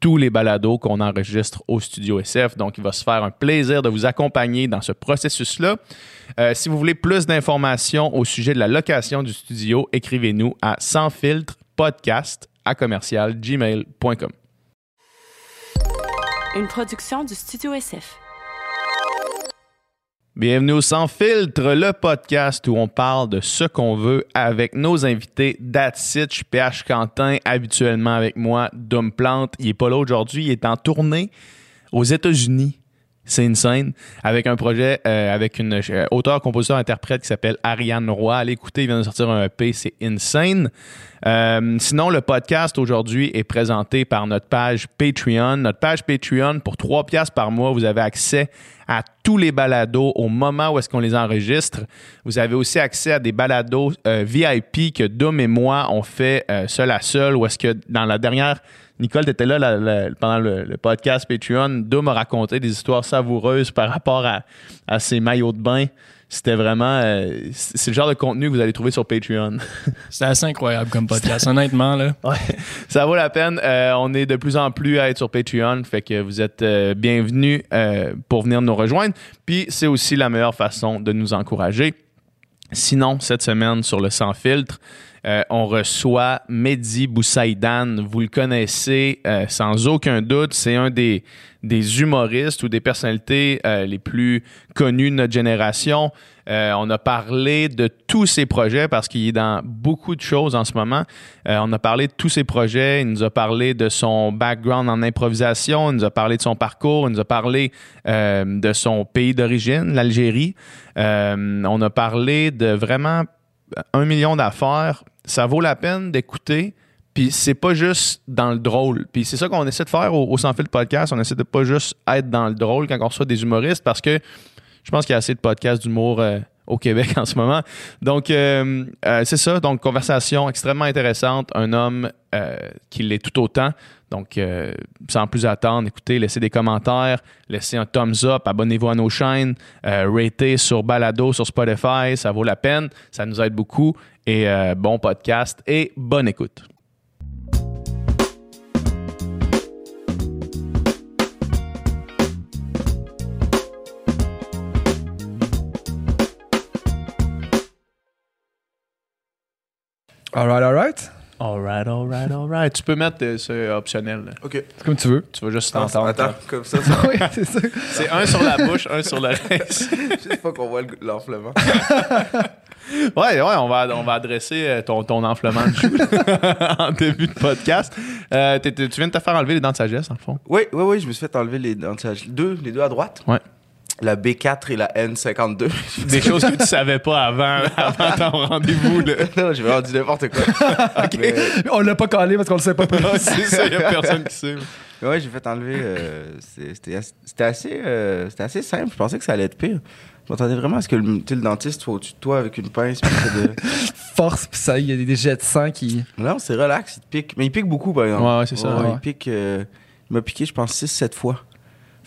tous les balados qu'on enregistre au Studio SF. Donc, il va se faire un plaisir de vous accompagner dans ce processus-là. Euh, si vous voulez plus d'informations au sujet de la location du studio, écrivez-nous à sans filtre podcast à commercial gmail.com. Une du Studio SF. Bienvenue au Sans Filtre, le podcast où on parle de ce qu'on veut avec nos invités. That's it, PH Quentin, habituellement avec moi, Dom Plante. Il est pas là aujourd'hui, il est en tournée aux États-Unis. C'est insane. Avec un projet euh, avec une euh, auteur, compositeur, interprète qui s'appelle Ariane Roy. Allez écouter, il vient de sortir un EP, c'est insane. Euh, sinon, le podcast aujourd'hui est présenté par notre page Patreon. Notre page Patreon, pour 3 piastres par mois, vous avez accès à tous les balados au moment où est-ce qu'on les enregistre. Vous avez aussi accès à des balados euh, VIP que Dom et moi on fait euh, seul à seul, ou est-ce que dans la dernière Nicole, tu étais là pendant le, podcast Patreon. Dom a raconté des histoires savoureuses par rapport à, à ses maillots de bain. C'était vraiment. euh, c'est le genre de contenu que vous allez trouver sur Patreon. C'est assez incroyable comme podcast, honnêtement. Là. Ouais, ça vaut la peine. Euh, on est de plus en plus à être sur Patreon, fait que vous êtes euh, bienvenus pour venir nous rejoindre. Puis c'est aussi la meilleure façon de nous encourager. Sinon, cette semaine sur le Sans Filtre, euh, on reçoit Mehdi Boussaïdan. Vous le connaissez euh, sans aucun doute. C'est un des, humoristes ou des personnalités euh, les plus connues de notre génération. On a parlé de tous ses projets parce qu'il est dans beaucoup de choses en ce moment. On a parlé de tous ses projets. Il nous a parlé de son background en improvisation. Il nous a parlé de son parcours. Il nous a parlé de son pays d'origine, l'Algérie. On a parlé de vraiment un million d'affaires. Ça vaut la peine d'écouter. Puis c'est pas juste dans le drôle. Puis c'est ça qu'on essaie de faire au, Sans Fil Podcast. On essaie de pas juste être dans le drôle quand on reçoit des humoristes parce que je pense qu'il y a assez de podcasts d'humour euh, au Québec en ce moment. Donc, euh, euh, c'est ça. Donc, conversation extrêmement intéressante. Un homme qui l'est tout autant. Donc, sans plus attendre, écoutez, laissez des commentaires, laissez un thumbs up, abonnez-vous à nos chaînes, ratez sur Balado, sur Spotify, ça vaut la peine, ça nous aide beaucoup. Et euh, bon podcast et bonne écoute. Alright, alright. All right, all right, all right. Tu peux mettre euh, ce optionnel. là. Ok. C'est comme tu veux. Tu vas juste Attends, t'entendre. attends, comme ça, ça oui, c'est ça. C'est un sur la bouche, un sur le reste. juste pas qu'on voit le- l'enflement. Ouais, ouais, on va, on va adresser euh, ton, ton enflement de joue là, en début de podcast. Euh, tu viens de te faire enlever les dents de sagesse, en fond. Oui, oui, oui, je me suis fait enlever les dents de sagesse. Deux, les deux à droite. Ouais. La B4 et la N52. Des choses que tu savais pas avant, avant ton rendez-vous. Là. non, j'ai vraiment dit n'importe quoi. Mais, On l'a pas calé parce qu'on le sait pas. C'est ça, il y a personne qui sait. mais ouais, j'ai fait enlever. euh, C'était ass- c'était assez, euh, c'était assez simple. Je pensais que ça allait être pire. Je m'attendais vraiment à ce que le, le dentiste soit au-dessus de toi avec une pince. puis de... Force, pis ça, il y a des jets de sang qui. Non, c'est relax, il te pique. Mais il pique beaucoup, par exemple. Ouais, ouais, c'est ça. Ouais, ouais. Il pique. euh, il m'a piqué, je pense, 6-7 fois.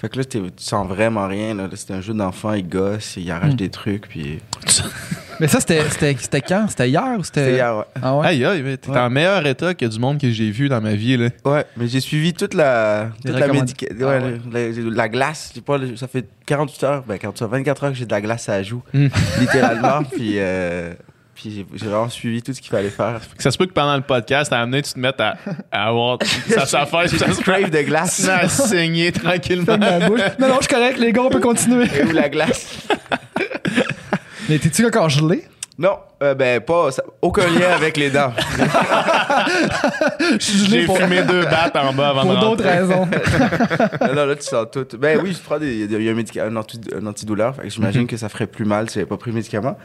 Fait que là, t'es- tu sens vraiment rien. là. C'est un jeu d'enfant, il gosse, il arrache Mm. des trucs. Puis... Mais ça, c'était c'était- c'était quand? C'était hier ou c'était? C'était hier, ouais. Ah ouais? Aïe, aïe, t'es Ouais. en meilleur état que du monde que j'ai vu dans ma vie. Là. Ouais, mais j'ai suivi toute la, toute la, médica- Ah ouais, ouais. la, la- la glace. J'ai pas, le- ça fait 48 heures, ben 48 heures, 24 heures que j'ai de la glace à la joue, Mm. littéralement. puis euh, puis j'ai- vraiment suivi tout ce qu'il fallait faire. Ça se peut que pendant le podcast, à amener, tu te mettes à, à avoir ça s'affaire, J'ai ça se crave de glace. à saigner tranquillement. Ferme ma bouche. Non, non, je suis correct, les gars, on peut continuer. Et où la glace? Mais t'es-tu encore gelé? Non, euh, ben pas, ça- aucun lien avec les dents. J'ai pour, fumé deux battes en bas avant pour de d'autres raisons. non, non, là, tu sens tout. Ben oui, je prends des, il y a un, un, anti- un antidouleur. Fait que Mhm. j'imagine que ça ferait plus mal si j'avais pas pris le médicament.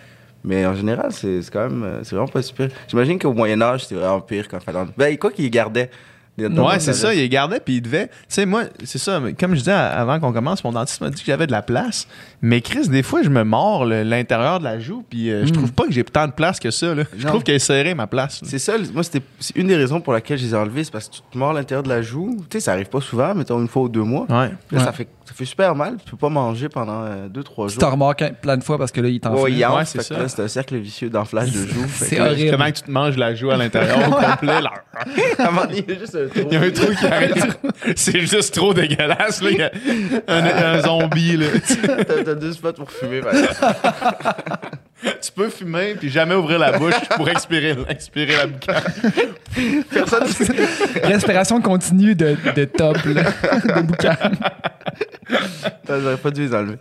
Mais en général, c'est quand même. euh, C'est vraiment pas super. J'imagine qu'au Moyen-Âge, c'était vraiment pire quand il fallait. en- Ben, quoi qu'il gardait. Ouais, c'est ça, il les gardait, puis il devait. Tu sais, moi, c'est ça, comme je disais avant qu'on commence, mon dentiste m'a dit que j'avais de la place. Mais Chris, des fois, je me mords l'intérieur de la joue, puis euh, je trouve pas que j'ai tant de place que ça. Là. Je trouve qu'elle est serrée, ma place. C'est ça, moi, c'était une des raisons pour laquelle je les ai enlevés. C'est parce que tu te mords l'intérieur de la joue. Tu sais, ça arrive pas souvent, mettons une fois ou deux mois. Ouais. Là, Ouais. ça, fait, ça fait super mal. Tu peux pas manger pendant euh, deux, trois Tu jours. t'en remarques un- plein de fois parce que là, il t'en Ouais, fait. il enfle, Ouais, c'est ça. là, C'est un cercle vicieux d'enflage de joue. Fait C'est horrible. Justement que tu te manges la joue à l'intérieur au complet. là? Il y a juste un trou. Il y a un trou qui arrête. C'est juste trop dégueulasse. Là. Il y a un, un zombie. Là. T'as t'as deux spots pour fumer. par. tu peux fumer puis jamais ouvrir la bouche pour expirer, expirer la boucane. Personne Respiration continue de, de top, là, de boucan. Putain, J'aurais pas dû les enlever.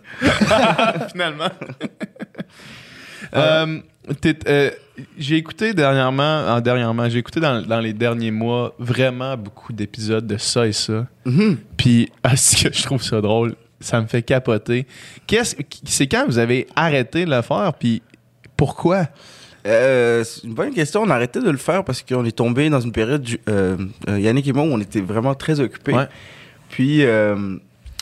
finalement. Euh, euh, j'ai écouté dernièrement, en dernièrement, j'ai écouté dans, dans les derniers mois vraiment beaucoup d'épisodes de ça et ça. Puis, ah, ce que je trouve ça drôle, ça me fait capoter. Qu'est-ce, c'est quand vous avez arrêté de le faire, puis pourquoi? Euh, c'est une bonne question. On a arrêté de le faire parce qu'on est tombé dans une période, du- euh, euh, Yannick et moi, où on était vraiment très occupés. Ouais. Puis, euh,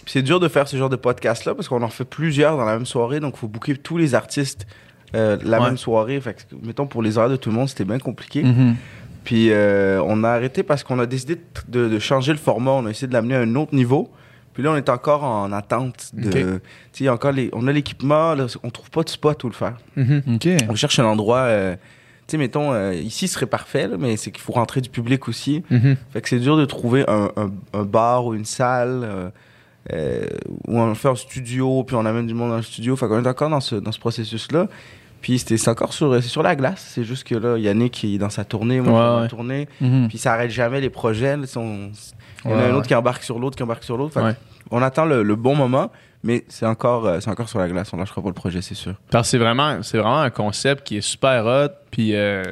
c'est dur de faire ce genre de podcast-là parce qu'on en fait plusieurs dans la même soirée. Donc, il faut booker tous les artistes la Ouais. même soirée. Fait que, mettons, pour les horaires de tout le monde, c'était bien compliqué. Mhm. Puis, on a arrêté parce qu'on a décidé de, de changer le format. On a essayé de l'amener à un autre niveau. Puis là, on est encore en attente de. Tu sais, encore les, on a l'équipement, on trouve pas de spot où le faire. OK. On cherche un endroit, euh, tu sais, mettons, euh, ici ce serait parfait, là, mais c'est qu'il faut rentrer du public aussi. Fait que c'est dur de trouver un, un- un bar ou une salle euh, euh, où on fait un studio, puis on amène du monde dans le studio. Fait qu'on est encore dans ce, dans ce processus-là. Puis c'était- c'est encore sur, sur la glace. C'est juste que là, Yannick il est dans sa tournée, moi je suis Ouais, dans ma ouais. tournée. Mhm. Puis ça arrête jamais les projets. là, on- il y en a Ouais, un ouais. autre qui embarque sur l'autre, qui embarque sur l'autre. Ouais. On attend le, le bon moment, mais c'est encore, euh, c'est encore sur la glace. On lâchera pas le projet, c'est sûr. Parce que c'est vraiment, c'est vraiment un concept qui est super hot, puis, euh,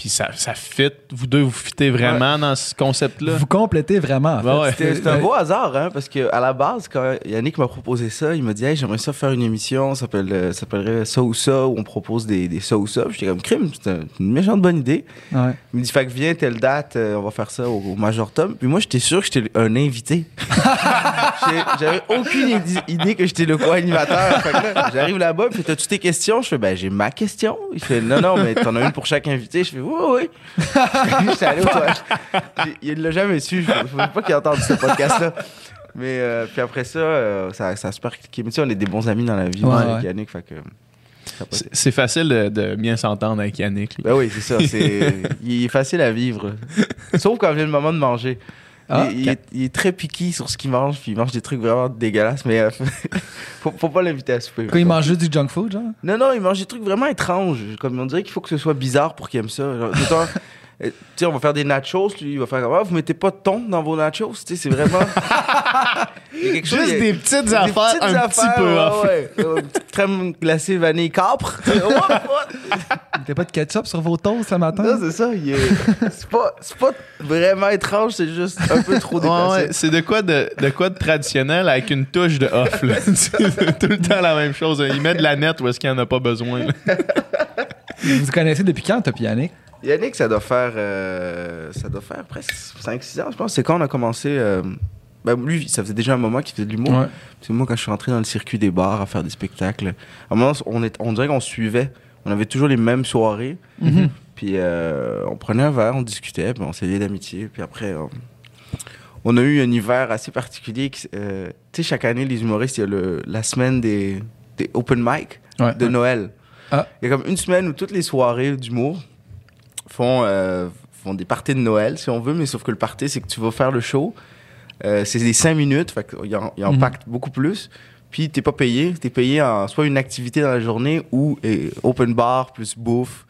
puis ça, ça fit. Vous deux, vous fitez vraiment dans ce concept-là? Vous complétez vraiment, en fait. Ouais, c'était un beau hasard, hein, parce que à la base, quand Yannick m'a proposé ça, il m'a dit hey, j'aimerais ça faire une émission, ça s'appelle, euh, ça s'appellerait ça ou ça, où on propose des, des ça ou ça. Puis J'étais comme crime, c'est un- une méchante bonne idée. Ouais. Il me dit fait que viens telle date, euh, on va faire ça au, au Major Tom. Puis moi, j'étais sûr que j'étais un invité. J'avais aucune idée que j'étais le co-animateur. J'arrive là-bas, puis t'as-tu tes questions? Je fais ben j'ai ma question. Il fait non non, mais t'en as une pour chaque invité. Je fais oui oui. J'étais allé au toilette. J'ai- Il l'a jamais su. Je ne veux pas qu'il ait entendu ce podcast-là. Mais euh, puis après ça, euh, ça, ça a super cliqué. Mais tu sais, on est des bons amis dans la vie Ouais, avec ouais. Yannick. Fait que, C'est- facile de, de bien s'entendre avec Yannick. Ben oui, c'est ça. C'est, il est facile à vivre. Sauf quand vient le moment de manger. Il, Ah, il est, il est très piqué sur ce qu'il mange, puis il mange des trucs vraiment dégueulasses, mais euh, faut, faut pas l'inviter à souper. Quand il mange juste du junk food, genre? Non, non, il mange des trucs vraiment étranges. Comme on dirait qu'il faut que ce soit bizarre pour qu'il aime ça. Genre, tu sais, on va faire des nachos, lui, il va faire comme Ah, vous mettez pas de thon dans vos nachos? Tu sais, c'est vraiment. Chose- Juste des petites des affaires petites un petit peu ouais, off. ouais. Euh, une petite crème glacée vanille capre. T'as pas de ketchup sur vos toasts le matin? Non, c'est ça. il est- C'est pas, c'est pas vraiment étrange, c'est juste un peu trop Ouais, déplacé. ouais, c'est de quoi de, de quoi de traditionnel avec une touche de off. là? c'est tout le temps la même chose. Il met de la nette où est-ce qu'il n'y en a pas besoin. là. Vous connaissez depuis quand, toi, puis Yannick? Ça doit faire, euh, ça doit faire presque 5-6 ans, je pense. C'est quand on a commencé. euh, ben, lui, ça faisait déjà un moment qu'il faisait de l'humour. Ouais. C'est moi, quand je suis rentré dans le circuit des bars à faire des spectacles, à un moment, on, est, on dirait qu'on suivait. On avait toujours les mêmes soirées. Puis euh, on prenait un verre, on discutait, puis on s'est liés d'amitié. Puis après, on, on a eu un hiver assez particulier. euh, tu sais, chaque année, les humoristes, il y a le, la semaine des, des open mic Ouais. de Noël. Ah. Il y a comme une semaine où toutes les soirées d'humour font, euh, font des parties de Noël, si on veut, mais sauf que le party, c'est que tu vas faire le show. Euh, c'est des 5 minutes, fait qu'il en, il en Mhm. pacte beaucoup plus. Puis t'es pas payé, t'es payé en soit une activité dans la journée ou et, open bar plus bouffe.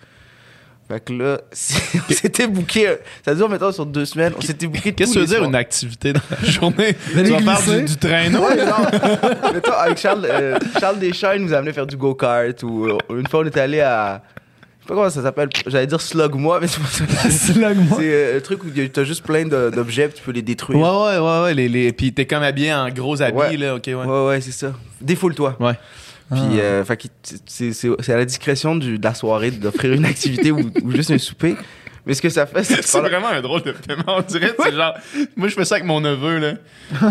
Fait que là, on s'était booké, ça dure maintenant sur deux semaines, on s'était booké Qu'est-ce que tu veux dire une activité dans la journée? tu vas faire du, du traîneau? Ouais, genre, mettons, avec Charles, euh, Charles Deschamps, il nous a amené faire du go-kart. Ou euh, une fois, on est allé à. Je pas comment ça s'appelle. J'allais dire slug-moi, mais c'est pas ça. Slug-moi. C'est euh, le truc où y a- t'as juste plein de- d'objets, puis tu peux les détruire. Ouais, ouais, ouais, ouais. Les, les... Puis t'es comme habillé en gros habits, Ouais. là, ok, ouais. Ouais, ouais, c'est ça. Défoule-toi. Ouais. Puis, Ah. euh, fait que c'est c'est- c'est à la discrétion du- de la soirée d'offrir une activité ou, ou juste un souper. Mais ce que ça fait, c'est que C'est pendant- vraiment un drôle de paiement. On dirait, c'est genre, moi je fais ça avec mon neveu, là.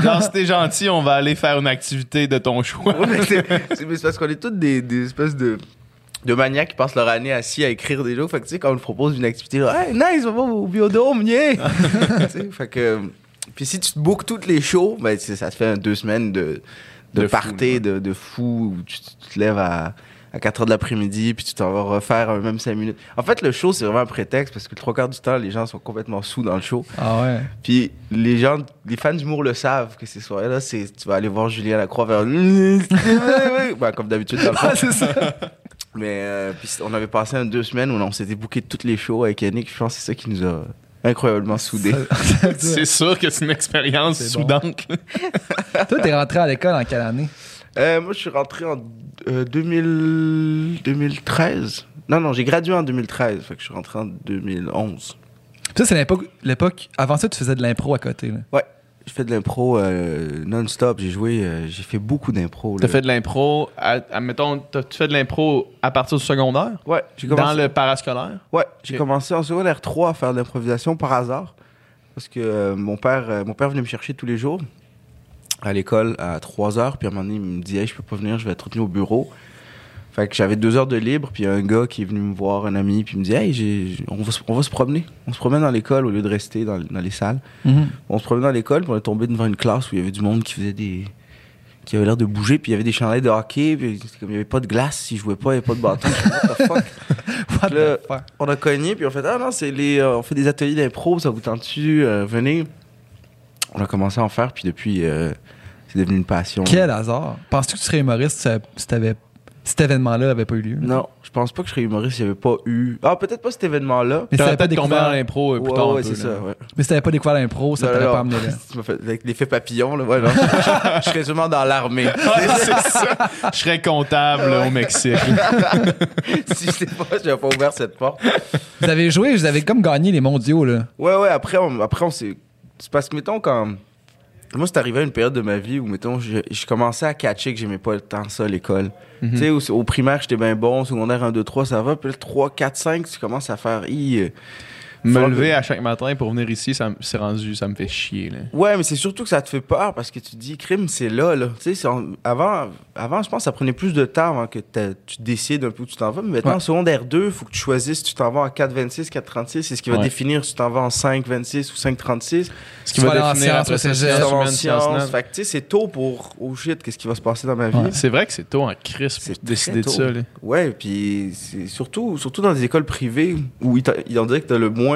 Genre, si t'es gentil, on va aller faire une activité de ton choix. Ouais, mais c'est c'est- mais c'est parce qu'on est tous des, des espèces de, de maniaques qui passent leur année assis à écrire des jeux. Fait que tu sais, quand on propose une activité, là, hey, nice, on va au biodôme, yeah! Fait que. Puis si tu te bookes toutes les shows, ben, ça te fait deux semaines de, de, De fou, party, de, de fou, où tu, tu te lèves à, à 4 h de l'après-midi, puis tu t'en vas refaire un même 5 minutes. En fait, le show, c'est vraiment un prétexte parce que trois quarts du temps, les gens sont complètement sous dans le show. Ah ouais. Puis les gens, les fans d'humour le savent que ces soirées-là, c'est tu vas aller voir Julien Lacroix vers ben, comme d'habitude dans le fond. Ah, c'est ça. Mais euh, puis on avait passé un deux semaines où on s'était booké toutes les shows avec Yannick. Je pense que c'est ça qui nous a incroyablement soudés. C'est sûr que c'est une expérience C'est bon. soudante. Toi, t'es rentré à l'école en quelle année? Euh, moi, je suis rentré en euh, 2000 2013. Non, non, j'ai gradué en 2013. Fait que je suis rentré en 2011. Ça, c'est l'époque, l'époque. Avant ça, tu faisais de l'impro à côté. Là. Ouais, j'ai fait de l'impro euh, non-stop. J'ai joué, euh, j'ai fait beaucoup d'impro. T'as fait de l'impro, à- admettons, t'as- tu fais de l'impro à partir du secondaire? Ouais, Dans le parascolaire? Ouais, j'ai commencé en secondaire 3 à faire de l'improvisation par hasard. Parce que euh, mon, père, mon père venait me chercher tous les jours à l'école à 3 heures. Puis à un moment donné, il me dit Hey, je peux pas venir, je vais être retenu au bureau. Fait que j'avais deux heures de libre. Puis un gars qui est venu me voir, un ami, puis il me dit Hey, j'ai- on, va, se- on va se promener. On se promène dans l'école au lieu de rester dans, dans les salles. On se promenait dans l'école, puis on est tombé devant une classe où il y avait du monde qui faisait des. qui avait l'air de bouger, puis il y avait des chandails de hockey, puis comme il y avait pas de glace, s'ils jouaient pas, il y avait pas de bâton. What the fuck? What Là, the fuck? on a cogné, puis on fait Ah non, c'est les, euh, on fait des ateliers d'impro, ça vous tente-tu euh, Venez? On a commencé à en faire, puis depuis, euh, c'est devenu une passion. Quel hasard. Penses-tu que tu serais humoriste si, si t'avais- si cet événement-là avait pas eu lieu? Non, je pense pas que je serais humoriste s'il n'y avait pas eu. Ah, peut-être pas cet événement-là. Mais t'avais pas découvert, l'impro euh, plus Ouais, tard. un ouais, peu, c'est ça, ouais. mais si t'avais pas découvert l'impro, ça t'aurait pas amené là. Tu m'as fait avec l'effet papillon, là. Ouais, non. je, je serais sûrement dans l'armée. C'est ça. Je serais comptable au Mexique. si je sais pas, j'avais pas ouvert cette porte. Vous avez joué, vous avez comme gagné les mondiaux, là. Ouais, ouais, après, on, après, on s'est. C'est parce que, mettons, quand. Moi, c'est arrivé à une période de ma vie où, mettons, je, je commençais à catcher que j'aimais pas tant ça, l'école. Mhm. Tu sais, au, au primaire, j'étais bien bon. Au secondaire 1, 2, 3, ça va. Puis là, 3, 4, 5, tu commences à faire. Euh, Me lever à chaque matin pour venir ici, ça, c'est rendu, ça me fait chier. Là. Ouais, mais c'est surtout que ça te fait peur parce que tu te dis, crime, c'est là, là. Tu sais, c'est en- avant, avant, je pense que ça prenait plus de temps avant que tu décides un peu où tu t'en vas. Mais maintenant, Ouais. en secondaire 2, il faut que tu choisisses si tu t'en vas en 4, 26, 4, 36. C'est ce qui va Ouais. définir si tu t'en vas en 5, 26 ou 5, 36. Ce qui Tu va aller en définir sciences après cégep. sciences Tu. Fait tu sais, c'est tôt pour, oh shit, qu'est-ce qui va se passer dans ma vie? Ouais. C'est vrai que c'est tôt en crise pour C'est décider de ça. là. Ouais, puis c'est surtout, surtout dans des écoles privées où il, t'a- il en dirait que t'as le moins,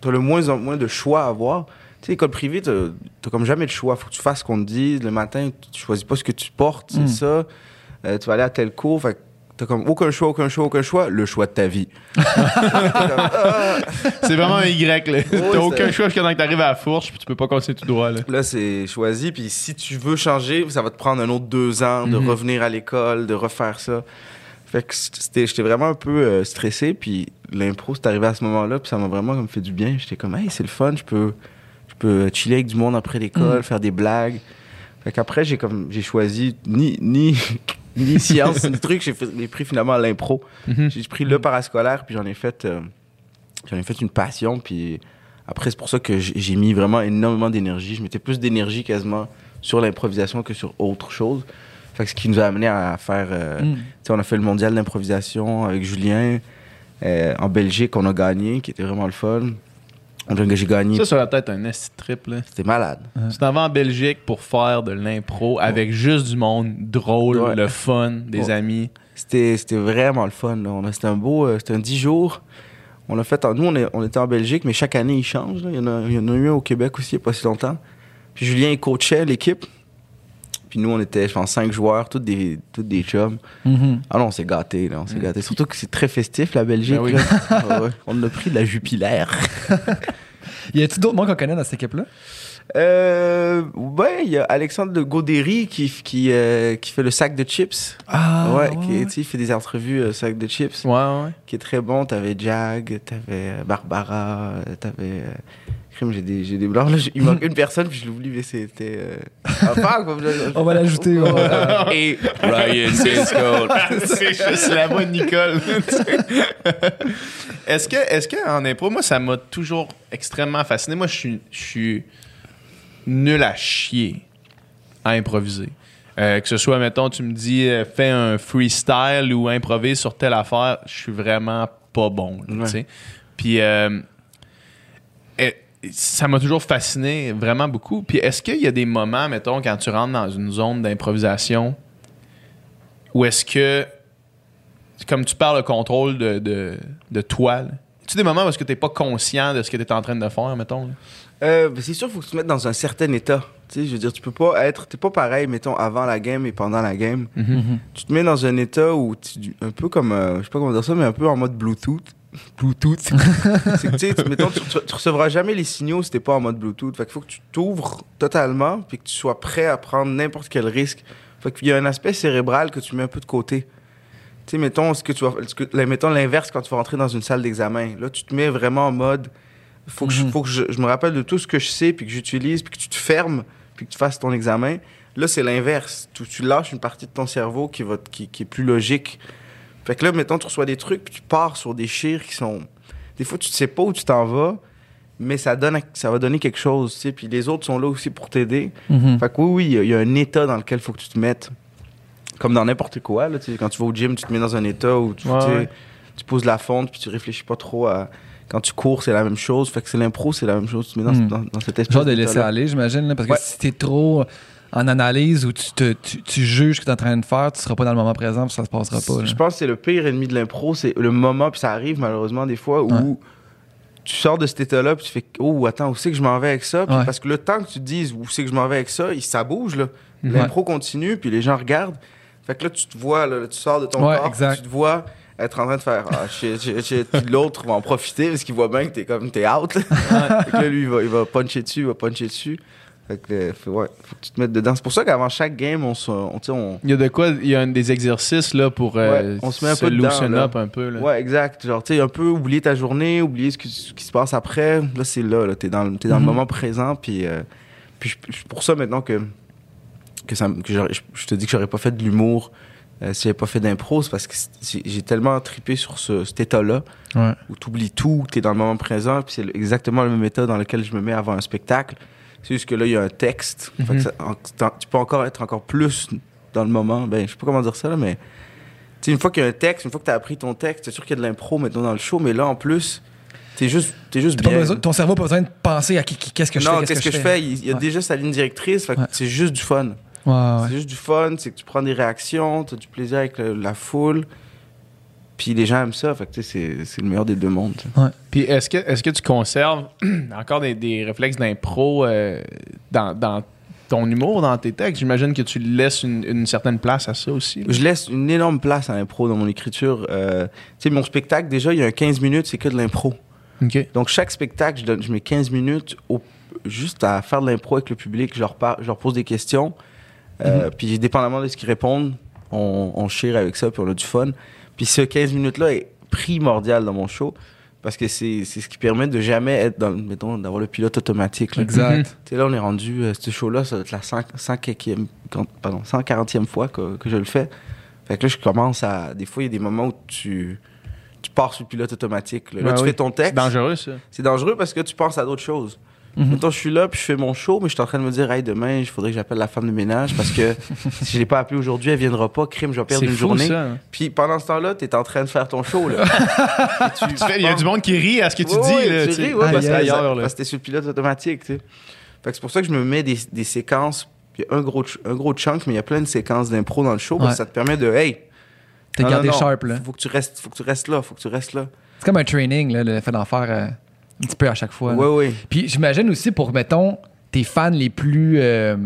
t'as le moins en moins de choix à avoir. Tu sais, école privée, t'as t'as comme jamais de choix. Faut que tu fasses ce qu'on te dit. Le matin, tu choisis pas ce que tu portes, c'est Mm. ça. Euh, tu vas aller à tel cours, fait t'as comme aucun choix, aucun choix, aucun choix. Le choix de ta vie. Ah! C'est vraiment un Y. là. T'as c'est- aucun choix jusqu'à temps que t'arrives à la fourche, puis tu peux pas continuer tout droit. Là. Là, c'est choisi. Puis si tu veux changer, ça va te prendre un autre deux ans de Mhm. revenir à l'école, de refaire ça. Fait que j'étais vraiment un peu euh, stressé. Puis l'impro, c'est arrivé à ce moment-là. Puis ça m'a vraiment comme fait du bien. J'étais comme, hey, c'est le fun. Je peux, je peux chiller avec du monde après l'école, Mhm. faire des blagues. Fait qu'après, j'ai comme, j'ai choisi ni, ni, ni science, ni truc. J'ai, pris finalement l'impro. Mhm. J'ai pris le parascolaire, puis j'en ai fait, euh, j'en ai fait une passion. Puis après, c'est pour ça que j'ai mis vraiment énormément d'énergie. Je mettais plus d'énergie quasiment sur l'improvisation que sur autre chose. Fait que ce qui nous a amené à faire. euh, Mm. tu sais, on a fait le mondial d'improvisation avec Julien euh, en Belgique, on a gagné, qui était vraiment le fun. On a- J'ai gagné. Ça, sur la tête, un esti trip. Là. C'était malade. Tu t'en vas en Belgique pour faire de l'impro avec juste du monde drôle, Ouais. le fun, des Ouais. amis. C'était c'était vraiment le fun. a- C'était un beau. euh, C'était un 10 jours. On l'a fait. en- nous, on, est- on était en Belgique, mais chaque année, il change. Il y, en a, il y en a eu un au Québec aussi, il n'y a pas si longtemps. Puis Julien, il coachait l'équipe. Puis nous, on était, je pense, cinq joueurs, tous des, tous des chums. Mhm. Ah non, on s'est gâtés, là. On s'est gâtés. Surtout que c'est très festif, la Belgique. Ben oui. Ah ouais. On a pris de la jupilaire. Y a-tu d'autres monde qu'on connaît dans cette équipe-là? Euh, ouais, il y a Alexandre de Gaudéry qui, qui, euh, qui fait le sac de chips. Ah, ouais, qui, tu sais, il fait des entrevues euh, sac de chips, Ouais, ouais. qui est très bon. T'avais Jag, t'avais euh, Barbara, euh, t'avais. Crime, j'ai des, j'ai des blancs. Là, il manque une personne, puis je l'oublie, mais c'était. Euh... je- On va l'ajouter. Et Ryan c'est juste la voix de Nicole. est-ce que, est-ce que en impro, moi, ça m'a toujours extrêmement fasciné. Moi, je suis, je suis nul à chier à improviser. Euh, que ce soit, mettons, tu me dis, euh, fais un freestyle ou improvise sur telle affaire, je suis vraiment pas bon. là, Ouais. tu sais. Puis, euh, ça m'a toujours fasciné, vraiment beaucoup. Puis, est-ce qu'il y a des moments, mettons, quand tu rentres dans une zone d'improvisation, où est-ce que, comme tu parles le contrôle de, de, de toi, tu des moments où est-ce que tu n'es pas conscient de ce que tu es en train de faire, mettons? Euh, ben, c'est sûr, il faut que tu te mettes dans un certain état. Tu sais, je veux dire, tu peux pas être. T'es pas pareil, mettons, avant la game et pendant la game. Tu te mets dans un état où tu. Un peu comme. euh, je sais pas comment dire ça, mais un peu en mode Bluetooth. Bluetooth. c'est que, tu sais, mettons, tu, tu- tu recevras jamais les signaux si t'es pas en mode Bluetooth. Fait qu'il faut que tu t'ouvres totalement puis que tu sois prêt à prendre n'importe quel risque. Fait qu'il y a un aspect cérébral que tu mets un peu de côté. Tu sais, mettons, ce que tu vas, ce que, là, mettons l'inverse quand tu vas rentrer dans une salle d'examen. Là, tu te mets vraiment en mode faut que, je, faut que je, je me rappelle de tout ce que je sais, puis que j'utilise, puis que tu te fermes, puis que tu fasses ton examen. Là, c'est l'inverse. Tu, tu lâches une partie de ton cerveau qui, va, qui, qui est plus logique. Fait que là, mettons, tu reçois des trucs, puis tu pars sur des chires qui sont... Des fois, tu ne sais pas où tu t'en vas, mais ça, donne, ça va donner quelque chose, tu sais. Puis les autres sont là aussi pour t'aider. Mhm. Fait que oui, oui, il y a- il y, a un état dans lequel il faut que tu te mettes. Comme dans n'importe quoi, là, tu sais, quand tu vas au gym, tu te mets dans un état où tu, Ouais, tu sais, ouais. tu poses la fonte, puis tu réfléchis pas trop à... Quand tu cours, c'est la même chose. Fait que c'est l'impro, c'est la même chose. Tu te mets dans, Mhm. dans, dans cette espèce Genre de laisser aller, j'imagine. là, Parce que Ouais. si t'es trop en analyse ou tu, te, tu, tu juges ce que t'es en train de faire, tu seras pas dans le moment présent, puis ça se passera pas. là. Je pense que c'est le pire ennemi de l'impro, c'est le moment, puis ça arrive malheureusement des fois, où Ouais. tu sors de cet état-là, puis tu fais Oh, attends, où c'est que je m'en vais avec ça Puis Ouais. Parce que le temps que tu te dises où c'est que je m'en vais avec ça, ça bouge, là. Mhm. L'impro continue, puis les gens regardent. Fait que là, tu te vois, là, tu sors de ton corps, exact. tu te vois être en train de faire Ah, l'autre va en profiter parce qu'il voit bien que t'es comme, t'es out. fait que là, lui, il va, il va puncher dessus, il va puncher dessus. Fait que, euh, faut- ouais, faut que tu te mettes dedans. C'est pour ça qu'avant chaque game, on se. On, tu sais, on, Il y a de quoi, il y a des exercices là, pour euh, Ouais, on se met un peu dedans, loosen là. up un peu. Là. Ouais, exact. Genre, tu sais, un peu oublier ta journée, oublier ce qui, ce qui se passe après. Là, c'est là, là. T'es dans, le- t'es dans Mhm. le moment présent. Puis, euh, puis je- je- pour ça, maintenant que, que, ça, me- que j'aurais- je, te dis que j'aurais pas fait de l'humour euh, si j'avais pas fait d'impro, c'est parce que c'est- j'ai tellement trippé sur ce, cet état-là Ouais. où t'oublies tout, t'es dans le moment présent. Puis c'est exactement le même état dans lequel je me mets avant un spectacle. C'est juste que là, il y a un texte. Fait que Mhm. ça- en- t'en- tu peux encore être encore plus dans le moment. Ben, je sais pas comment dire ça, là, mais une fois qu'il y a un texte, une fois que tu as appris ton texte, c'est sûr qu'il y a de l'impro maintenant dans le show, mais là, en plus, t'es juste, t'es juste bien. besoin- ton cerveau n'a pas besoin de penser à qu'est-ce que je non, fais. qu'est-ce que, je fais? Il y a Ouais. déjà sa ligne directrice, Ouais. c'est juste du fun. Ouais. C'est juste du fun, c'est que tu prends des réactions, tu as du plaisir avec le- la foule, puis les gens aiment ça, fait que c'est, c'est le meilleur des deux mondes. tu sais. Puis est-ce que, est-ce que tu conserves encore des, des réflexes d'impro euh, dans, dans ton humour, dans tes textes? J'imagine que tu laisses une, une certaine place à ça aussi. là. Je laisse une énorme place à l'impro dans mon écriture. Euh, tu sais, mon spectacle, déjà, il y a un 15 minutes, c'est que de l'impro. Donc, chaque spectacle, je, donne, je mets 15 minutes au- juste à faire de l'impro avec le public. Je leur, par- je leur pose des questions. Euh, Puis, dépendamment de ce qu'ils répondent, on, on chire avec ça, puis on a du fun. Puis, ce 15 minutes-là est primordial dans mon show parce que c'est c'est ce qui permet de jamais être dans, le- mettons, d'avoir le pilote automatique. là. Exact. Tu là, on est rendu, euh, ce show-là, ça va être la 100 100e quand- pardon, 140e fois que, que je le fais. Fait que là, je commence à. Des fois, il y a des moments où tu, tu pars sur le pilote automatique. Là, Là, Ouais, tu oui. fais ton C'est texte. dangereux, ça. C'est dangereux parce que tu penses à d'autres choses. Mhm. Mettons, je suis là, puis je fais mon show, mais je suis en train de me dire, hey, demain, il faudrait que j'appelle la femme de ménage parce que si je l'ai pas appelée aujourd'hui, elle viendra pas. Crime, je vais perdre une fou, journée. ça. Puis pendant ce temps-là, tu es en train de faire ton show. Là. Et tu- Tu fais- Il y a du monde qui rit à ce que tu Ouais, dis. ouais, là, tu ris, ouais, parce, que, aïe, ailleurs, là. parce que t'es sur le pilote automatique, tu sais. Fait que c'est pour ça que je me mets des, des séquences. Il y a un gros, un gros chunk, mais il y a plein de séquences d'impro dans le show. parce que ça te permet de, hey, T'es gardé non, sharp, là. Faut que tu restes, faut que tu restes là, faut que tu restes là. C'est comme un training, là, le fait d'en faire euh, un petit peu à chaque fois. là. Ouais, ouais. Puis j'imagine aussi pour, mettons, tes fans les plus. euh,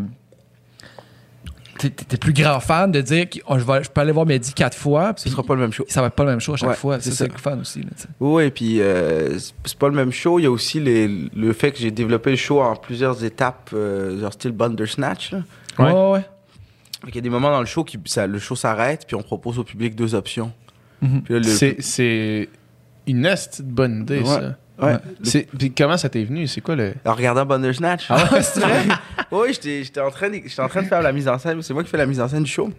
t'es t'es plus grand fan de dire que oh, je, vais, je peux aller voir Mehdi quatre fois, Ce sera pas le même show. ça va être pas le même show à chaque Ouais, fois. c'est C'est ça. ça le fun aussi. là. Oui, et puis euh, c'est- c'est pas le même show. Il y a aussi les- le fait que j'ai développé le show en plusieurs étapes, euh, genre style Bandersnatch. Là. Ouais. Ouais, ouais. Fait qu'il y a des moments dans le show qui ça, le show s'arrête, puis on propose au public deux options. Mhm. Le- C'est- C'est une esti de bonne idée, Ouais. ça. Ouais. Ouais. C'est- Puis comment ça t'est venu? C'est quoi le. En regardant Bandersnatch. Ah ouais, c'est vrai? oui, j'étais j'étais en, train de- j'étais en train de faire la mise en scène. C'est moi qui fais la mise en scène du show.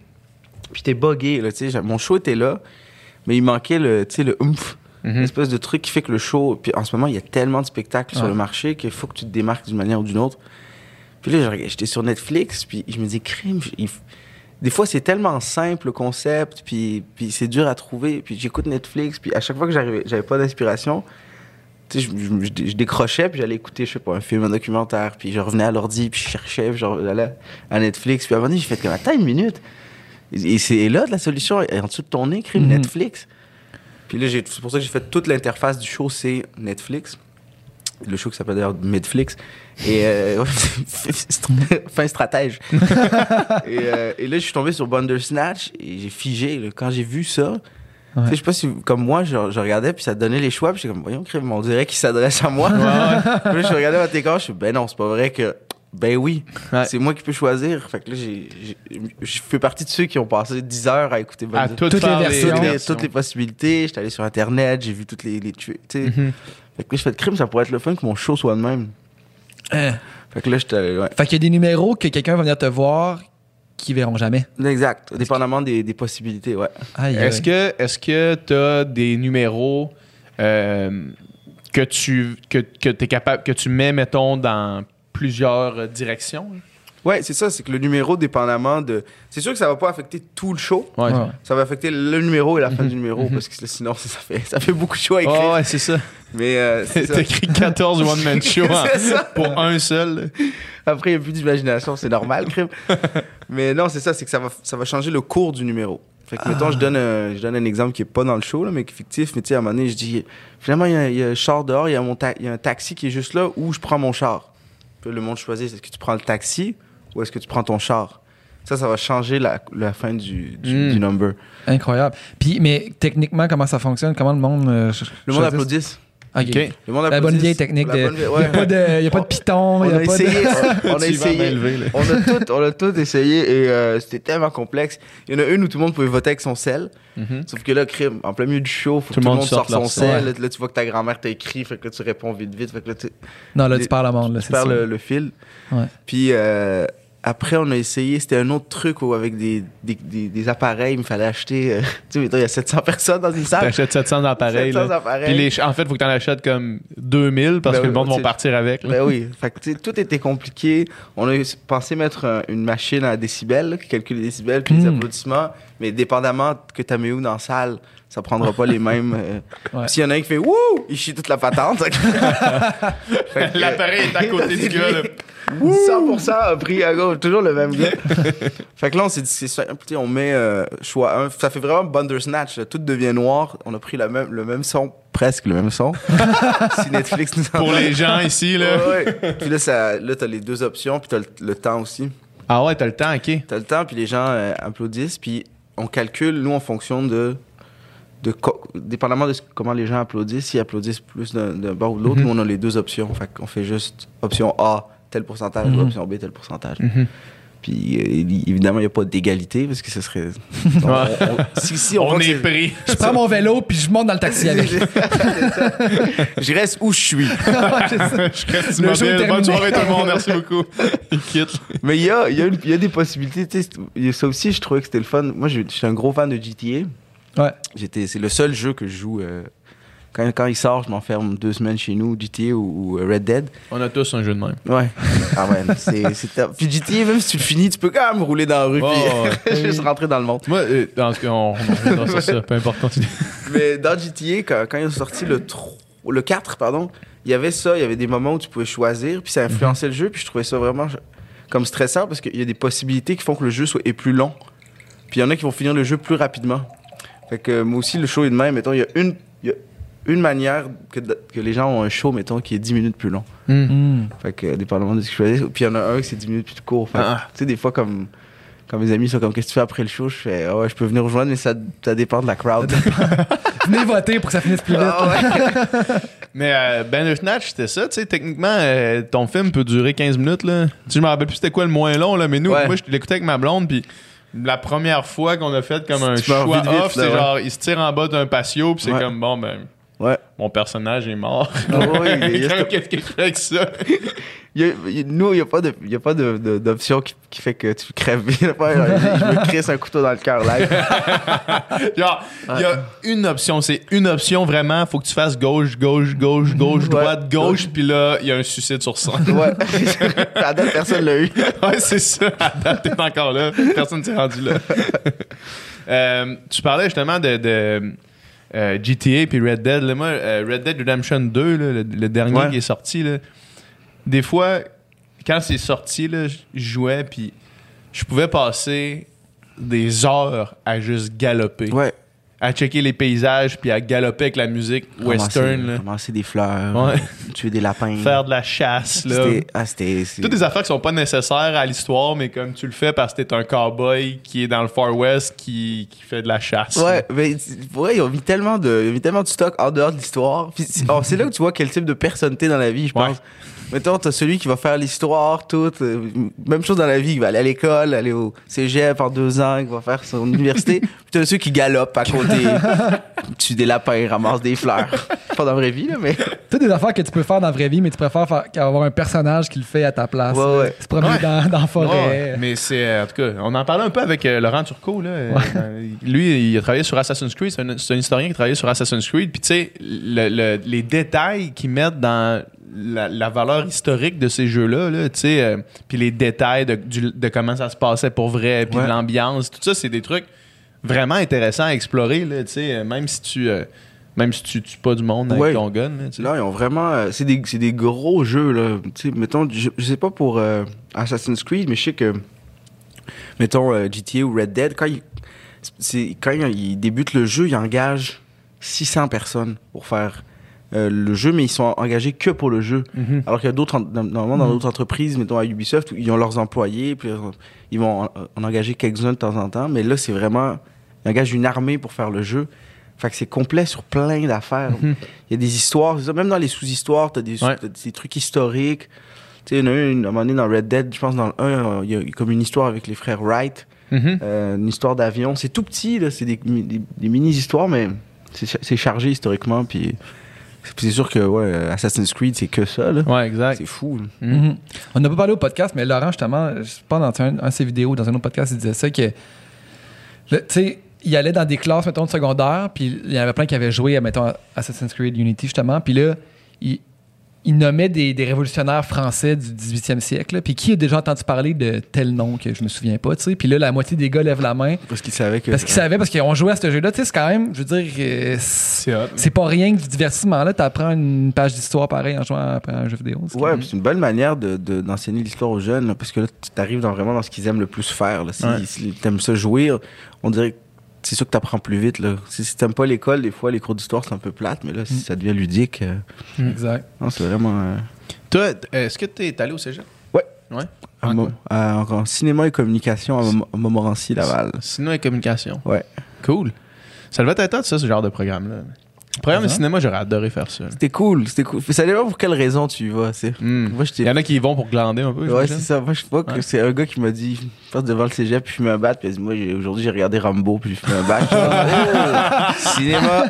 Puis j'étais buggé, là, tu sais. j'a- Mon show était là, mais il manquait le, tu sais, le oomph. Mhm. Une espèce de truc qui fait que le show. Puis en ce moment, il y a tellement de spectacles sur Ouais. le marché qu'il faut que tu te démarques d'une manière ou d'une autre. Puis là, je regardais- j'étais sur Netflix, puis je me dis, crime. il f- Des fois, c'est tellement simple le concept, puis, puis c'est dur à trouver. Puis j'écoute Netflix, puis à chaque fois que j'arrivais, j'avais pas d'inspiration, je, je- je- je décrochais, puis j'allais écouter, je sais pas, un film, un documentaire, puis je revenais à l'ordi, puis je cherchais, puis j'allais à Netflix. Puis à un moment donné, j'ai fait comme, attends une minute. Et, et c'est là la solution, est en dessous de ton nez, crime Mhm. Netflix. Puis là, c'est pour ça que j'ai fait toute l'interface du show, c'est Netflix. Le show qui s'appelle d'ailleurs Midflix. Et euh, fin stratège. et, euh, et là, je suis tombé sur Bandersnatch et j'ai figé. là. Quand j'ai vu ça, tu sais, je sais pas si, comme moi, je, je regardais, puis ça donnait les choix, puis j'étais comme, voyons, crime, on dirait qu'il s'adresse à moi. Puis là, je regardais votre écran, je suis, ben non, c'est pas vrai que. Ben oui, Ouais. c'est moi qui peux choisir. Fait que là, je fais partie de ceux qui ont passé 10 heures à écouter À toutes, Toutes les versions. toutes, les, versions. toutes les possibilités. J'étais allé sur Internet, j'ai vu toutes les, les tu sais. Fait que là, je fais de crime, ça pourrait être le fun que mon show soit de même. Hein. Fait que là, j'étais ouais. Fait qu'il y a des numéros que quelqu'un va venir te voir qui verront jamais. Exact, dépendamment des, des possibilités, ouais. Est-ce que est-ce que tu as des numéros euh, que tu que, que es capable que tu mets mettons dans plusieurs euh, directions? Ouais, c'est ça, c'est que le numéro, dépendamment de. C'est sûr que ça va pas affecter tout le show. Ouais. Ouais. Ça va affecter le numéro et la fin du numéro, parce que sinon, ça fait, ça fait beaucoup de shows à écrire. Ah ouais, c'est ça. Mais euh. T'écris 14 one-man C'est ça. pour un seul. Après, il n'y a plus d'imagination, c'est normal, crime. Mais non, c'est ça, c'est que ça va, ça va changer le cours du numéro. Fait que, mettons, je donne, un, je donne un exemple qui est pas dans le show, là, mais qui est fictif. Mais tu sais, à un moment donné, je dis, finalement, il y, a- il y a un char dehors, il y, a mon ta- il y a un taxi qui est juste là, où je prends mon char. Puis le monde choisit, est-ce que tu prends le taxi ou est-ce que tu prends ton char? Ça, ça va changer la, la fin du, du, Mm. du number. Incroyable. Puis, mais techniquement, comment ça fonctionne? Comment le monde. euh, Le monde applaudisse. Ok. OK. Le monde La bonne applaudisse. vieille technique. De- bonne vie- Il ouais. n'y a pas de, il y a pas de piton. il y On a pas essayé, de... on a essayé. On a tout, on a tout essayé et euh, c'était tellement complexe. Il y en a une où tout le monde pouvait voter avec son sel. Mhm. Sauf que là, crime, en plein milieu du show, faut que tout le monde sorte son sel. Là, là, tu vois que ta grand-mère t'a écrit, fait que là, tu réponds vite, vite. Fait que là, tu, Non, là, tu parles à monde. Là, tu perds le fil. Ouais. Puis euh, après, on a essayé, c'était un autre truc où, avec des, des, des, des appareils, il me fallait acheter. euh, tu sais, il y a 700 personnes dans une salle. T'achètes 700 appareils. 700 là. appareils. Puis les en fait, il faut que t'en achètes comme 2000 parce Ben que oui, le monde va partir avec. là. Ben oui. Fait que, tout était compliqué. On a pensé mettre un- une machine à décibels là, qui calcule les décibels puis les Hmm. applaudissements. Mais dépendamment que tu mis où dans la salle, ça prendra pas les mêmes. euh. Ouais. S'il y en a un qui fait Wouh! Il chie toute la patente. Que- L'appareil est à côté du gars. là. 100% a pris à gauche, toujours le même gars. fait que là, on s'est dit, on met euh, choix 1. Ça fait vraiment Bandersnatch, là. tout devient noir. On a pris la même, le même son, presque le même son. si Netflix nous Pour envoie- les gens ici. Là. Ouais, ouais. Puis là, ça, là t'as les deux options, puis t'as le, le temps aussi. Ah ouais, t'as le temps, OK. T'as le temps, puis les gens euh, applaudissent, puis on calcule, nous, en fonction de. De dépendamment de ce- comment les gens applaudissent, s'ils applaudissent plus d'un bord ou de l'autre, Mhm. nous, on a les deux options. Fait qu'on fait juste option A, tel pourcentage, ou option B, tel pourcentage. Mhm. Puis euh, évidemment, il n'y a pas d'égalité, parce que ce serait. on- on- on- si, si on, est pris. Je prends mon vélo puis je monte dans le taxi avec. Je reste où je suis. Je reste Le. Bonne soirée tout le monde. Merci beaucoup. Il quitte. Mais il y a, il y, a y a des possibilités. tu sais, il y a Ça aussi, je trouvais que c'était le fun. Moi, je je suis un gros fan de GTA. Ouais. J'étais, c'est le seul jeu que je joue. euh, quand, quand il sort, je m'enferme deux semaines chez nous, GTA ou, ou Red Dead. On a tous un jeu de même. Ouais. Ah ouais, c'est, c'est top. Puis GTA, même si tu le finis, tu peux quand même rouler dans la rue Oh, puis juste rentrer dans le monde. Moi, euh, dans ce cas, on, ça. Peu importe, continue. Mais dans GTA, quand, quand ils ont sorti le, 3 le 4, pardon, il y avait ça, il y avait des moments où tu pouvais choisir, puis ça influençait le jeu, puis je trouvais ça vraiment comme stressant parce qu'il y a des possibilités qui font que le jeu soit, est plus long. Puis il y en a qui vont finir le jeu plus rapidement. Fait que moi aussi, le show est de même. Mettons, il y a une, il y a une manière que, que les gens ont un show, mettons, qui est 10 minutes plus long. Hmm. Fait que, dépendamment de ce que je choisis. Puis il y en a un qui c'est 10 minutes plus court. Ah. tu sais, des fois, comme. quand mes amis sont comme, qu'est-ce que tu fais après le show? Je fais, Ah ouais, je peux venir rejoindre, mais ça, ça dépend de la crowd. Venez voter pour que ça finisse plus vite. Ah ouais. Mais euh, Bandersnatch, c'était ça, tu sais, techniquement, euh, ton film peut durer 15 minutes, là. Tu sais, je me rappelle plus c'était quoi le moins long, là, mais nous, Ouais. moi, je l'écoutais avec ma blonde, puis la première fois qu'on a fait comme un choix off, c'est genre, il se tire en bas d'un patio, puis c'est Ouais. comme, bon, ben, Ouais. mon personnage est mort. Ah ouais, il y a- Qu'est-ce que je fais avec ça? Il y a- il nous, il n'y a pas d'option qui, qui fait que tu crèves. Il y a pas, genre, je me crisse un couteau dans le cœur live. Genre, il y a une option, c'est une option vraiment, faut que tu fasses gauche, gauche, gauche, gauche, Ouais. droite, gauche, puis là, il y a un suicide sur ça. Ouais. à date, personne l'a eu. ouais, c'est ça. À date, t'es encore là. Personne s'est rendu là. Euh, tu parlais justement de, de, euh, GTA puis Red Dead. Là, moi, euh, Red Dead Redemption 2, là, le, le dernier Ouais. qui est sorti, là, des fois, quand c'est sorti, je je jouais puis je pouvais passer des heures à juste galoper. Ouais. À checker les paysages puis à galoper avec la musique western. Là. ramasser des fleurs, Ouais. tuer des lapins. Faire de la chasse. Là. Ah, c'était. Toutes des affaires qui sont pas nécessaires à l'histoire, mais comme tu le fais parce que t'es un cowboy qui est dans le Far West qui, qui fait de la chasse. Ouais, mais vrai, ils ont mis tellement de, ils ont mis tellement de stock en dehors de l'histoire. Oh, c'est là que tu vois quel type de personne t'es dans la vie, je pense. Ouais. Mettons, t'as celui qui va faire l'histoire, tout. euh, même chose dans la vie, il va aller à l'école, aller au cégep en deux ans, il va faire son université. Puis t'as ceux qui galopent à côté, tuent des lapins, ramassent des fleurs. Pas dans la vraie vie, là, mais. Toutes des affaires que tu peux faire dans la vraie vie, mais tu préfères faire, avoir un personnage qui le fait à ta place. Ouais, ouais. Se promener Ouais. dans, dans la forêt. Ouais, mais c'est euh, en tout cas, on en parlait un peu avec euh, Laurent Turcot là. Euh, lui, il a travaillé sur Assassin's Creed. C'est un, c'est un historien qui a travaillé sur Assassin's Creed. Puis tu sais, le- le- les détails qu'ils mettent dans la, la valeur historique de ces jeux-là, là, tu sais, euh, puis les détails de, du- de comment ça se passait pour vrai, puis Ouais. l'ambiance, tout ça, c'est des trucs vraiment intéressants à explorer là. Tu sais, euh, même si tu euh, même si tu tues pas du monde avec Ouais. ton gun. Là, tu sais. Là, ils ont vraiment. euh, c'est des, des gros jeux, là. Tu sais, mettons, je, je sais pas pour euh, Assassin's Creed, mais je sais que. Mettons, euh, GTA ou Red Dead, quand ils, quand ils débutent le jeu, ils engagent 600 personnes pour faire euh, le jeu, mais ils sont engagés que pour le jeu. Mhm. Alors qu'il y a d'autres, dans- normalement, dans d'autres entreprises, mettons à Ubisoft, où ils ont leurs employés, puis euh, ils vont en, en engager quelques-uns de temps en temps, mais là, c'est vraiment. Ils engagent une armée pour faire le jeu. Fait que c'est complet sur plein d'affaires. Mhm. Il y a des histoires, ça, même dans les sous-histoires, t'as des, Ouais. t'as des trucs historiques. Tu sais, il y en a une, à un moment donné, dans Red Dead, je pense dans le 1, euh, il y a comme une histoire avec les frères Wright, Mhm. euh, une histoire d'avion. C'est tout petit, là, c'est des, des- des mini-histoires, mais c'est chargé historiquement, puis puis c'est sûr que ouais, Assassin's Creed, c'est que ça, là. Ouais, exact. C'est fou. là. Mhm. Mhm. On n'a pas parlé au podcast, mais Laurent, justement, je pense dans un, un de ses vidéos, dans un autre podcast, il disait ça que, tu sais, il allait dans des classes, mettons, de secondaire, puis il y en avait plein qui avaient joué, à, mettons, Assassin's Creed Unity, justement, puis là, il, il nommait des, des révolutionnaires français du 18e siècle, puis qui a déjà entendu parler de tel nom que je me souviens pas, tu sais, puis là, la moitié des gars lèvent la main, Parce qu'ils savaient que. parce qu'ils savaient, parce qu'ils ont joué à ce jeu-là, tu sais, c'est quand même, je veux dire, euh, c'est pas rien que du divertissement, là, t'apprends une page d'histoire pareil en jouant à, à un jeu vidéo. c'est Ouais, c'est une belle manière de- de- d'enseigner l'histoire aux jeunes, là, parce que là, tu arrives dans, vraiment dans ce qu'ils aiment le plus faire. Là. Si, Ouais. si t'aimes ça jouer, on dirait que c'est sûr que t'apprends plus vite. Là. Si, si t'aimes pas l'école, des fois, les cours d'histoire, c'est un peu plate, mais là, Mm. si ça devient ludique, euh, Exact. non, c'est vraiment... euh, Toi, est-ce que t'es allé au cégep? Ouais. Ouais. En cinéma et communication à, Montmorency, Laval. Sinon, et communication. Ouais. Cool. Ça devait être ça, ce genre de programme-là. Le programme de cinéma, j'aurais adoré faire ça. C'était cool, c'était cool. Ça dépend pour quelle raison tu y vas, tu sais. Hmm. Moi, Il j'étais... y en a qui y vont pour glander un peu. Ouais, c'est ça. Moi, je sais pas que Ouais. c'est un gars qui m'a dit, je passe devant le cégep, puis je fume un bat, puis il a dit, moi, aujourd'hui, j'ai regardé Rambo, puis j'ai fumé un bat. Je oh, cinéma.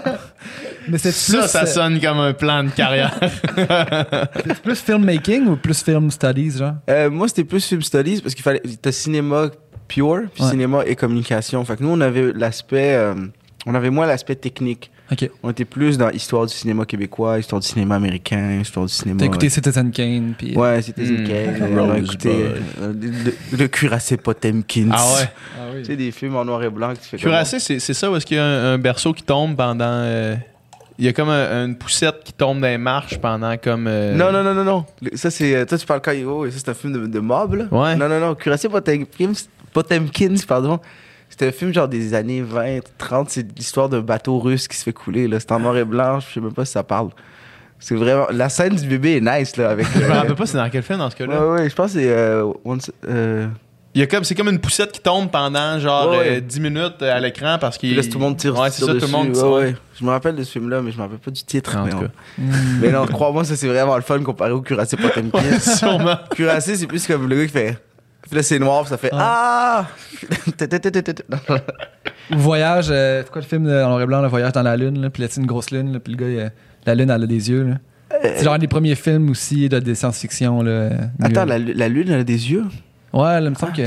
Mais c'est Ça, plus, ça euh, sonne comme un plan de carrière. c'est plus filmmaking ou plus film studies, genre? Euh, moi, c'était plus film studies parce qu'il fallait. T'as cinéma pure, puis Ouais. cinéma et communication. Fait que nous, on avait l'aspect. euh, on avait moins l'aspect technique. Ok. On était plus dans histoire du cinéma québécois, histoire du cinéma américain, histoire du cinéma. T'as écouté Citizen Kane, puis... Ouais, c'était Hmm. Kane. On a écouté euh, le, le cuirassé Potemkins. ah ouais? Ah oui. Tu sais, des films en noir et blanc que tu fais Cuirassé, c'est c'est ça où est-ce qu'il y a un, un berceau qui tombe pendant. euh, il y a comme un- une poussette qui tombe dans les marches pendant comme. euh, Non, non, non, non, non. Le- Ça, c'est. euh, Toi, tu parles quand oh, ça, c'est un film de, de mob, là. Ouais. Non, non, non. Cuirassé Potemkins, Potemkins, pardon. C'était un film genre des années 20, 30. C'est l'histoire d'un bateau russe qui se fait couler, là. C'est en noir et blanc. Je sais même pas si ça parle. C'est vraiment. La scène du bébé est nice, là. Avec, Je me euh, rappelle pas c'est dans quel film dans ce cas-là. Ouais, ouais, je pense que c'est. euh, Once- euh, Il y a comme, c'est comme une poussette qui tombe pendant genre Ouais, ouais. euh, 10 minutes à l'écran parce qu'il. Là, tout le monde tire, Ouais, c'est tire ça, tout dessus. le monde Ouais, tire. ouais. Je me rappelle de ce film-là, mais je me rappelle pas du titre. En mais tout non. cas. Mais non, crois-moi, ça c'est vraiment le fun comparé au cuirassé Potemkin. Sûrement. cuirassé, c'est plus comme le gars qui fait. Puis là, c'est noir, puis ça fait Ah! Ou Voyage, euh, c'est quoi le film de- en noir et blanc, le voyage dans la lune, là, puis là, c'est une grosse lune, là, puis le gars, il a- la lune, elle a des yeux. là. C'est genre un des premiers films aussi de, de science-fiction. Là, euh, Attends, la, la lune, elle a des yeux? Ouais, là, il me semble que.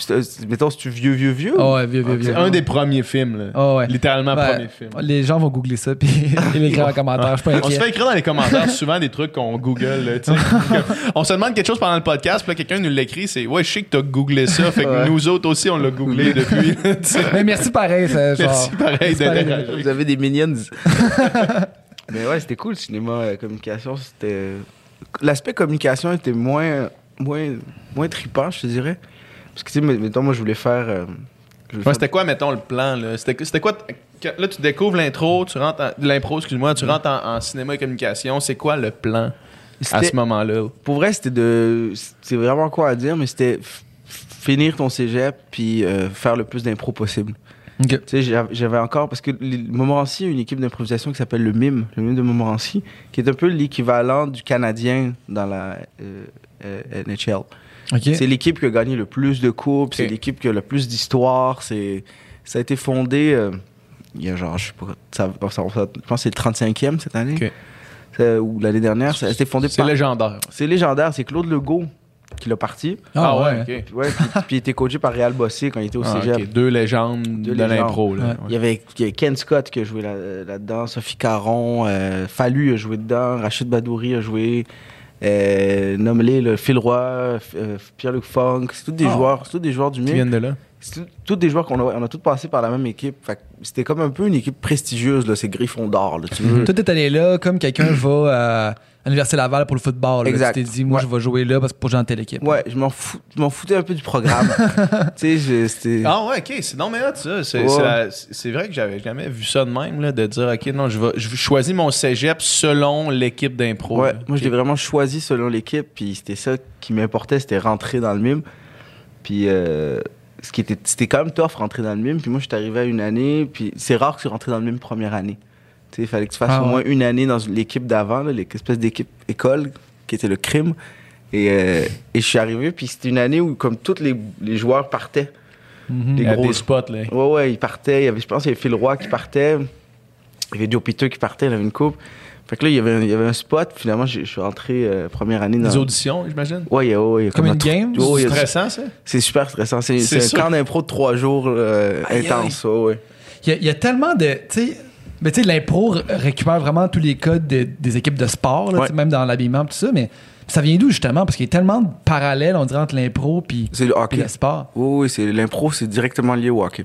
C'est- Mettons, c'est-tu vieux, vieux, vieux? Oh, ouais, vieux, vieux, vieux. C'est un des premiers films, là. Oh, ouais. Littéralement, Ben, premier film. Les gens vont googler ça, puis ils l'écrivent en commentaire. Je suis pas On se inquiet. fait écrire dans les commentaires souvent des trucs qu'on google. là, tu sais. on se demande quelque chose pendant le podcast, puis là, quelqu'un nous l'écrit, c'est Ouais, je sais que t'as googlé ça, fait que Ouais. nous autres aussi, on l'a googlé depuis. tu sais. Mais merci pareil. ça, genre, Merci pareil merci pareil. d'interagir. Vous avez des minions. Mais ouais, c'était cool, le cinéma, euh, communication. C'était. L'aspect communication était moins, moins, moins trippant, je te dirais. Parce que, tu sais, mettons, moi, je voulais faire. euh, Ouais, faire- c'était quoi, mettons, le plan? Là? C'était, quoi? Là, tu découvres l'intro, tu rentres en- l'impro, excuse-moi, tu rentres en, en cinéma et communication. C'est quoi le plan à ce moment-là? Pour vrai, c'était de. C'est vraiment quoi à dire, mais c'était finir ton cégep puis euh, faire le plus d'impro possible. Tu sais, j'av- j'avais encore. Parce que Montmorency a une équipe d'improvisation qui s'appelle le MIM, le MIM de Montmorency, qui est un peu l'équivalent du Canadien dans la euh, euh, NHL. C'est l'équipe qui a gagné le plus de coupes, c'est l'équipe qui a le plus d'histoire. C'est, ça a été fondé euh, il y a genre, je sais pas, ça, ça- ça- je pense que c'est le 35e cette année. C'est- ou l'année dernière. Ça a été fondé C'est par. légendaire. C'est légendaire, c'est Claude Legault qui l'a parti. Ah, ouais. ok. Puis, ouais, puis, puis il était coaché par Réal Bossé quand il était au Ah, cégep. Deux légendes Deux de l'impro. Ouais. Ouais. Il y, avait, il y avait Ken Scott qui a joué là- là-dedans, Sophie Caron, euh, Fallu a joué dedans, Rachid Badouri a joué, euh, nomme-les, là, Phil Roy, euh, Pierre-Luc Funk, c'est tous des Ah. joueurs, c'est tous des joueurs du Qui MIM. viennent de là. C'est tout- tous des joueurs qu'on a, on a tous passé par la même équipe. Fait c'était comme un peu une équipe prestigieuse, là, c'est Griffon d'or, veux. Toi, t'es allé là comme quelqu'un va à l'Université Laval pour le football. là. Exact. Tu t'es dit, moi, Ouais. je vais jouer là parce que pour jouer en telle équipe. Ouais, je m'en fous, je m'en foutais un peu du programme. tu sais, je- c'était. Ah ouais, ok, c'est non mais ça. C'est, Ouais. c'est vrai que j'avais jamais vu ça de même, là, de dire ok, non, je vais, je choisis mon cégep selon l'équipe d'impro. Ouais, là. moi je l'ai vraiment choisi selon l'équipe, puis c'était ça qui m'importait, c'était rentrer dans le mime. Puis euh, ce qui était, c'était quand même tough rentrer dans le mime. Puis moi je suis arrivé à une année, puis c'est rare que tu rentres dans le mime première année. Il fallait que tu fasses Ah au ouais. moins une année dans l'équipe d'avant, l'espèce d'équipe école qui était le crime. Et, euh, et je suis arrivé, puis c'était une année où comme tous les, les joueurs partaient. Il y a gros- des spots, là. Ouais, ouais, ils partaient. Il y avait, je pense qu'il y avait Phil Roy qui partait. Il y avait Joe Peter qui partait, il avait une coupe. Fait que là, il y avait un, il y avait un spot. Finalement, je je suis rentré euh, première année dans. Des auditions, j'imagine? Ouais, ouais, a Comme un une tr- game? Ouais, C'est stressant, ça? C'est super stressant. C'est un camp d'impro de trois jours euh, intense. ouais, ouais. Il y, a, il y a tellement de. Tu sais, mais tu sais, l'impro récupère vraiment tous les codes de- des équipes de sport, là, Ouais. tu sais, même dans l'habillement, tout ça. Mais ça vient d'où, justement? Parce qu'il y a tellement de parallèles, on dirait, entre l'impro puis C'est le puis hockey. le sport. Oui, oui, c'est l'impro, c'est directement lié au hockey.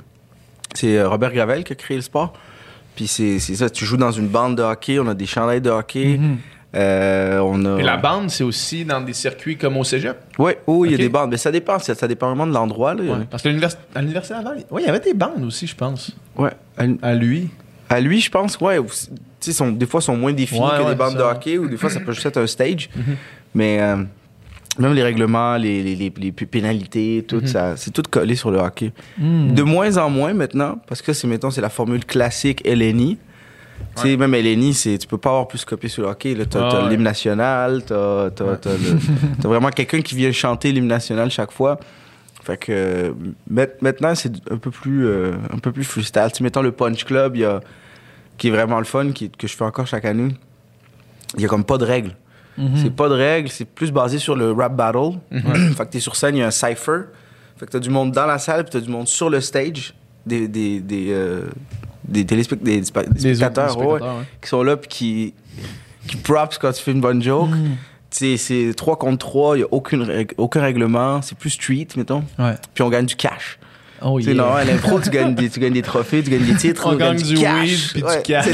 C'est euh, Robert Gravel qui a créé le sport. Puis c'est c'est ça, tu joues dans une bande de hockey, on a des chandails de hockey. Mhm. euh, on a... Et la bande, c'est aussi dans des circuits comme au cégep? Ouais, oui, il y Ok. a des bandes. Mais ça dépend, ça, ça dépend vraiment de l'endroit. là. Ouais. Parce que l'univers- à l'université avant, il ouais, il y avait des bandes aussi, je pense. Ouais. À, À lui. À lui, je pense, ouais. sont- des fois, sont moins définis Ouais, que ouais, des bandes de hockey, ou des fois, ça peut juste être un stage. Mhm. Mais euh, même les règlements, les, les, les- les pénalités, tout Mhm. ça, c'est tout collé sur le hockey. Mhm. De moins en moins maintenant, parce que c'est, mettons, c'est la formule classique LNI. Tu sais, Ouais. même LNI, c'est, tu peux pas avoir plus copié sur le hockey. Là, t'as, l'hymne national, t'as, t'as vraiment quelqu'un qui vient chanter l'hymne national chaque fois. Fait que maintenant, c'est un peu plus, euh, un peu plus freestyle. Tu mettons le Punch Club, y a, qui est vraiment le fun, qui, que je fais encore chaque année. Il y a comme pas de règles. Mhm. C'est pas de règles, c'est plus basé sur le rap battle. Mhm. fait que t'es sur scène, il y a un cypher. Fait que t'as du monde dans la salle, puis t'as du monde sur le stage. Des, des, des, euh, des, des, des spectateurs, autres ouais, spectateurs, ouais. qui sont là, puis qui, qui props quand tu fais une bonne joke. Mhm. C'est 3 contre 3, il n'y a aucune aucun règlement. C'est plus street, mettons. Ouais. Puis on gagne du cash. Oh, yeah. non, à l'impro, tu gagnes, des, tu gagnes des trophées, tu gagnes des titres, On tu gagnes gagne du, cash. weed puis du cash.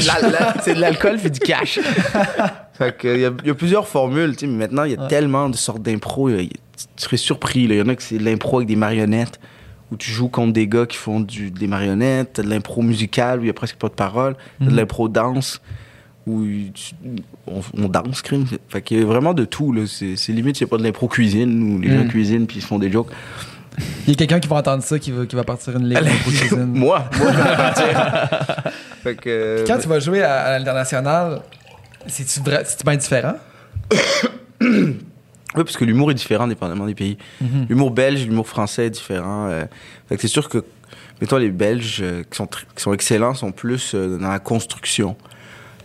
C'est de l'alcool puis du cash. fait que, il y, a- il y a plusieurs formules, tu sais, mais maintenant, il y a Ouais. tellement de sortes d'impro. Tu serais surpris. là. Il y en a que c'est de l'impro avec des marionnettes, où tu joues contre des gars qui font du, des marionnettes. De l'impro musicale, où il n'y a presque pas de parole. T'as de Mhm. l'impro danse, où on, on danse, crime. Fait qu'il y a vraiment de tout. là. C'est c'est limite, a pas de l'impro cuisine, où les gens Mhm. cuisinent puis ils se font des jokes. Il y a quelqu'un qui va entendre ça, qui va, qui va partir une ligue d'impro cuisine. Moi, moi, je vais partir. fait que. euh, Quand tu vas jouer à, à l'international, c'est-tu vrai- c'est-tu bien différent? Oui, parce que l'humour est différent dépendamment des pays. Mhm. L'humour belge, l'humour français est différent. euh, fait que c'est sûr que, mettons, les Belges euh, qui, sont tr- qui sont excellents sont plus euh, dans la construction.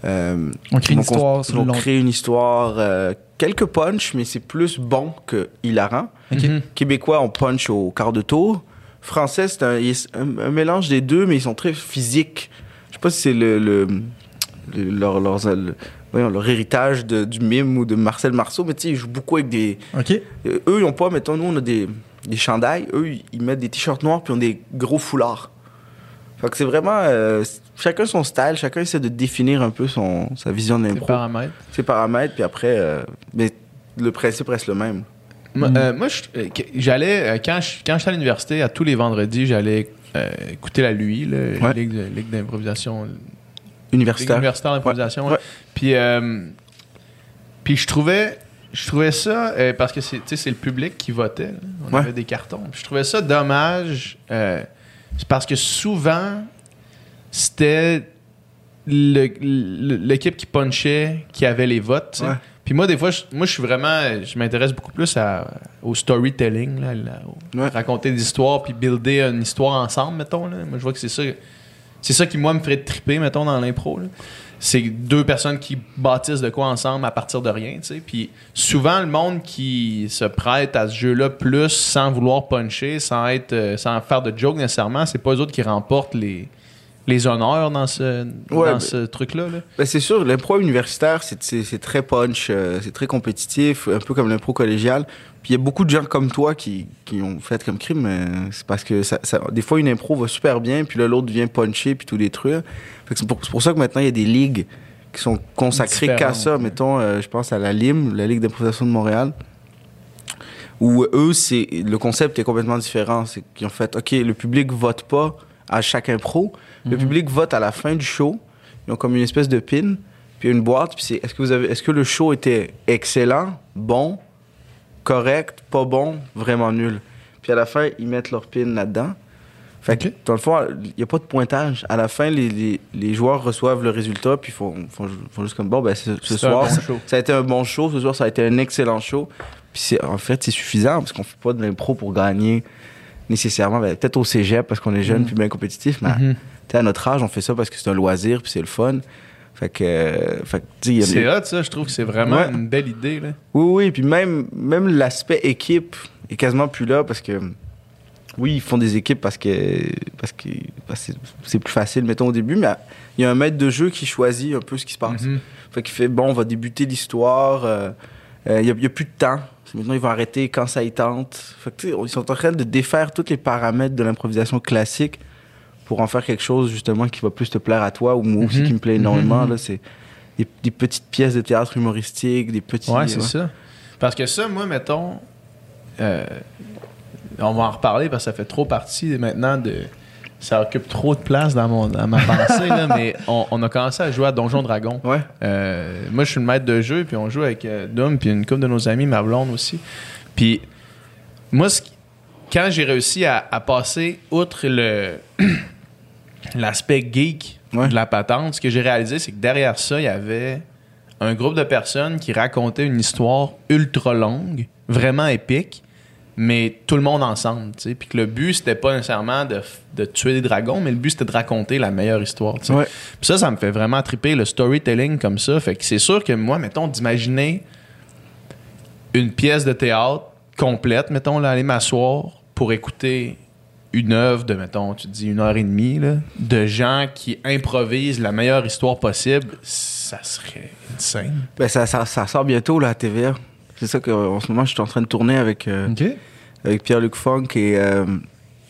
Euh, On crée une histoire cons- sur ils le vont long créer une histoire, euh, quelques punch, mais c'est plus bon que hilarant. Mhm. Québécois, on punch au quart de tour. Français, c'est un, mélange des deux, mais ils sont très physiques. Je sais pas si c'est le, le- le- leur, leurs- le- voyons, leur héritage de- du mime ou de Marcel Marceau, mais tu sais, ils jouent beaucoup avec des, euh, eux, ils ont pas, mettons, nous, on a des, des chandails. Eux, ils- ils mettent des t-shirts noirs puis ils ont des gros foulards. Fait que c'est vraiment. euh, chacun son style, chacun essaie de définir un peu son, sa vision de l'impro, paramètres. ses paramètres, puis après. euh, mais le principe reste le même. Moi, Mm. euh, moi, j'allais, quand je- quand j'étais à l'université, à tous les vendredis, j'allais euh, écouter la LUI, là, Ouais. Ligue, d'improvisation. Ligue Universitaire. universitaire d'improvisation. Ouais. ouais. Puis, euh, puis je trouvais. Je trouvais ça, euh, parce que c'est tu sais, c'est le public qui votait, là. on Ouais. avait des cartons. Puis je trouvais ça dommage, euh, c'est parce que souvent, c'était l'équipe qui punchait qui avait les votes. Ouais. Puis moi, des fois, je, moi, je suis vraiment. Je m'intéresse beaucoup plus à- au storytelling, là, là, au- Ouais. raconter des histoires, puis builder une histoire ensemble, mettons. Là. Moi, je vois que c'est ça. C'est ça qui, moi, me ferait triper, mettons, dans l'impro. C'est deux personnes qui bâtissent de quoi ensemble à partir de rien, tu sais. Souvent, le monde qui se prête à ce jeu-là plus sans vouloir puncher, sans être, euh, sans faire de joke nécessairement, c'est pas eux autres qui remportent les, les honneurs dans ce, Ouais, dans ben- ce truc-là. là? Ben, c'est sûr, l'impro universitaire, c'est- très punch, euh, c'est très compétitif, un peu comme l'impro collégial. Puis il y a beaucoup de gens comme toi qui, qui ont fait comme crime, c'est parce que ça, ça- des fois une impro va super bien, puis là l'autre vient puncher puis tout détruire. C'est pour, c'est pour ça que maintenant il y a des ligues qui sont consacrées qu'à ça. ouais. Mettons, euh, je pense à la LIM, la Ligue d'improvisation de Montréal, où eux, c'est le concept est complètement différent. C'est qu'ils ont fait, OK, le public vote pas à chaque impro. Le Mhm. public vote à la fin du show. Ils ont comme une espèce de pin, puis une boîte, puis c'est est-ce que vous avez est-ce que le show était excellent, bon, correct, pas bon, vraiment nul? Puis à la fin, ils mettent leur pin là-dedans. Fait que, Ok. dans le fond, il n'y a pas de pointage. À la fin, les, les, les joueurs reçoivent le résultat, puis font, font, font juste comme bon, ben, ce, soir, bon ça, a été un bon show. Ce soir, ça a été un excellent show. Puis c'est- en fait, c'est suffisant parce qu'on fait pas de l'impro pour gagner nécessairement. Ben, Peut-être au cégep parce qu'on est jeune Mhm. puis bien compétitif, mais Mhm. à notre âge, on fait ça parce que c'est un loisir puis c'est le fun. Fait que, euh, fait que, C'est hot, ça. Je trouve que c'est vraiment Ouais. une belle idée. Là. oui, oui, puis même, même l'aspect équipe est quasiment plus là parce que, oui, ils font des équipes parce que, parce que, parce que c'est plus facile, mettons, au début, mais il y a un maître de jeu qui choisit un peu ce qui se passe. Fait qu'il fait, bon, on va débuter l'histoire, euh, euh, il n'y a, il y a plus de temps. Maintenant, ils vont arrêter quand ça y tente. Fait que, ils sont en train de défaire tous les paramètres de l'improvisation classique pour en faire quelque chose, justement, qui va plus te plaire à toi ou moi aussi Mhm. qui me plaît énormément. Mhm. là, c'est des, des petites pièces de théâtre humoristique, des petits... Ouais, c'est ouais. ça. Parce que ça, moi, mettons, euh, on va en reparler parce que ça fait trop partie maintenant de. Ça occupe trop de place dans, mon, dans ma pensée, là, mais on, on a commencé à jouer à Donjon Dragon. Ouais. Euh, moi, je suis le maître de jeu, puis on joue avec euh, Dom, puis une couple de nos amis, ma blonde aussi. Puis, moi, quand j'ai réussi à, à passer outre le l'aspect geek Ouais. de la patente, ce que j'ai réalisé, c'est que derrière ça, il y avait un groupe de personnes qui racontaient une histoire ultra longue, vraiment épique, mais tout le monde ensemble, tu sais. Puis que le but, c'était pas nécessairement de, de tuer des dragons, mais le but, c'était de raconter la meilleure histoire, tu sais. Ouais. Puis ça, ça me fait vraiment triper le storytelling comme ça. Fait que c'est sûr que moi, mettons, d'imaginer une pièce de théâtre complète, mettons, là, aller m'asseoir pour écouter une œuvre de, mettons, tu dis une heure et demie, là, de gens qui improvisent la meilleure histoire possible, ça serait insane. Ben, ça, ça, ça sort bientôt, là, à TVA. C'est ça qu'en ce moment, je suis en train de tourner avec, euh, avec Pierre-Luc Funk et euh,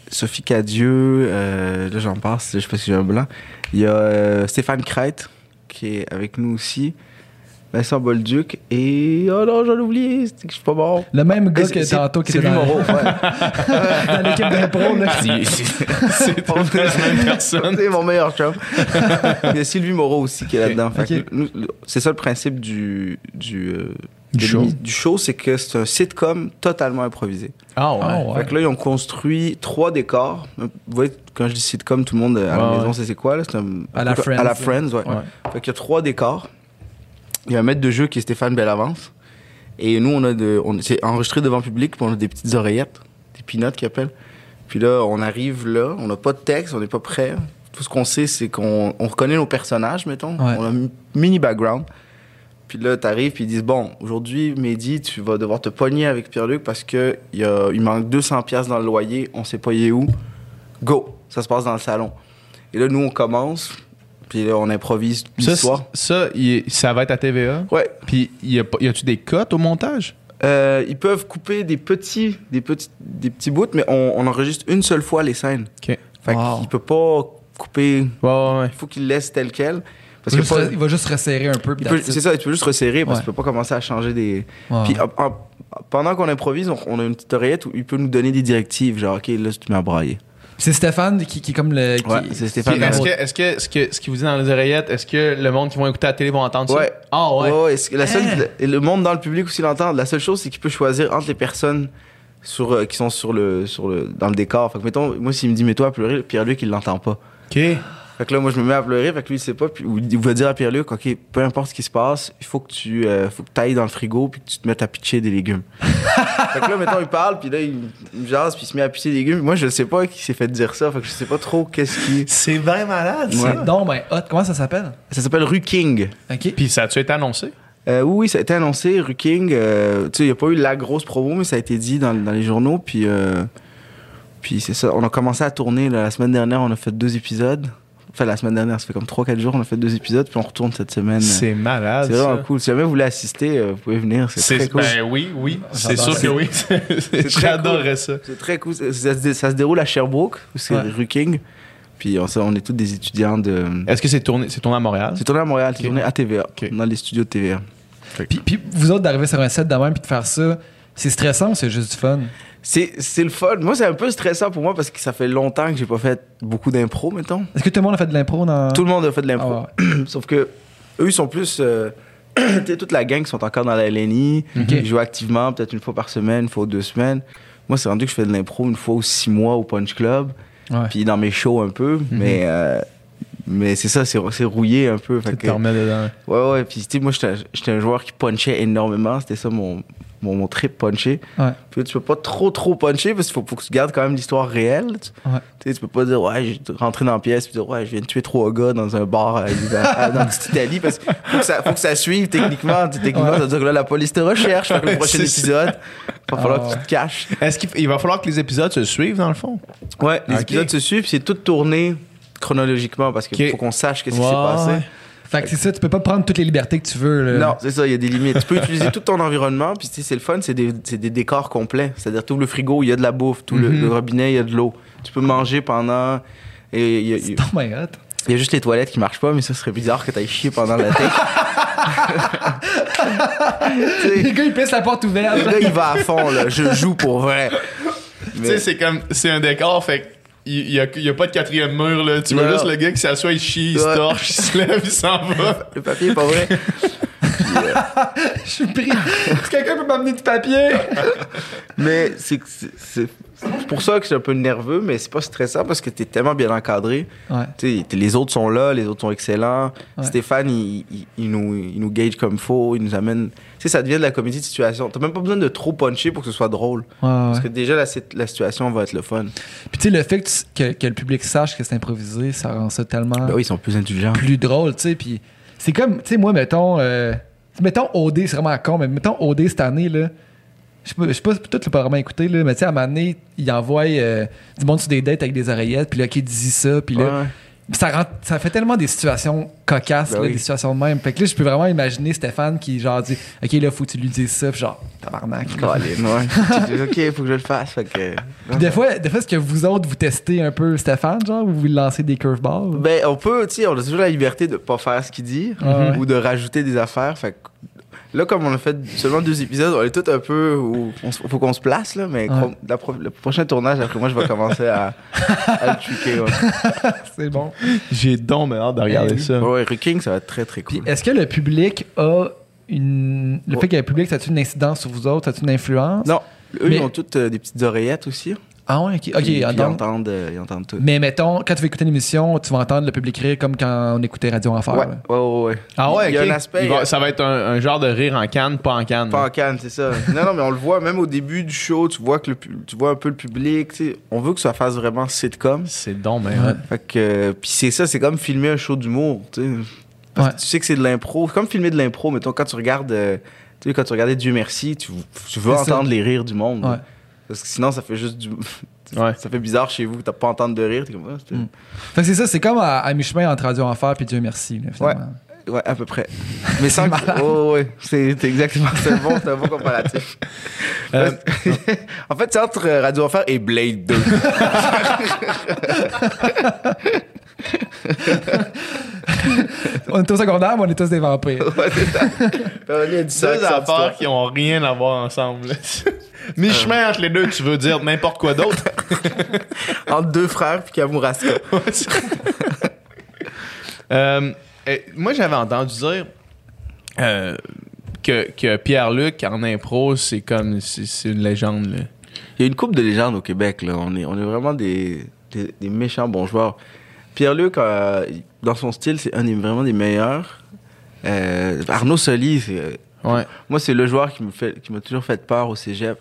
Sophie Cadieux. euh, là, j'en passe, je sais pas si j'ai un blanc. Il y a euh, Stéphane Crête qui est avec nous aussi. Vincent Bolduc et. Oh non, j'en ai oublié, c'est que je suis pas mort. Le même gars que tantôt qui était Sylvie dans, Moreau, ouais. dans l'équipe d'impro. là. C'est pas la même personne. C'est mon meilleur chum. Il y a Sylvie Moreau aussi qui est là-dedans. C'est ça le principe du, du, euh, Du show. l'imi- Du show, c'est que c'est un sitcom totalement improvisé. Ah ouais. Ah, ouais. Fait que là, ils ont construit trois décors. Vous voyez, quand je dis sitcom, tout le monde à la Ouais, maison c'est quoi. Là? Un- À la Friends. À la Friends, ouais. Ouais. Fait qu'il y a trois décors. Il y a un maître de jeu qui est Stéphane Bellavance. Et nous, on a de, on, c'est enregistré devant le public, puis on a des petites oreillettes, des peanuts qu'ils appellent. Puis là, on arrive là, on n'a pas de texte, on n'est pas prêt. Tout ce qu'on sait, c'est qu'on on reconnaît nos personnages, mettons. Ouais. On a un mini background. Puis là, t'arrives, puis ils disent Bon, aujourd'hui, Mehdi, tu vas devoir te pogner avec Pierre-Luc parce que il a- manque 200$ piastres dans le loyer, on sait pas y est où. Go Ça se passe dans le salon. Et là, nous, on commence, puis là, on improvise Ça, l'histoire. ça, il- ça va être à TVA. Ouais. Puis, y a, pas- y a-tu des cotes au montage? Euh, ils peuvent couper des petits, des petits, des petits bouts, mais on, on enregistre une seule fois les scènes. OK. Fait Wow. qu'il peut pas couper. Ouais, ouais. Il faut qu'il laisse tel quel. Parce il, que va pas- juste, il va juste resserrer un peu. c'est ça, tu peux juste resserrer parce Ouais. qu'il peut pas commencer à changer des. Ouais. Puis en- en- pendant qu'on improvise, on, on a une petite oreillette où il peut nous donner des directives, genre ok là tu mets à brailler. C'est Stéphane qui, qui est comme le. qui- Ouais, c'est Stéphane. Est-ce que, est-ce que ce que ce qu'il vous dit dans les oreillettes, est-ce que le monde qui vont écouter à la télé vont entendre Ouais. ça? Ah ouais. Ouais, ouais, la seule, et le monde dans le public aussi l'entend. La seule chose c'est qu'il peut choisir entre les personnes sur, euh, qui sont sur le, sur le, dans le décor. Fait que mettons, moi s'il me dit mets-toi à pleurer, Pierre-Luc il l'entend pas. OK. Fait que là, moi, je me mets à pleurer, fait que lui, il sait pas, puis il va dire à Pierre-Luc, OK, peu importe ce qui se passe, il faut que tu euh, faut que ailles dans le frigo, puis que tu te mettes à pitcher des légumes. fait que là, mettons, il parle, puis là, il, il me jase, puis il se met à pitcher des légumes. Moi, je sais pas qui s'est fait dire ça, fait que je sais pas trop qu'est-ce qui. C'est bien malade, Ouais. C'est donc ben hot. Comment ça s'appelle? Ça s'appelle Rue King. OK. Puis ça a-tu été annoncé? Euh, oui, oui, ça a été annoncé, Rue King. euh, tu sais, il n'y a pas eu la grosse promo, mais ça a été dit dans, dans les journaux, puis. euh, puis c'est ça, on a commencé à tourner là, la semaine dernière, on a fait deux épisodes. Enfin, la semaine dernière, ça fait comme 3-4 jours, on a fait deux épisodes, puis on retourne cette semaine. C'est malade. C'est vraiment ça. cool. Si jamais vous voulez assister, euh, vous pouvez venir. C'est très cool. Ben oui, oui. C'est sûr ça. que oui. J'adorerais ça. C'est très cool. Ça, ça se, ça se déroule à Sherbrooke, c'est Ouais. rue King. Puis on, on est tous des étudiants de. Est-ce que c'est tourné, c'est tourné à Montréal? C'est tourné à Montréal, c'est tourné à TVA, dans les studios de TVA. Puis, puis vous autres, d'arriver sur un set de même puis de faire ça, c'est stressant ou c'est juste du fun? C'est c'est le fun. Moi, c'est un peu stressant pour moi parce que ça fait longtemps que j'ai pas fait beaucoup d'impro, mettons. Est-ce que tout le monde a fait de l'impro dans. Tout le monde a fait de l'impro. Ah Sauf que eux, ils sont plus. euh, toute la gang qui sont encore dans la LNI. Ok. Ils jouent activement, peut-être une fois par semaine, une fois ou deux semaines. Moi, c'est rendu que je fais de l'impro une fois ou six mois au Punch Club. Ouais. Puis dans mes shows un peu. Mais, euh, mais c'est ça, c'est c'est rouillé un peu. Tu que- te remets dedans. ouais, ouais. Puis tu sais, moi, j'étais un joueur qui punchait énormément. C'était ça mon, mon, mon trip puncher. Ouais. Puis tu peux pas trop, trop puncher parce qu'il faut, faut que tu gardes quand même l'histoire réelle. Tu, Ouais. tu sais, tu peux pas dire, ouais, j'ai rentré dans la pièce puis dire, ouais, je viens de tuer trois gars dans un bar à- dans petite Italie parce qu'il faut que ça, faut que ça suive techniquement. Techniquement, ça veut dire que là, la police te recherche. Fait que le prochain épisode, il va falloir Ah que tu te caches. Est-ce qu'il il va falloir que les épisodes se suivent dans le fond? Ouais, les épisodes se suivent c'est tout tourné chronologiquement parce qu'il faut qu'on sache qu'est-ce qui s'est passé. Fait que c'est ça, tu peux pas prendre toutes les libertés que tu veux. là. Non, c'est ça, il y a des limites. Tu peux utiliser tout ton environnement, puis tu sais, c'est le fun, c'est des, c'est des décors complets. C'est-à-dire, tout le frigo, il y a de la bouffe, tout le, Mhm. le robinet, il y a de l'eau. Tu peux manger pendant. Et il y, a- il C'est y a- donc hot. il y a juste les toilettes qui marchent pas, mais ça serait bizarre que t'ailles chier pendant la sais, Les gars, ils pissent la porte ouverte. le gars, il va à fond, là. Je joue pour vrai. Tu sais, c'est comme, c'est un décor, fait que il y a, il y a pas de quatrième mur, là. Tu vois juste le gars qui s'assoit, il chie, il se Ouais. torche, il se lève, il s'en va. le papier est pas vrai. Je suis pris. Est-ce que quelqu'un peut m'amener du papier? Mais c'est c'est- c'est pour ça que je suis un peu nerveux, mais c'est pas stressant parce que t'es tellement bien encadré. Ouais. Tu sais, t- les autres sont là, les autres sont excellents. Ouais. Stéphane, il, il- il nous, il nous gauge comme faut, il nous amène. Sais, ça devient de la comédie de situation. T'as même pas besoin de trop puncher pour que ce soit drôle. Ouais, Parce ouais. que déjà, la, sit- la situation va être le fun. Puis tu sais, le fait que, tu- que, que le public sache que c'est improvisé, ça rend ça tellement Ben oui, ils sont plus indulgents. plus drôle, tu sais. Puis c'est comme, tu sais, moi, mettons, euh, mettons OD, c'est vraiment con, mais mettons OD cette année, là. Je sais pas, peut-être le vraiment écouté, là, mais tu sais, à un moment donné, il envoie euh, du monde sur des dates avec des oreillettes, puis là, qui dit ça, puis là, Ouais. Ça, rend- ça fait tellement des situations cocasses, Ben là, oui. des situations de même. Fait que là, je peux vraiment imaginer Stéphane qui, genre, dit Ok, là, faut que tu lui dises ça, puis genre, tabarnak. Tu dis, ok, faut que je le fasse. Fait que... Puis des fois, des fois, est-ce que vous autres, vous testez un peu Stéphane, genre, ou vous lancez des curveballs? Ben, on peut, tu sais, on a toujours la liberté de pas faire ce qu'il dit Ouais. ou de rajouter des affaires. Fait que là, comme on a fait seulement deux épisodes, on est tous un peu. Où on s- faut qu'on se place, là, mais Ouais. la pro- le prochain tournage, après moi, je vais commencer à, à le tweaker. Ouais, C'est bon. J'ai donc mais hâte de regarder Eh oui. ça. ouais Ricking, ça va être très, très Puis cool. est-ce que le public a une... le fait qu'il y ait un public, ça a-tu une incidence sur vous autres? Ça a-tu une influence? Non, eux, Mais- ils ont toutes euh, des petites oreillettes aussi. Ah ouais, ok. Ok, Puis, puis ils, donc- entendent, euh, ils entendent tout. Mais mettons, quand tu vas écouter l'émission, tu vas entendre le public rire comme quand on écoutait Radio Enfer. Ouais, là. ouais, ouais, ouais. Ah ouais, Il y a ok. un aspect. Va- euh, ça va être un, un genre de rire en canne, pas en canne. Pas en canne, c'est ça. non, non, mais on le voit même au début du show, tu vois que le, tu vois un peu le public. tu sais. On veut que ça fasse vraiment sitcom. C'est donc, mais Ouais. Fait que, euh, puis c'est ça, c'est comme filmer un show d'humour. Tu sais. Parce Ouais. que tu sais que c'est de l'impro. Comme filmer de l'impro. Mettons, quand tu regardes, euh, tu sais, quand tu regardais Dieu merci, tu, tu veux ça. entendre les rires du monde. Ouais. Parce que sinon, ça fait juste du. Ouais. Ça fait bizarre chez vous, t'as pas entendre de rire. T'es comme, ah, Mm. Fait que c'est ça, c'est comme à, à mi-chemin entre Radio Enfer puis Dieu merci. là, finalement. Ouais, à peu près. Mais sans que. Oh, ouais, c'est c'est exactement. C'est un bon, c'est un bon comparatif. Euh, en fait, c'est entre Radio Enfer et Blade 2. On est au secondaire, mais on est tous des vampires. Ouais, c'est ça. On a dit ça, deux affaires qui ont rien à voir ensemble. Mi-chemin entre les deux, tu veux dire n'importe quoi d'autre? Entre deux frères puis Kamouraska. Euh, eh, moi, j'avais entendu dire euh, que, que Pierre-Luc en impro, c'est comme. C'est c'est une légende. Là. Il y a une coupe de légendes au Québec. Là. On, est, on est vraiment des, des, des méchants bons joueurs. Pierre-Luc, euh, dans son style, c'est un des, vraiment des meilleurs. Euh, Arnaud Soli, c'est- Ouais. moi, c'est le joueur qui me fait, qui m'a toujours fait peur au cégep.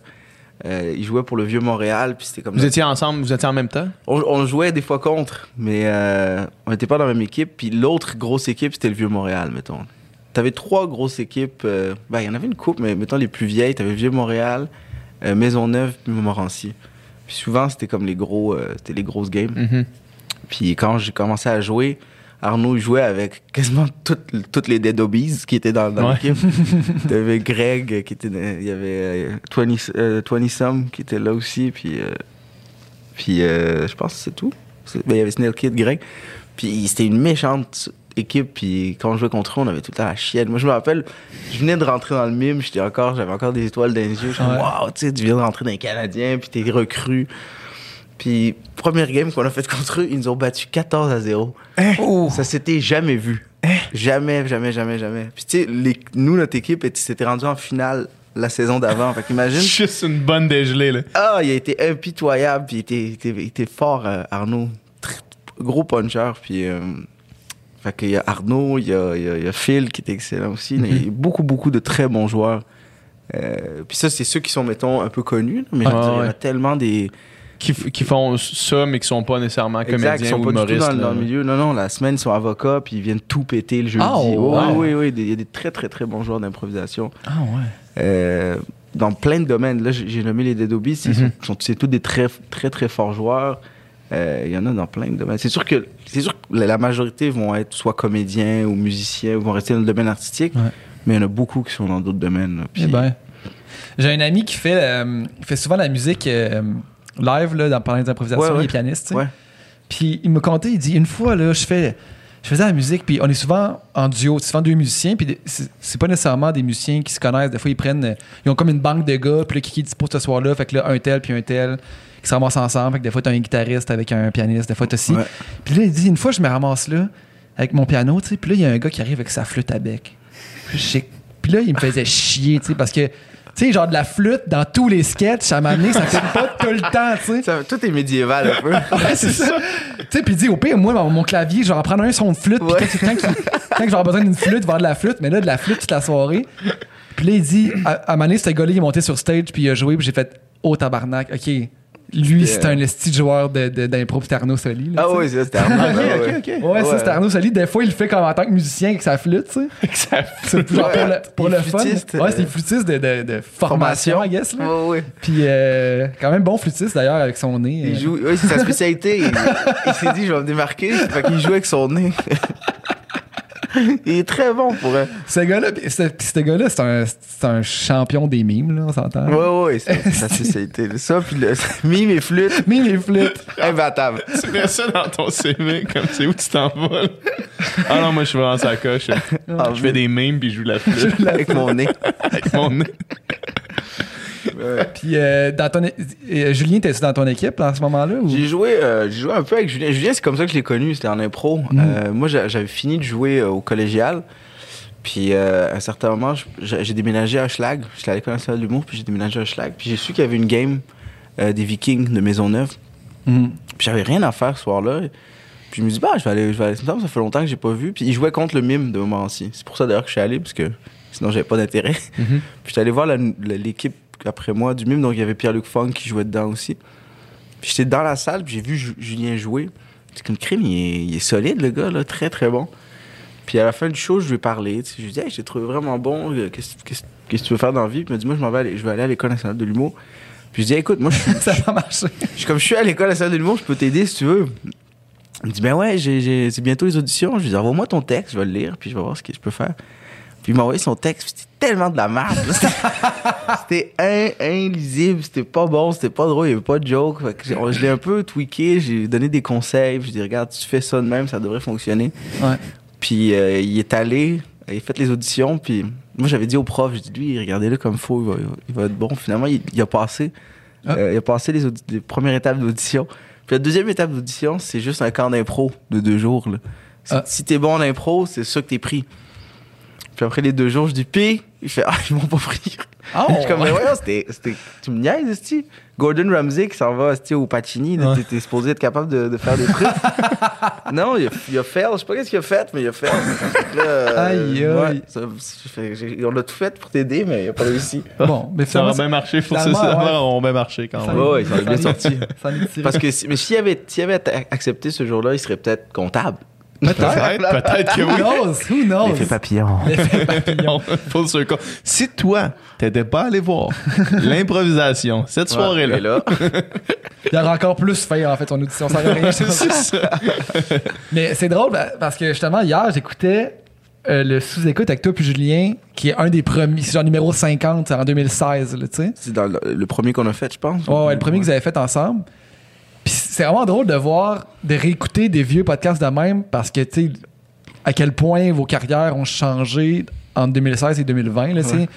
Euh, il jouait pour le Vieux Montréal, puis c'était comme Vous étiez ensemble, vous étiez en même temps? on, on jouait des fois contre, mais euh, on n'était pas dans la même équipe. Puis l'autre grosse équipe, c'était le Vieux Montréal, mettons. T'avais trois grosses équipes. euh, ben, il y en avait une coupe, mais mettons les plus vieilles. T'avais Vieux Montréal, Maisonneuve, puis Montmorency. Puis souvent, c'était comme les gros, c'était les grosses games. Mhm. Puis quand j'ai commencé à jouer, Arnaud il jouait avec quasiment toutes, les Dead Obies qui étaient dans, dans Ouais. l'équipe. T'avais Greg qui était, il y avait euh, 20, euh, 20 Some qui était là aussi, puis euh, puis euh, je pense que c'est tout. Ben, il y avait Snail Kid, Greg. Puis c'était une méchante équipe, puis quand on jouait contre eux, on avait tout le temps la chienne. Moi je me rappelle, je venais de rentrer dans le mime, j'étais encore, j'avais encore des étoiles dans les yeux. Je Ouais. waouh, tu sais, tu viens de rentrer dans les Canadiens, puis t'es recru. Puis, première game qu'on a faite contre eux, ils nous ont battu 14 à 0. Oh. Ça s'était jamais vu. Jamais, jamais, jamais, jamais. Puis, tu sais, les- nous, notre équipe était- s'était rendue en finale la saison d'avant. fait qu'imagine. Juste une bonne dégelée, là. Ah, il a été impitoyable, puis il était, il était, il était fort, euh, Arnaud. Très- gros puncher, puis. euh, fait qu'il y a Arnaud, il y a, il y a- il y a Phil qui était excellent aussi. Il y a beaucoup, beaucoup de très bons joueurs. Euh, puis ça, c'est ceux qui sont, mettons, un peu connus. Mais je veux Ouais, dire, il y en ouais. a tellement des. Qui, qui font ça, mais qui sont pas nécessairement Exact, ils comédiens sont ou pas du tout humoristes. dans, dans le milieu. Non, non, la semaine, ils sont avocats, puis ils viennent tout péter le jeudi. Ah, oui, wow. oui, oui, Il y a des très, très, très bons joueurs d'improvisation. Ah ouais. Euh, dans plein de domaines. Là, j'ai nommé les Dead Obies, c'est Mhm. sont- c'est tous des très, très, très forts joueurs. Euh, Il y en a dans plein de domaines. C'est sûr que c'est sûr que la majorité vont être soit comédiens ou musiciens, ou vont rester dans le domaine artistique, Ouais. mais il y en a beaucoup qui sont dans d'autres domaines. Puis- Eh ben. J'ai un ami qui fait, euh, fait souvent la musique euh, live là, dans pendant les improvisations, Ouais, ouais. il est pianiste. Puis il me contait, il dit une fois là, je fais je faisais la musique puis on est souvent en duo, c'est souvent deux musiciens puis c'est pas nécessairement des musiciens qui se connaissent, des fois ils prennent ils ont comme une banque de gars puis là qui est dispo ce soir-là, fait que là un tel puis un tel qui se ramassent ensemble, fait que des fois t'as un guitariste avec un pianiste, des fois t'as. Ouais. Puis là il dit une fois je me ramasse là avec mon piano, tu sais, puis là il y a un gars qui arrive avec sa flûte à bec. Puis là il me faisait chier, tu sais parce que tu sais, genre de la flûte dans tous les sketchs, à un moment donné, ça fait pas tout le temps, tu sais. Ça- tout est médiéval un peu. Ouais, c'est ça. tu sais, puis il dit, au pire, moi, mon, clavier, je vais en prendre un son de flûte. Puis Ouais. quand, quand, avoir besoin d'une flûte, voir de la flûte, mais là, de la flûte toute la soirée. Puis là, il dit, à, à un moment donné, ce gars-là, il est monté sur stage, puis il a joué, puis j'ai fait, oh tabarnak, OK. Lui, c'est un esti de joueur de- de- d'impro, puis c'était Arnaud Soli. là, Ah oui, ça, c'était Arnaud. Ok, ah ok, ouais. ça, Ouais. c'était Arnaud Soli. Des fois, il le fait comme en tant que musicien avec sa flûte, tu sais. C'est genre pour le, pour fun. flûtiste, Ouais, c'est euh, des flûtistes de, de, de formation, Formation. I guess. Là. Ouais, ouais. Puis, euh, quand même bon flûtiste d'ailleurs, avec son nez. Il euh. joue, oui, c'est sa spécialité. Il, il s'est dit, je vais me démarquer. Fait qu'il joue avec son nez. il est très bon pour eux. Ce gars-là, ce, gars-là, c'est un, c'est un champion des mimes, là, on s'entend. Ouais, ouais, c'est c'est sa spécialité. Ça, puis le mime et flûte, Mime et flûte. imbattable. Tu mets ça dans ton CV, comme c'est où tu t'en vas. Ah non, moi, je suis vraiment sa coche. Ah, je fais des mimes puis je joue la flûte Avec mon nez. avec mon nez. Ouais. Puis, euh, dans ton, é- euh, Julien, t'es-tu dans ton équipe à ce moment-là? Ou? J'ai joué, euh, j'ai joué un peu avec Julien. Julien, c'est comme ça que je l'ai connu, c'était en impro. Mm. Euh, moi, j'a- j'avais fini de jouer au collégial. Puis à un certain moment, j'ai j'ai déménagé à Schlag. J'étais à l'école nationale de l'humour, puis j'ai déménagé à Schlag. Puis j'ai su qu'il y avait une game des Vikings de Maisonneuve. Mhm. Puis j'avais rien à faire ce soir-là. Puis je me dis, bah, je vais aller, je vais aller. Ça me semble que ça fait longtemps que j'ai pas vu. Puis ils jouaient contre le mime de Montmorency. C'est pour ça d'ailleurs que je suis allé, parce que sinon j'avais pas d'intérêt. Mhm. Puis j'étais allé voir la- la- l'équipe après moi du mime. Donc il y avait Pierre-Luc Funk qui jouait dedans aussi. Puis j'étais dans la salle, puis j'ai vu Ju- Julien jouer. C'est comme crime, il est, il est solide, le gars, là, très très bon. Puis à la fin du show, je lui ai parlé. tu sais, Je lui ai dit, hey, je t'ai trouvé vraiment bon. euh, Qu'est-ce que tu veux faire dans la vie? Puis il m'a dit, moi, je m'en vais aller, je vais aller à l'École nationale de l'humour. Puis je dis, écoute, moi, je suis Ça va marcher. je suis comme je suis à l'école nationale de l'humour, je peux t'aider si tu veux. Il me dit, ben ouais, c'est bientôt les auditions. Je lui dis, envoie-moi ton texte, je vais le lire, puis je vais voir ce que je peux faire. Puis il m'a envoyé son texte, puis c'était tellement de la merde. C'était in- inlisible, c'était pas bon, c'était pas drôle, il y avait pas de joke. Fait que j'ai- je l'ai un peu tweaké, j'ai donné des conseils, puis je lui ai dit, regarde, tu fais ça de même, ça devrait fonctionner. Ouais. Puis euh, il est allé, il a fait les auditions, puis moi j'avais dit au prof, j'ai dit, lui, regardez-le comme faux, il va, il va être bon. Finalement, il, il a passé. Ah. Euh, il a passé les, audi- les premières étapes d'audition. Puis la deuxième étape d'audition, c'est juste un camp d'impro de deux jours. là. Ah. si t'es bon en impro, c'est ça que t'es pris. Puis après les deux jours, je dis P. Il fait Ah, ils m'ont pas pris. Oh, je suis comme, mais voyons, c'était, tu me niaises, esti. Gordon Ramsay qui s'en va esti, au Pacini, Ouais. t'es, supposé être capable de, de faire des trucs. non, il a, il a fait, je sais pas qu'est-ce qu'il a fait, mais il a là, euh, Aïe, aïe. ouais, on a tout fait pour t'aider, mais il a pas réussi. Bon, mais Ça a finalement, bien marché. Pour ça, ça ouais. a bien marché quand Ça- même. Ouais, ouais, ça a bien sorti. Parce que, si- mais s'il avait, s'il avait accepté ce jour-là, il serait peut-être comptable. Peut-être, peut-être que Who oui. knows? Who knows? L'effet papillon. On full circle. Si toi, t'étais pas allé voir l'improvisation cette soirée-là, Ouais, là? Il aurait encore plus fait, en fait, son audition. Ça rien c'est ça. Mais c'est drôle bah, parce que justement, hier, j'écoutais euh, le sous-écoute avec toi puis Julien, qui est un des premiers, c'est genre numéro 50 en 2016, là, tu sais. C'est dans le, le premier qu'on a fait, je pense. Ouais, ouais, le premier que vous avez fait ensemble. Puis c'est vraiment drôle de voir, de réécouter des vieux podcasts de même parce que, tu sais, à quel point vos carrières ont changé entre 2016 et 2020, là, tu sais. Ouais.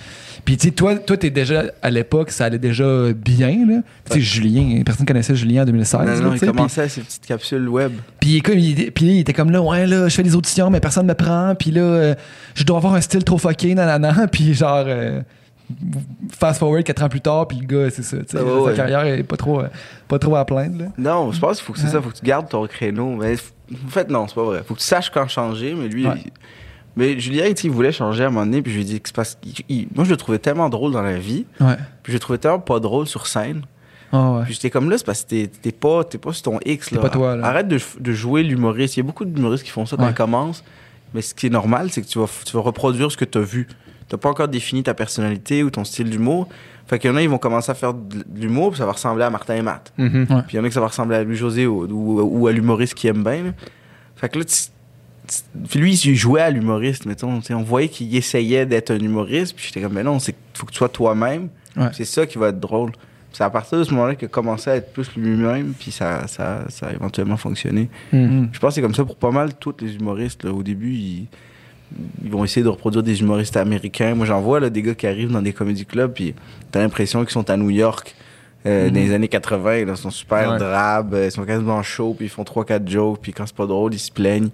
Puis, tu sais, toi, toi, t'es déjà, à l'époque, ça allait déjà bien, là. Tu sais, Julien, personne connaissait Julien en 2016. Non, non, il commençait à ses petites capsules web. puis il, était comme là, ouais, là, je fais des auditions, mais personne me prend. Puis là, euh, je dois avoir un style trop fucké, nanana. Puis genre, euh, fast forward quatre ans plus tard, puis le gars, c'est ça. Ah ouais, sa ouais. carrière est pas trop, euh, pas trop à plaindre. Là. Non, je pense qu'il faut que c'est ça, faut que tu gardes ton créneau. Mais en fait, non, c'est pas vrai. Faut que tu saches quand changer, mais lui. Ouais. il- Mais Julien, il voulait changer à un moment donné, puis je lui ai dit que c'est parce qu'il. il- Moi, je le trouvais tellement drôle dans la vie, Ouais. puis je le trouvais tellement pas drôle sur scène. Ah ouais. Puis j'étais comme là, c'est parce que t'es- t'es pas, t'es pas sur ton X. T'es Là. pas toi, là. Arrête de, de jouer l'humoriste. Il y a beaucoup d'humoristes qui font ça quand Ouais. ils commencent. Mais ce qui est normal, c'est que tu vas, tu vas reproduire ce que tu as vu. Tu pas encore défini ta personnalité ou ton style d'humour. Fait qu'il y en a, ils vont commencer à faire de l'humour, puis ça va ressembler à Martin et Matt. Mhm. Puis il y en a que ça va ressembler à Louis-José ou, ou, ou à l'humoriste qui aime bien. là. Fait que là, lui, il jouait à l'humoriste, mettons. On voyait qu'il essayait d'être un humoriste. Puis j'étais comme, mais non, c'est faut que tu sois toi-même. Ouais. C'est ça qui va être drôle. C'est à partir de ce moment-là qu'il a commencé à être plus lui-même, puis ça, ça, ça a éventuellement fonctionné. Mm. Je pense que c'est comme ça pour pas mal tous les humoristes. là. Au début, ils, ils vont essayer de reproduire des humoristes américains. Moi, j'en vois là, des gars qui arrivent dans des comédie clubs, puis t'as l'impression qu'ils sont à New York euh, Mhm. dans les années 80. Là, ils sont super Ouais. drabes, euh, ils sont quasiment chauds, puis ils font 3-4 jokes, puis quand c'est pas drôle, ils se plaignent.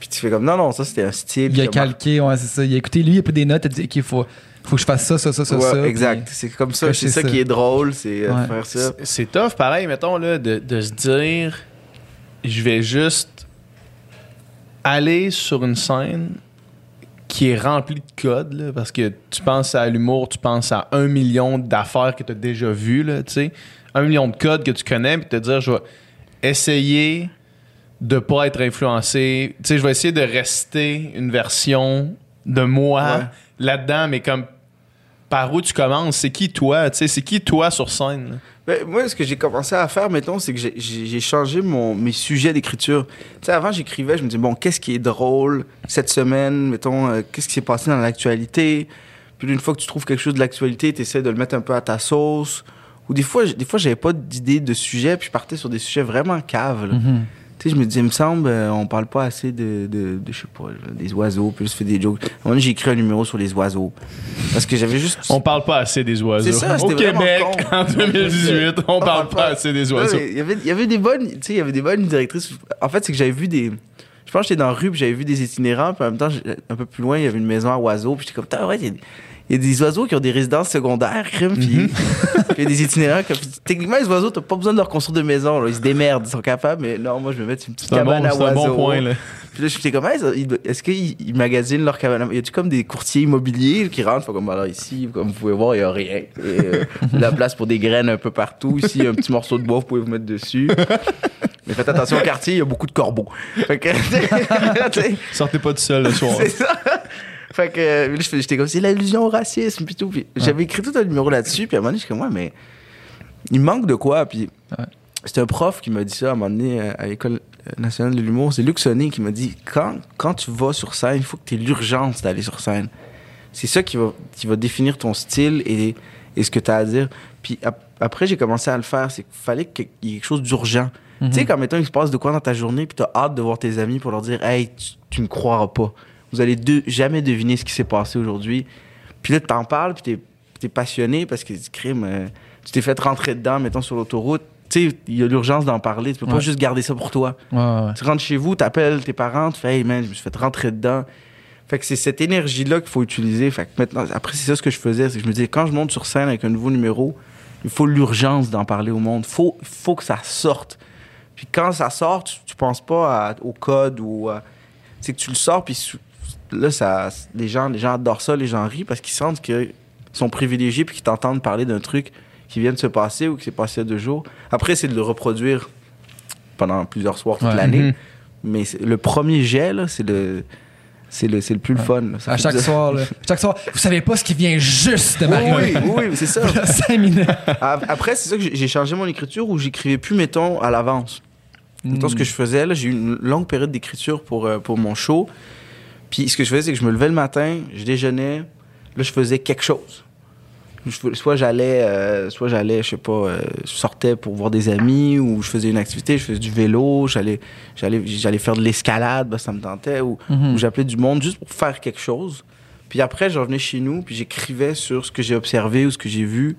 Puis tu fais comme, non, non, ça c'était un style. Il a calqué, ouais, c'est ça. Il a écouté, lui, il a pris des notes, il a dit, OK, faut, faut que je fasse ça, ça, ça, ça, Ouais, ça. exact. C'est comme ça, c'est ça, ça. qui est drôle, c'est euh, Ouais. faire ça. C'est- C'est tough, pareil, mettons, là, de, de se dire je vais juste aller sur une scène qui est remplie de codes, là, parce que tu penses à l'humour, tu penses à un million d'affaires que tu as déjà vues, là, tu sais, un million de codes que tu connais, puis te dire je vais essayer de pas être influencé, tu sais, je vais essayer de rester une version de moi Ouais. là-dedans, mais comme par où tu commences, c'est qui toi, tu sais, c'est qui toi sur scène, là? Ben, moi, ce que j'ai commencé à faire, mettons, c'est que j'ai- changé mon, mes sujets d'écriture. Tu sais, avant, j'écrivais, je me disais, bon, qu'est-ce qui est drôle cette semaine, mettons, euh, qu'est-ce qui s'est passé dans l'actualité? Puis une fois que tu trouves quelque chose de l'actualité, tu essaies de le mettre un peu à ta sauce. Ou des fois, des fois j'avais pas d'idée de sujet, puis je partais sur des sujets vraiment caves. Mhm. Sais, je me disais, il me semble, euh, on parle pas assez de, de, de, je sais pas, des oiseaux, puis je fais des jokes. À un moment donné, j'ai écrit un numéro sur les oiseaux. Parce que j'avais juste... On parle pas assez des oiseaux. C'est ça, Au Québec, con. en 2018, on parle pas assez des oiseaux. Il y avait, y avait des bonnes, tu sais, il y avait des bonnes directrices. En fait, c'est que j'avais vu des, je pense que j'étais dans la rue, puis j'avais vu des itinérants, puis en même temps, un peu plus loin, il y avait une maison à oiseaux, puis j'étais comme, ouais, il y a- il y, a des oiseaux qui ont des résidences secondaires, crime, puis Mhm. il y a des itinérants. Comme, techniquement, les oiseaux, t'as pas besoin de leur construire de maison, là. ils se démerdent, ils sont capables, mais non, moi, je vais mettre une petite un, bon, cabane à c'est un oiseaux. bon point, là. Puis là, j'étais comme, Hey, est-ce qu'ils ils magasinent leur cabane? Y a-tu comme des courtiers immobiliers qui rentrent? Comme, alors ici, comme vous pouvez voir, il y a rien. Et, euh, de la place pour des graines un peu partout. Ici, il un petit morceau de bois, vous pouvez vous mettre dessus. Mais faites attention au quartier, il y a beaucoup de corbeaux. Fait que, Sortez pas tout seul le soir. c'est ça. Fait que euh, là, je j'étais comme, c'est l'allusion au racisme, puis tout. Puis j'avais écrit tout un numéro là-dessus, puis à un moment donné, j'étais comme, ouais, mais il manque de quoi? Puis Ouais. c'était un prof qui m'a dit ça à un moment donné euh, à l'École nationale de l'humour. C'est Luc Sonné qui m'a dit, quand, quand tu vas sur scène, il faut que tu aies l'urgence d'aller sur scène. C'est ça qui va, qui va définir ton style et, et ce que tu as à dire. Puis ap- après, j'ai commencé à le faire. C'est qu'il fallait qu'il y ait quelque chose d'urgent. Mhm. Tu sais, quand mettons, il se passe de quoi dans ta journée, puis tu as hâte de voir tes amis pour leur dire Hey, tu, tu me croiras pas. Vous allez de- jamais deviner ce qui s'est passé aujourd'hui. Puis là, tu t'en parles, puis tu es, passionné parce que crime, euh, tu t'es fait rentrer dedans, mettons, sur l'autoroute. Tu sais, il y a l'urgence d'en parler. Tu peux pas juste garder ça pour toi. Ouais, ouais, ouais. Tu rentres chez vous, t'appelles tes parents, tu fais Hey man, je me suis fait rentrer dedans. Fait que c'est cette énergie-là qu'il faut utiliser. Fait que maintenant, après, c'est ça ce que je faisais. C'est que je me disais, quand je monte sur scène avec un nouveau numéro, il faut l'urgence d'en parler au monde. Faut, faut que ça sorte. Puis quand ça sort, tu, tu penses pas à- au code ou. à- C'est que tu le sors, puis là, ça, les, gens, les gens adorent ça, les gens rient parce qu'ils sentent qu'ils sont privilégiés puis qu'ils t'entendent parler d'un truc qui vient de se passer ou qui s'est passé il y a deux jours. Après, c'est de le reproduire pendant plusieurs soirs toute Ouais. l'année. Mhm. Mais le premier jet, c'est le, c'est le, c'est le plus le fun. là. À chaque soir, là. Chaque soir, vous savez pas ce qui vient juste de m'arriver. oui, oui, c'est ça. Après, c'est ça que j'ai changé mon écriture où j'écrivais plus, mettons, à l'avance. Mettons, Hmm. ce que je faisais, là, j'ai eu une longue période d'écriture pour, euh, pour mon show. Puis ce que je faisais, c'est que je me levais le matin, je déjeunais, là, je faisais quelque chose. Je soit j'allais, euh, soit j'allais, je sais pas, euh, je sortais pour voir des amis, ou je faisais une activité, je faisais du vélo, j'allais, j'allais, j'allais faire de l'escalade, que ça me tentait, ou, Mhm. ou j'appelais du monde juste pour faire quelque chose. Puis après, je revenais chez nous, puis j'écrivais sur ce que j'ai observé ou ce que j'ai vu,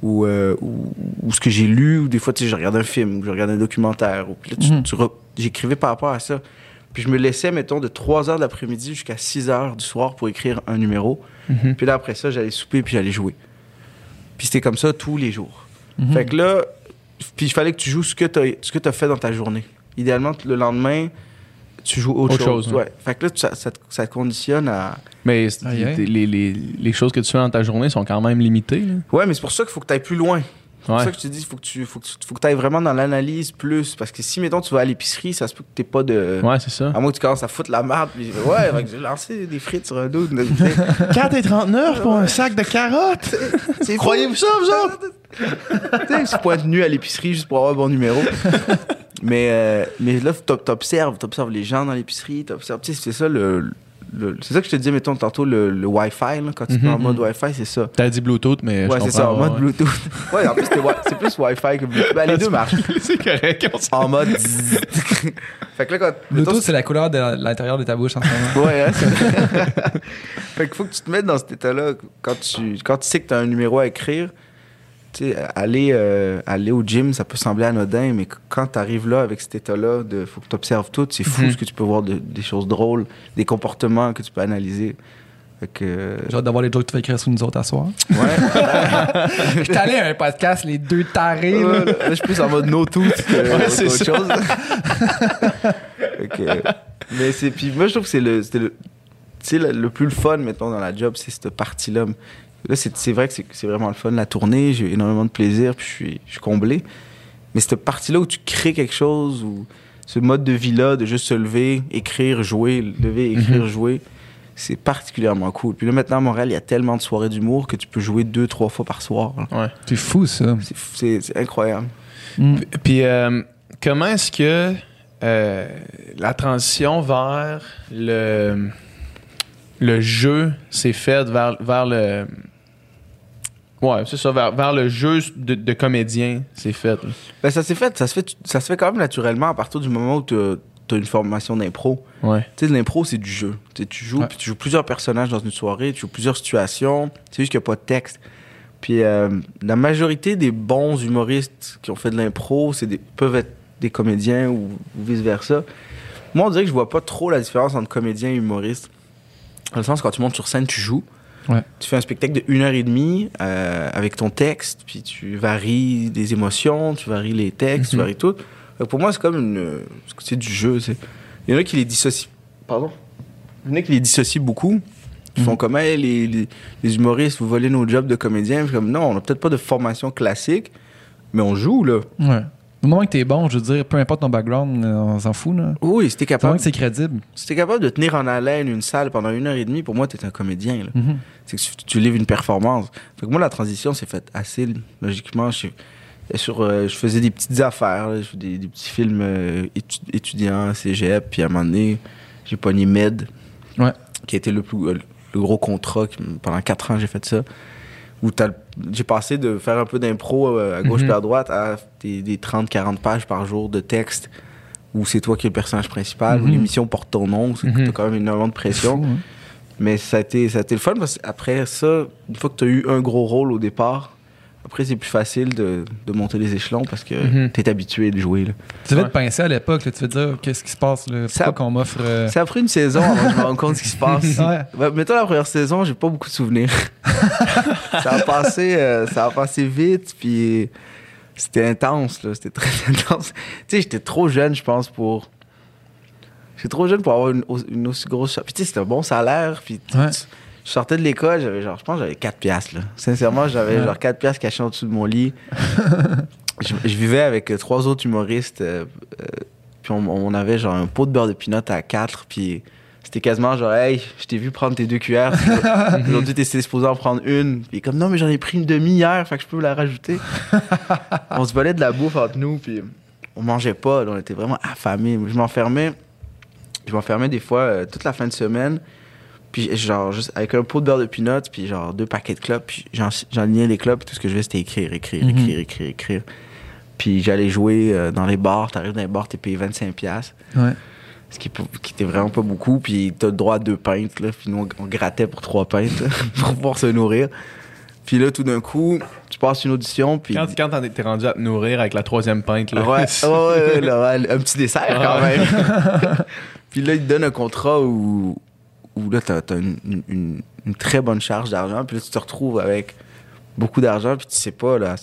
ou, euh, ou, ou ce que j'ai lu, ou des fois, tu sais, je regardais un film, ou je regardais un documentaire, ou puis là, tu- Mhm. tu re- j'écrivais par rapport à ça. Puis je me laissais, mettons, de 3 heures de l'après-midi jusqu'à 6 heures du soir pour écrire un numéro. Mhm. Puis là, après ça, j'allais souper, puis j'allais jouer. Puis c'était comme ça tous les jours. Mhm. Fait que là, puis il fallait que tu joues ce que tu as fait dans ta journée. Idéalement, le lendemain, tu joues autre, Autre chose. chose, ouais. Fait que là, ça, ça te- ça te conditionne à. Mais les choses que tu fais dans ta journée sont quand même limitées. là. Ouais, mais c'est pour ça qu'il faut que tu ailles plus loin. C'est pour Ouais. ça que je te dis, il faut que tu faut que faut que ailles vraiment dans l'analyse plus. Parce que si, mettons, tu vas à l'épicerie, ça se peut que tu pas de. Ouais, c'est ça. À moins que tu commences à foutre la merde. Puis, ouais, que j'ai lancé des frites sur un dos. 4,39 pour un sac de carottes. Croyez-vous ça, vous autres? tu sais, je pointe nu à l'épicerie juste pour avoir un bon numéro. mais, euh, mais là, t'ob- t'observes, t'observes les gens dans l'épicerie, t'observes, tu sais, c'est ça le, le- c'est ça que je te disais, mettons, tantôt, le, le Wi-Fi, là, quand tu es en Mhm. mode Wi-Fi, c'est ça. T'as dit Bluetooth, mais Ouais, je c'est ça, en mode ouais. Bluetooth. Ouais, en plus, c'est wi- c'est plus Wi-Fi que Bluetooth. Ben, les deux marchent. c'est correct. on En mode. fait que là, quand. Bluetooth, mettons, c'est la couleur de l'intérieur de ta bouche en ce moment. Ouais, hein, c'est- fait qu'il faut que tu te mettes dans cet état-là quand tu, quand tu sais que tu as un numéro à écrire. Aller, euh, aller au gym, ça peut sembler anodin, mais quand tu arrives là avec cet état-là, de faut que tu observes tout, c'est fou Mhm. ce que tu peux voir, de- des choses drôles, des comportements que tu peux analyser. Que. euh, J'ai hâte d'avoir les jokes que tu vas écrire sur nous autres à soir. ouais. J'étais allé à un podcast, les deux tarés. Ouais, là. là, je suis plus en mode no tooth que Ouais, c'est autre ça. chose. Euh, mais c'est puis moi je trouve que c'est le le le, le plus le fun mettons dans la job c'est cette partie là. C'est c'est vrai que c'est c'est vraiment le fun la tournée, j'ai eu énormément de plaisir puis je suis je suis comblé. Mais cette partie là où tu crées quelque chose ou ce mode de vie là de juste se lever, écrire, jouer, lever, écrire, jouer, c'est particulièrement cool. Puis là maintenant à Montréal, il y a tellement de soirées d'humour que tu peux jouer deux trois fois par soir. là. Ouais. C'est fou, ça. C'est- incroyable. Mm. Puis, euh, comment est-ce que euh, la transition vers le, le jeu s'est faite vers, vers le. Ouais, c'est ça, vers, vers le jeu de, de comédien s'est fait. Ben, ça s'est fait, ça se fait, ça se fait quand même naturellement à partir du moment où tu as une formation d'impro. Ouais. Tu sais, l'impro, c'est du jeu. Tu sais, tu joues, Ouais. puis tu joues plusieurs personnages dans une soirée, tu joues plusieurs situations. C'est juste qu'il n'y a pas de texte. Puis euh, la majorité des bons humoristes qui ont fait de l'impro, c'est des, peuvent être des comédiens ou, ou vice-versa. Moi, on dirait que je vois pas trop la différence entre comédien et humoriste. Dans le sens, quand tu montes sur scène, tu joues. Ouais. Tu fais un spectacle de une heure et demie euh, avec ton texte, puis tu varies des émotions, tu varies les textes, tu Mhm. varies tout. Pour moi, c'est comme une. C'est du jeu. c'est- Il y en a qui les dissocient. Pardon? Il y en a qui les dissocient beaucoup. Ils font comme, Hey, les, les, les humoristes, vous volez nos jobs de comédiens. Comme, non, on n'a peut-être pas de formation classique, mais on joue, là. Ouais. Du moment que t'es bon, je veux dire, peu importe ton background, euh, on s'en fout, là. Oui, si t'es capable, que c'est crédible. si t'es capable de tenir en haleine une salle pendant une heure et demie, pour moi, t'es un comédien. Mhm. c'est que tu, tu livres une performance. Fait que moi, la transition s'est faite assez logiquement. Je, sur, euh, je faisais des petites affaires, là. je faisais des, des petits films euh, étu- étudiants, cégep, puis à un moment donné, j'ai pogné Med, Ouais. qui a été le, plus, euh, le gros contrat. pendant quatre ans, j'ai fait ça. Où t'as j'ai passé de faire un peu d'impro euh, à gauche Mhm. puis à droite à des, des 30-40 pages par jour de texte où c'est toi qui es le personnage principal, où Mhm. l'émission porte ton nom, c'est que Mhm. t'as quand même énormément de pression. Fou, hein. Mais ça a, été, ça a été le fun parce qu'après ça, une fois que tu as eu un gros rôle au départ, après c'est plus facile de, de monter les échelons parce que Mhm. tu es habitué de jouer. là. Tu devais te pincer à l'époque, tu veux dire, qu'est-ce qui se passe, là? Pourquoi qu'on m'offre. euh, Ça a pris une saison avant que je me rende compte de ce qui se passe. Ouais. Ouais, mettons la première saison, j'ai pas beaucoup de souvenirs. ça, a passé, euh, ça a passé vite, puis c'était intense, là, c'était très intense. Tu sais, j'étais trop jeune, je pense, pour. J'étais trop jeune pour avoir une, au- une aussi grosse. Puis tu sais, c'était un bon salaire, puis Ouais. je sortais de l'école, j'avais genre, je pense j'avais 4 piastres, là. Sincèrement, j'avais Ouais. genre 4 piastres cachés en dessous de mon lit. je, je vivais avec euh, trois autres humoristes, euh, puis on, on avait genre un pot de beurre de pinot à 4, puis c'était quasiment genre, hey, je t'ai vu prendre tes deux cuillères. Aujourd'hui, t'es supposé en prendre une. Puis comme, non, mais j'en ai pris une demi hier, fait que je peux la rajouter. on se volait de la bouffe entre nous, puis on mangeait pas, là, on était vraiment affamés. Je m'enfermais, je m'enfermais des fois euh, toute la fin de semaine, puis genre, juste avec un pot de beurre de peanuts, puis genre deux paquets de clopes, puis j'en- j'enlignais les clopes, puis tout ce que je faisais, c'était écrire, écrire, Mhm. écrire, écrire, écrire. Puis j'allais jouer euh, dans les bars, t'arrives dans les bars, t'es payé 25$. piastres Ouais. Ce qui, qui était vraiment pas beaucoup. Puis t'as le droit à deux pintes, là. Puis nous, on, on grattait pour trois pintes, là, pour pouvoir se nourrir. Puis là, tout d'un coup, tu passes une audition, puis... Quand, quand t'es rendu à te nourrir avec la troisième pinte, là. Ouais, ouais, ouais, ouais, là, ouais, un petit dessert quand Ouais. même. puis là, il te donne un contrat où, où là, t'as, t'as une, une- une- une très bonne charge d'argent. Puis là, tu te retrouves avec beaucoup d'argent, puis tu sais pas, là,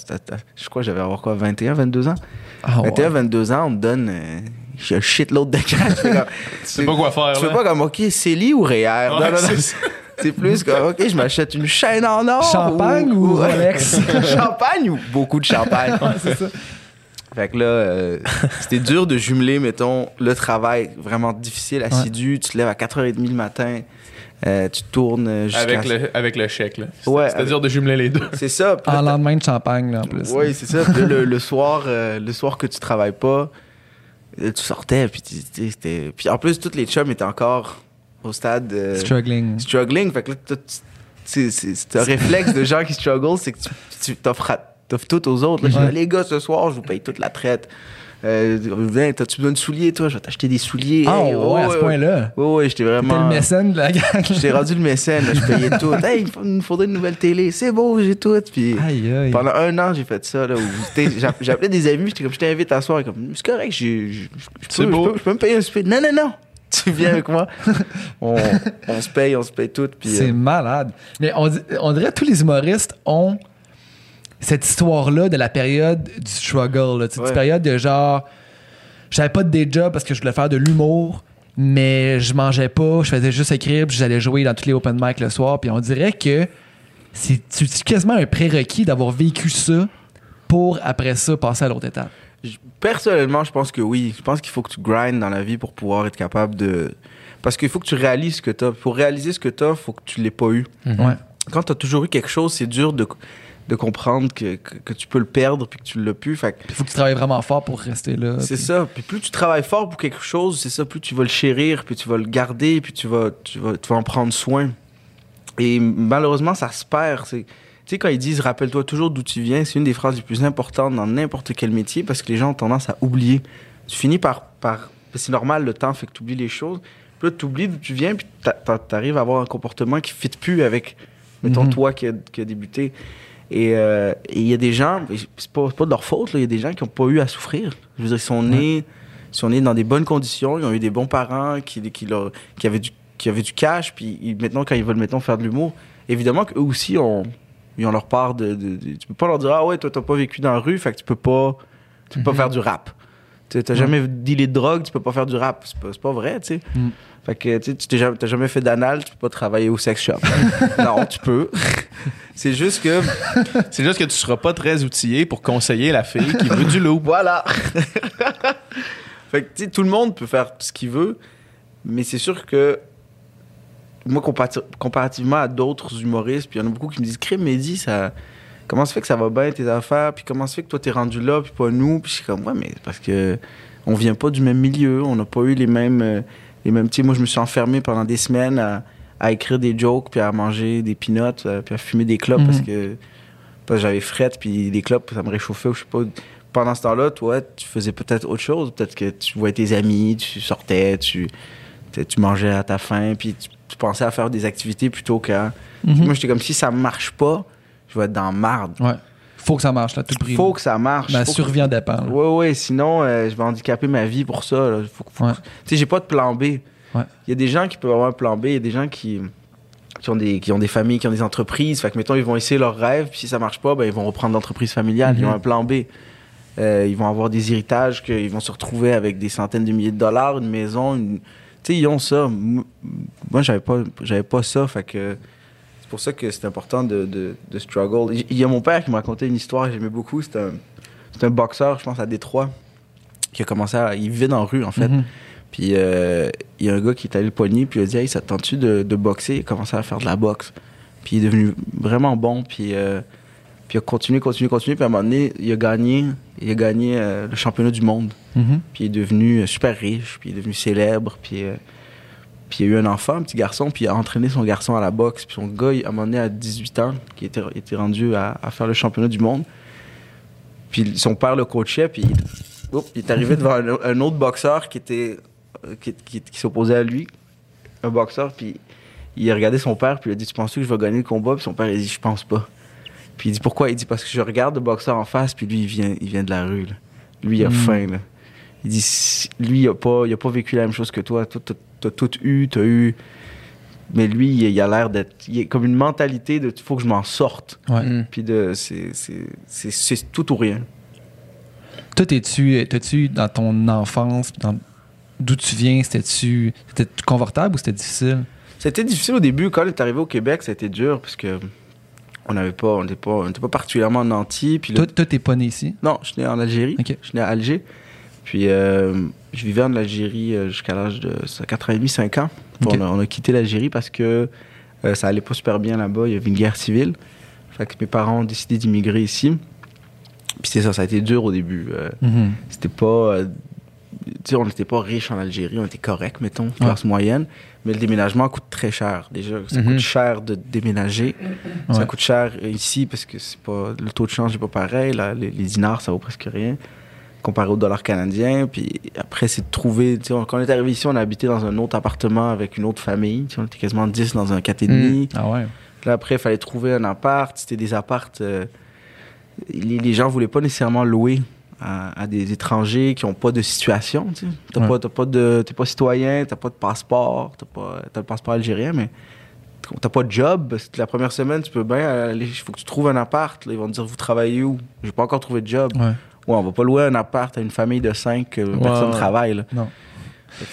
je crois que j'avais avoir quoi, 21, 22 ans? Ah, ouais. 21, 22 ans, on me donne euh, j'ai un shitload de cash. Comme- Tu sais pas quoi faire, Tu fais pas comme, OK, Célie ou REER? Ouais, non, non, non. c'est plus comme, OK, je m'achète une chaîne en or. Champagne ou Rolex? champagne ou beaucoup de champagne? c'est ça. Fait que là, euh, c'était dur de jumeler, mettons, le travail vraiment difficile, assidu. Tu te lèves à 4h30 le matin, euh, tu tournes euh, jusqu'à... Avec le, avec le chèque, là. C'était- Ouais, C'était avec- dur de jumeler les deux. C'est ça. En lendemain de champagne, là, en plus. Oui, c'est ça. Puis le, le soir, euh, le soir que tu travailles pas, euh, tu sortais, puis c'était... Puis en plus, tous les chums étaient encore au stade... euh, Struggling. struggling. Fait que là, c'est un réflexe de gens qui struggle, c'est que tu, t'offres tout aux autres. Là, dis, les gars, ce soir, je vous paye toute la traite. Euh, viens, t'as-tu besoin de souliers, toi? Je vais t'acheter des souliers. Ah, Hey, ouais, à ce point-là. Ouais, ouais, j'étais vraiment. le mécène de la gang. J'étais rendu le mécène, là, je payais tout. Hey, il nous faudrait une nouvelle télé. C'est beau, j'ai tout. Puis Aïe, aïe. pendant un an, j'ai fait ça. Là, où, J'appelais des amis, j'étais comme, je t'invite à soir. Comme, c'est correct, je peux, peux- peux me payer un souper. Non, non, non. Tu viens avec moi. On, on se paye, on se paye tout. C'est euh, malade. Mais on, on dirait que tous les humoristes ont cette histoire-là de la période du struggle. Là, Ouais. Cette période de genre, j'avais pas de day job parce que je voulais faire de l'humour, mais je mangeais pas, je faisais juste écrire, puis j'allais jouer dans tous les open mic le soir. Puis on dirait que c'est quasiment un prérequis d'avoir vécu ça pour après ça passer à l'autre étape. Personnellement, je pense que oui. Je pense qu'il faut que tu grindes dans la vie pour pouvoir être capable de. Parce qu'il faut que tu réalises ce que tu as. Pour réaliser ce que tu as, il faut que tu l'aies pas eu. Ouais. Quand tu as toujours eu quelque chose, c'est dur de, de comprendre que, que, que tu peux le perdre puis que tu l'as plus. Fait Il faut que tu travailles vraiment fort pour rester là. c'est puis- ça. Puis plus tu travailles fort pour quelque chose, c'est ça, plus tu vas le chérir, puis tu vas le garder, puis tu vas, tu vas, tu vas en prendre soin. Et malheureusement, ça se perd. Tu sais, quand ils disent rappelle-toi toujours d'où tu viens, c'est une des phrases les plus importantes dans n'importe quel métier parce que les gens ont tendance à oublier. Tu finis par. par c'est normal, le temps fait que tu oublies les choses. Puis là, tu oublies d'où tu viens, puis tu arrives à avoir un comportement qui ne fit plus avec, mettons, Mhm. toi qui a, qui a débuté. Et euh, et il y a des gens, c'est pas, pas de leur faute, il y a des gens qui n'ont pas eu à souffrir. Je veux dire, ils sont nés, sont nés dans des bonnes conditions, ils ont eu des bons parents qui, qui, leur, qui, avaient, du, qui avaient du cash, puis ils- maintenant, quand ils veulent maintenant faire de l'humour, évidemment qu'eux aussi ont, ils ont leur part de, de- de- Tu peux pas leur dire, ah ouais, toi, t'as pas vécu dans la rue, fait que tu peux pas, tu peux pas faire du rap. T'as jamais dealé de drogue, tu peux pas faire du rap. C'est pas, pas vrai, tu sais. Mm. Fait que tu t'es jamais, t'as jamais fait d'anal, tu peux pas travailler au sex shop. non, tu peux. c'est juste que C'est juste que tu seras pas très outillé pour conseiller la fille qui veut du loup. Voilà. fait que, tout le monde peut faire ce qu'il veut, mais c'est sûr que moi, comparati- comparativement à d'autres humoristes, puis il y en a beaucoup qui me disent Crime, Mehdi, ça. Comment se fait que ça va bien tes affaires, puis comment se fait que toi t'es rendu là, puis pas nous, puis je suis comme ouais, mais parce que on vient pas du même milieu, on n'a pas eu les mêmes, euh, les mêmes. Tu sais, moi je me suis enfermé pendant des semaines à, à écrire des jokes, puis à manger des peanuts, euh, puis à fumer des clopes Mhm. parce que parce que j'avais frette, puis les clopes ça me réchauffait, ou je sais pas. Pendant ce temps-là, toi, tu faisais peut-être autre chose, peut-être que tu voyais tes amis, tu sortais, tu tu mangeais à ta faim, puis tu, tu pensais à faire des activités plutôt qu'à. Mhm. Moi, j'étais comme si ça marche pas, je vais être dans la marde. Ouais. Faut que ça marche, là, tout prix. Faut que ça marche. Ma Faut que- survie en dépend. là. Ouais, ouais, sinon, euh, je vais handicaper ma vie pour ça. là. Faut, faut- Ouais. Tu sais, j'ai pas de plan B. Il Ouais. y a des gens qui peuvent avoir un plan B, il y a des gens qui, qui, ont des, qui ont des familles, qui ont des entreprises. Fait que, mettons, ils vont essayer leur rêve, puis si ça marche pas, ben, ils vont reprendre l'entreprise familiale. Ils Mhm. ont un plan B. Euh, ils vont avoir des héritages, qu'ils vont se retrouver avec des centaines de milliers de dollars, une maison. une- Tu sais, ils ont ça. Moi, j'avais pas, j'avais pas ça. Fait que pour ça que c'est important de, de, de struggle. Il y a mon père qui me racontait une histoire que j'aimais beaucoup. C'est un, c'est un boxeur, je pense, à Détroit, qui a commencé à. Il vivait dans la rue, en fait. Mhm. Puis euh, il y a un gars qui est allé le poigner, puis il a dit Hey, ça te tente-tu de, de boxer? Il a commencé à faire de la boxe. Puis il est devenu vraiment bon, puis, euh, puis il a continué, continué, continué. Puis à un moment donné, il a gagné, il a gagné euh, le championnat du monde. Mhm. Puis il est devenu super riche, puis il est devenu célèbre, puis, puis il a eu un enfant, un petit garçon, puis il a entraîné son garçon à la boxe. Puis son gars, il- à un moment donné, à 18 ans, qui était, était rendu à, à faire le championnat du monde. Puis son père le coachait, puis il, oups, il est arrivé devant un, un autre boxeur qui était euh, qui, qui- qui s'opposait à lui, un boxeur, puis il a regardé son père, puis il a dit Tu penses que je vais gagner le combat? Puis son père, il a dit Je pense pas. Puis il dit Pourquoi? Il dit Parce que je regarde le boxeur en face, puis lui, il vient, il vient de la rue. là. Lui, il a Mm. faim. Là. Il dit Lui, il a, pas, il a pas vécu la même chose que toi. Toi, t'as- tout eu, t'as eu. Mais lui, il, il a l'air d'être. Il a comme une mentalité de Il faut que je m'en sorte. Ouais. Mm. Puis de. C'est c'est- c'est- c'est tout ou rien. Toi, t'es-tu, t'es-tu dans ton enfance, d'où tu viens, c'était-tu, c'était confortable ou c'était difficile? C'était difficile au début. Quand on est arrivé au Québec, ça a été dur parce que on n'avait pas, on n'était pas, on était pas particulièrement nantis. Puis le- Toi, t'es pas né ici? non, je suis né en Algérie. Je suis né à Alger. Puis euh, je vivais en Algérie euh, jusqu'à l'âge de 4 ans et demi, 5 ans. Puis Ok. On, a, on a quitté l'Algérie parce que euh, ça allait pas super bien là-bas. Il y avait une guerre civile. Fait que mes parents ont décidé d'immigrer ici. Puis c'est ça, ça a été dur au début. Euh, Mhm. c'était pas. on n'était pas riche en Algérie, on était correct, mettons, classe moyenne. Mais le déménagement coûte très cher. Déjà, ça Mhm. coûte cher de déménager. Ça Ouais. coûte cher ici parce que c'est pas le taux de change n'est pas pareil. Là, les, les dinars, ça vaut presque rien comparé au dollar canadien. Puis après, c'est de trouver. tu on- quand on est arrivé ici, on a habité dans un autre appartement avec une autre famille. Tu on était quasiment 10 dans un 4,5. Ah ouais. Là, après, il fallait trouver un appart. C'était des appartes. euh, les, les gens voulaient pas nécessairement louer à, à des étrangers qui ont pas de situation. Tu Ouais. pas, pas de, t'es pas citoyen, t'as pas de passeport, t'as pas, t'as le passeport algérien, mais t'as pas de job. La première semaine, tu peux bien aller. Il faut que tu trouves un appart. là. ils vont te dire, vous travaillez où? J'ai pas encore trouvé de job. Ouais. Ouais, on va pas louer un appart à une famille de cinq que personne ouais. travaille. Là. Non.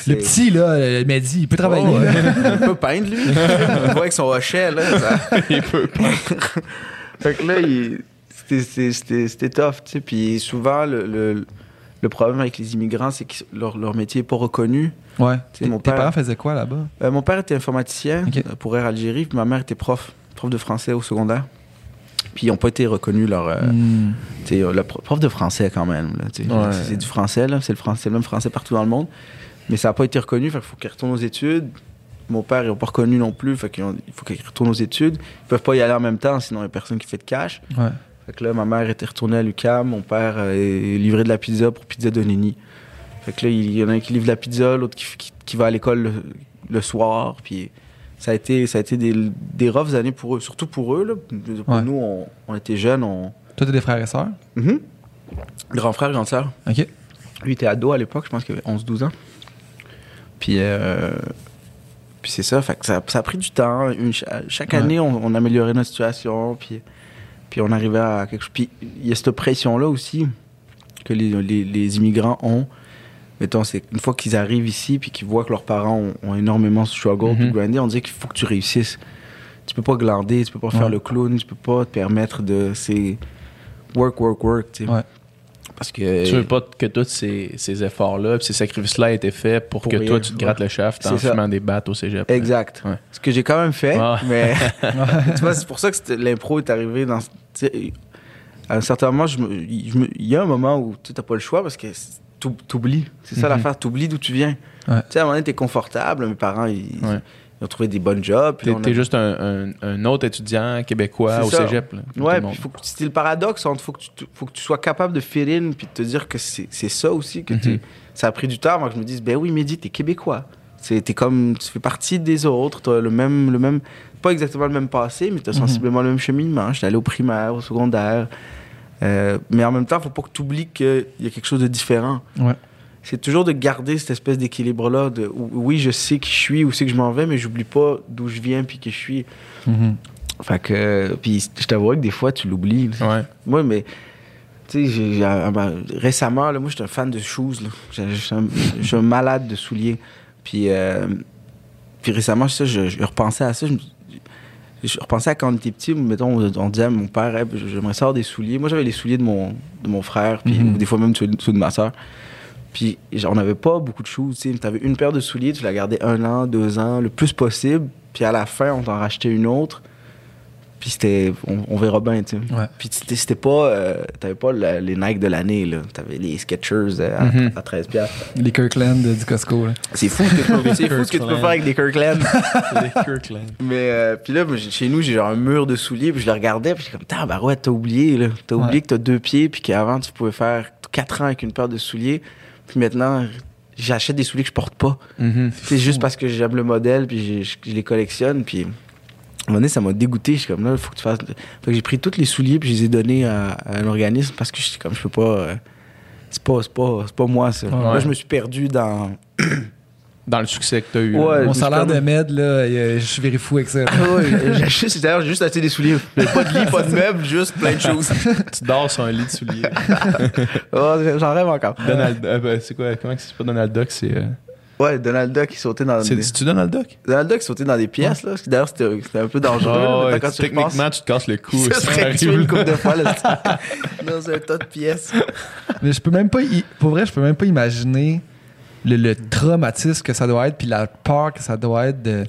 Le petit, là, euh, m'a dit, il peut travailler. Oh, ouais. là. il peut peindre, lui. On voit avec son hochet, là. ça- Il peut pas. fait que là, il- c'était- c'était c'était- c'était tough, tu sais. Puis souvent, le, le, le problème avec les immigrants, c'est que leur, leur métier n'est pas reconnu. Ouais. Tu sais, Tes père- parents faisaient quoi là-bas? Euh, mon père était informaticien euh, pour Air Algérie, puis ma mère était prof, prof de français au secondaire. Puis ils n'ont pas été reconnus, leur, euh, sais, le pro- prof de français quand même. Ouais. C'est du français, là. C'est le, le même français partout dans le monde. Mais ça n'a pas été reconnu, fait qu'il faut qu'ils retournent aux études. Mon père, ils n'ont pas reconnu non plus, fait qu'il faut qu'ils retournent aux études. Ils peuvent pas y aller en même temps, sinon il n'y a personne qui fait de cash. Ouais. Fait que là, ma mère était retournée à l'UQAM, mon père euh, est livré de la pizza pour Pizza Donini. Fait que là, il y en a un qui livre la pizza, l'autre qui, qui- qui va à l'école le, le soir. Puis ça a été, ça a été des, des roughs années pour eux, surtout pour eux. Là. Pour Ouais. nous, on, on était jeunes. On... Toi, t'as des frères et sœurs? Mhm. Grand frère, grande sœur. OK. Lui était ado à l'époque, je pense qu'il avait 11-12 ans. Puis, euh, puis c'est ça, fait que ça, ça a pris du temps. Une- cha- chaque Ouais. année, on, on améliorait notre situation, puis, puis on arrivait à quelque chose. Puis il y a cette pression-là aussi que les, les, les immigrants ont. Mettons, c'est une fois qu'ils arrivent ici, puis qu'ils voient que leurs parents ont, ont énormément struggle, puis Mhm. grindé, on dit qu'il faut que tu réussisses. Tu peux pas glander, tu peux pas faire le clown, tu peux pas te permettre de. C'est work, work, work, tu sais. Ouais. Parce que. Tu veux pas que tous ces, ces efforts-là, ces sacrifices-là aient été faits pour, Pour que rien. toi, tu te grattes le shaft en fumant des battes au cégep. Exact. Ouais. Ce que j'ai quand même fait, Ouais. mais tu vois, c'est pour ça que l'impro est arrivé dans. À un certain moment, il y a un moment où tu n'as pas le choix parce que t'oublies. C'est ça Mhm. l'affaire, t'oublies d'où tu viens. Ouais. Tu sais, à un moment donné, t'es confortable, mes parents, ils, Ouais. ils ont trouvé des bonnes jobs. T'es a- juste un, un- un autre étudiant québécois au ça. cégep. là, Ouais, puis c'est le paradoxe entre faut que tu te- faut que tu sois capable de fit in puis de te dire que c'est ça aussi que t'es- ça a pris du temps avant que je me dise ben oui Mehdi t'es québécois t'es comme tu fais partie des autres t'as le même le même pas exactement le même passé mais t'as Mhm. sensiblement le même cheminement j'étais allé au primaire au secondaire Euh, mais en même temps faut pas que tu oublies qu'il y a quelque chose de différent Ouais. c'est toujours de garder cette espèce d'équilibre là de oui je sais qui je suis où c'est que je m'en vais mais j'oublie pas d'où je viens puis qui je suis Mhm. fait que puis je t'avoue que des fois tu l'oublies Ouais. moi, mais tu sais, ah ben, récemment, là, moi, j'étais un fan de shoes. Je suis un, malade de souliers. Puis, euh, puis récemment, ça, je, je repensais à ça. Je, me- je repensais à quand on était petit, mettons, on, on disait à mon père, Hey, j'aimerais savoir des souliers. Moi, j'avais les souliers de mon, de mon frère, puis Mhm. ou des fois même ceux, de ma soeur. Puis, on n'avait pas beaucoup de shoes. Tu avais une paire de souliers, tu la gardais un an, deux ans, le plus possible. Puis à la fin, on t'en rachetait une autre. Puis c'était, on, on verra bien, tu sais. Ouais. Puis c'était pas, euh, t'avais pas la- les Nike de l'année, là. T'avais les Skechers euh, à, Mhm. à 13 piastres. Les Kirkland du Costco. Là. C'est fou, ce que tu peux- c'est fou ce que tu peux faire avec des Kirkland. Les Kirkland. Mais euh, puis là, chez nous, j'ai genre un mur de souliers, puis je le regardais, puis j'étais comme, tabarouette, t'as oublié, là. T'as Ouais. oublié que t'as deux pieds, puis qu'avant, tu pouvais faire 4 ans avec une paire de souliers. Puis maintenant, j'achète des souliers que je porte pas. Mhm. C'est juste parce que j'aime le modèle, puis je, je les collectionne, puis... À un moment donné, ça m'a dégoûté. Je suis comme là, faut que tu fasses. Fait que j'ai pris tous les souliers, puis je les ai donnés à, à un organisme parce que je suis comme, je peux pas. euh, c'est pas, c'est pas, c'est pas moi, ça. Là, je me suis perdu dans. Dans le succès que tu as eu. Ouais. Mon salaire de med, là, je suis very fou avec ça. Ouais, j'ai juste, d'ailleurs, j'ai juste acheté des souliers. Pas de lit, pas de meubles, juste plein de choses. Tu dors sur un lit de souliers. Oh, j'en rêve encore. Donald, euh, ben, c'est quoi Comment que c'est pas Donald Duck C'est euh, Ouais, Donald Duck qui sautait dans c'est- des... c'est-tu Donald Duck? Donald Duck qui sautait dans des pièces, là. D'ailleurs, c'était c'était un peu dangereux. là, Ah ouais, maintenant, quand tu. Techniquement, tu te casses le cou. ça serait tué une là. couple de fois, là, dans un tas de pièces. Mais je peux même pas. y- Pour vrai, je peux même pas imaginer le, le traumatisme que ça doit être, puis la peur que ça doit être de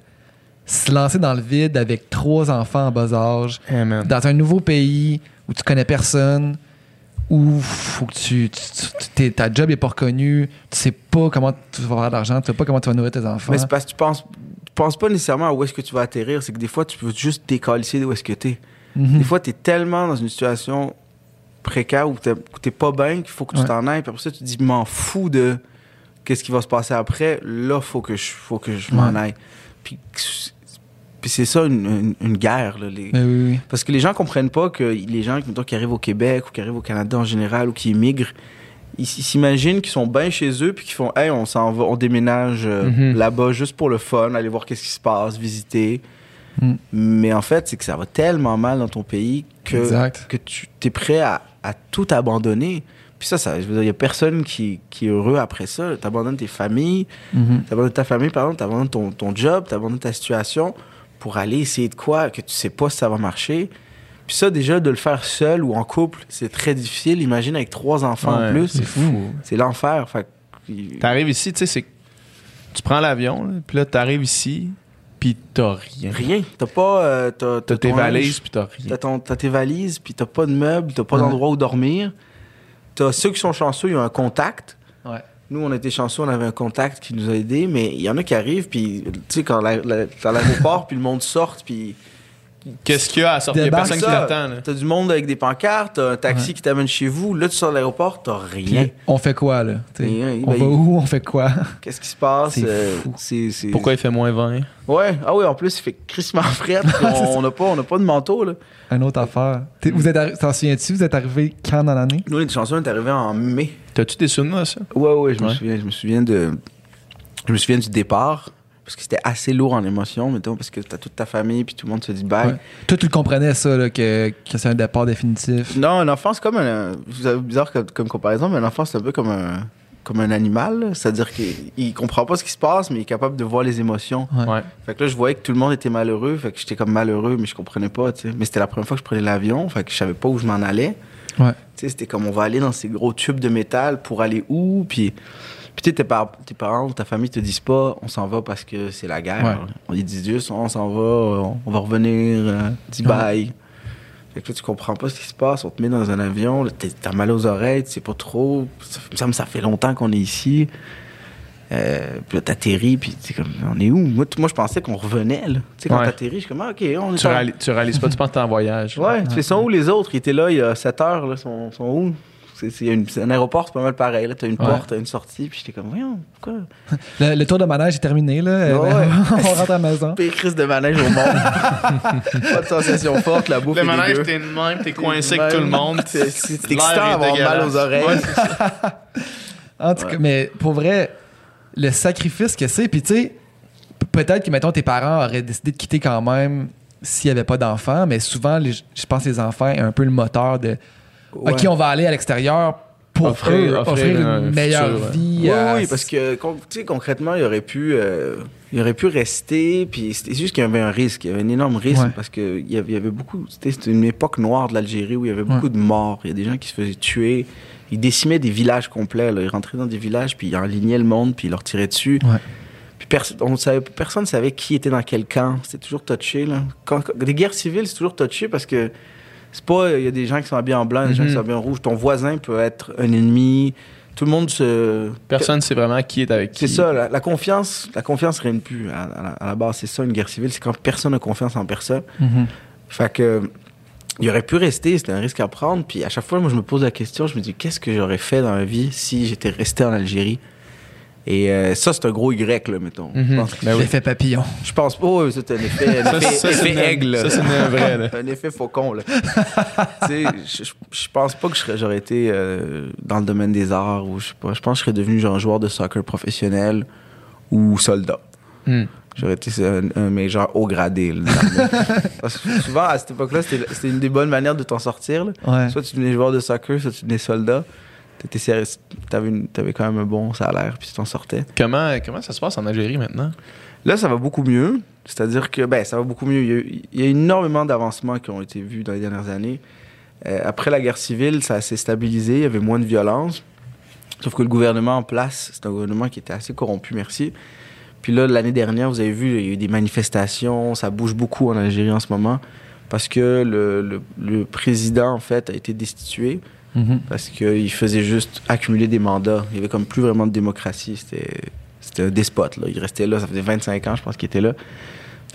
se lancer dans le vide avec trois enfants en bas âge, dans un nouveau pays où tu connais personne, où faut que tu, tu- tu- ta job est pas reconnue, tu sais pas comment tu vas avoir de l'argent, tu sais pas comment tu vas nourrir tes enfants. Mais c'est parce que tu penses, tu penses pas nécessairement à où est-ce que tu vas atterrir. C'est que des fois, tu peux juste décalisser d'où est-ce que t'es. Mhm. Des fois, t'es tellement dans une situation précaire où t'es, où t'es pas bien qu'il faut que tu Ouais. t'en ailles. Puis après ça, tu te dis, m'en fous de qu'est-ce qui va se passer après. Là, faut que je, faut que je m'en Ouais. aille. Puis, puis c'est ça, une, une- une guerre. Là, les- Mais oui, oui. Parce que les gens comprennent pas que les gens mettons, qui arrivent au Québec ou qui arrivent au Canada en général ou qui émigrent, ils s'imaginent qu'ils sont bien chez eux puis qu'ils font Hey, on s'en va, on déménage euh, Mhm. là-bas juste pour le fun, aller voir qu'est-ce qui se passe, visiter. Mm. Mais en fait, c'est que ça va tellement mal dans ton pays que, Exact. que tu es prêt à, à tout abandonner. Puis ça, ça je veux dire, il y a personne qui, qui est heureux après ça. Tu abandonnes tes familles, Mhm. T'abandonnes ta famille, par exemple, t'abandonnes ton, ton job, t'abandonnes ta situation pour aller essayer de quoi que tu sais pas si ça va marcher. Puis ça, déjà, de le faire seul ou en couple, c'est très difficile. Imagine avec trois enfants en plus. C'est fou. C'est l'enfer. Fait T'arrives ici, tu sais, c'est. Tu prends l'avion, puis là, t'arrives ici, puis t'as rien. Rien. T'as pas. euh, t'as, T'as tes valises, puis t'as rien. T'as, tes valises, puis t'as pas de meubles, t'as pas Ouais. d'endroit où dormir. T'as ceux qui sont chanceux, ils ont un contact. Ouais. Nous, on était chanceux, on avait un contact qui nous a aidés, mais il y en a qui arrivent, puis tu sais, quand, la- la- quand l'aéroport, puis le monde sort, puis Qu'est-ce qu'il y a à sortir? Il y a personne qui ça. l'attend. là. T'as du monde avec des pancartes, t'as un taxi Ouais. qui t'amène chez vous. Là, tu sors de l'aéroport, t'as Puis rien. on fait quoi, là? Rien, on ben, va où? On fait quoi? Qu'est-ce qui se passe? C'est Euh, Pourquoi il fait moins 20? Ouais. Ah oui, en plus, il fait crissement frais. puis on n'a pas, on n'a pas de manteau, là. Une autre affaire. T'es- Vous êtes arri- T'en souviens-tu? Vous êtes arrivé quand dans l'année? Nous, les chansons, on est arrivé en mai. T'as-tu des souvenirs ça? Ouais, ouais, je me Ouais. souviens. Je me souviens de. Je me souviens du départ. Parce que c'était assez lourd en émotion, mettons, parce que t'as toute ta famille, puis tout le monde se dit bye. Ouais. Toi, tu le comprenais, ça, là, que, que c'est un départ définitif. Non, un enfant, c'est comme un. Vous avez bizarre comme, comme comparaison, mais un enfant, c'est un peu comme un, comme un animal. C'est-à-dire qu'il il comprend pas ce qui se passe, mais il est capable de voir les émotions. Ouais. Ouais. Fait que là, je voyais que tout le monde était malheureux. Fait que j'étais comme malheureux, mais je comprenais pas, tu sais. Mais c'était la première fois que je prenais l'avion. Fait que je savais pas où je m'en allais. Ouais. Tu sais, c'était comme on va aller dans ces gros tubes de métal pour aller où? Puis, puis tu tes, par- tes parents ou ta famille te disent pas on s'en va parce que c'est la guerre. Ouais. On disent juste on s'en va, on, on va revenir, euh, dis bye. Fait que là, tu comprends pas ce qui se passe. On te met dans un avion, t'es- t'as mal aux oreilles, tu sais pas trop. Ça, il me semble que ça fait longtemps qu'on est ici. Euh, puis là, t'atterris, puis tu sais, comme, on est où? Moi, moi je pensais qu'on revenait, là. Tu sais, quand Ouais. t'atterris, je suis comme, ah, OK, on est Tu, en- réalis- tu réalises pas, tu penses que t'es en voyage. Ouais, tu fais, sont où les autres? Ils étaient là il y a 7 heures, là, sont, sont où? C'est, une- un aéroport, c'est pas mal pareil. Là, t'as une Ouais. porte, t'as une sortie, puis j'étais comme, voyons, pourquoi? Le, le tour de manège est terminé, là. Ouais. on rentre à la maison. Pire crise de manège au monde. pas de sensation forte, la bouffe Le manège, t'es de même, t'es coincé avec tout le monde. C'est, excitant d'avoir mal aux oreilles. Ouais, c'est ça. En tout cas, mais pour vrai, le sacrifice que c'est, puis tu sais, peut-être que, mettons, tes parents auraient décidé de quitter quand même s'il n'y avait pas d'enfants, mais souvent, les- je pense que les enfants sont un peu le moteur de Ouais. OK, on va aller à l'extérieur pour Offrir- eux, offrir offrir, un une meilleure vie. Oui, à- oui, parce que con- tu sais, concrètement, il aurait pu, euh, il aurait pu rester, puis c'était juste qu'il y avait un risque, il y avait un énorme risque Ouais. parce que il y avait, il y avait beaucoup, c'était une époque noire de l'Algérie où il y avait beaucoup Ouais. de morts, il y a des gens qui se faisaient tuer, ils décimaient des villages complets, là. ils rentraient dans des villages puis ils enlignaient le monde puis ils leur tiraient dessus. Ouais. Puis on savait, personne ne savait qui était dans quel camp, c'était toujours touché là. Quand, quand- des guerres civiles, c'est toujours touché parce que c'est pas, il y a des gens qui sont habillés en blanc, des gens qui Mhm. sont habillés en rouge. Ton voisin peut être un ennemi. Tout le monde se Personne sait vraiment qui est avec qui. c'est ça, la, la confiance, la confiance règne plus à, à la, à la base. C'est ça, une guerre civile, c'est quand personne n'a confiance en personne. Mhm. Fait que, il aurait pu rester, c'était un risque à prendre. Puis à chaque fois, moi, je me pose la question, je me dis, qu'est-ce que j'aurais fait dans la vie si j'étais resté en Algérie? Et euh, ça, c'est un gros Y, là, mettons. Je pense- Ben oui. L'effet papillon. Je pense pas, ça, c'est un effet, un Ça, effet, ça, c'est effet une- aigle. ça, c'est un vrai, là. un effet faucon, là. je, je- pense pas que j'aurais été euh, dans le domaine des arts ou je sais pas. Je pense que je serais devenu genre joueur de soccer professionnel ou soldat. Hmm. J'aurais été un, un major haut gradé. là. Parce que souvent, à cette époque-là, c'était c'était une des bonnes manières de t'en sortir. là. Ouais. Soit tu devenais joueur de soccer, soit tu devenais soldat. T'avais, une- t'avais quand même un bon salaire, puis tu t'en sortais. Comment, comment ça se passe en Algérie maintenant? Là, ça va beaucoup mieux. C'est-à-dire que, ben, ça va beaucoup mieux. Il y a, eu- il y a énormément d'avancements qui ont été vus dans les dernières années. Euh, après la guerre civile, ça s'est stabilisé. Il y avait moins de violence. Sauf que le gouvernement en place, c'est un gouvernement qui était assez corrompu, merci. Puis là, l'année dernière, vous avez vu, il y a eu des manifestations. Ça bouge beaucoup en Algérie en ce moment. Parce que le, le- le président, en fait, a été destitué. Mhm. Parce qu'il faisait juste accumuler des mandats. Il y avait comme plus vraiment de démocratie. C'était, c'était un despote. Là. Il restait là, ça faisait 25 ans, je pense qu'il était là.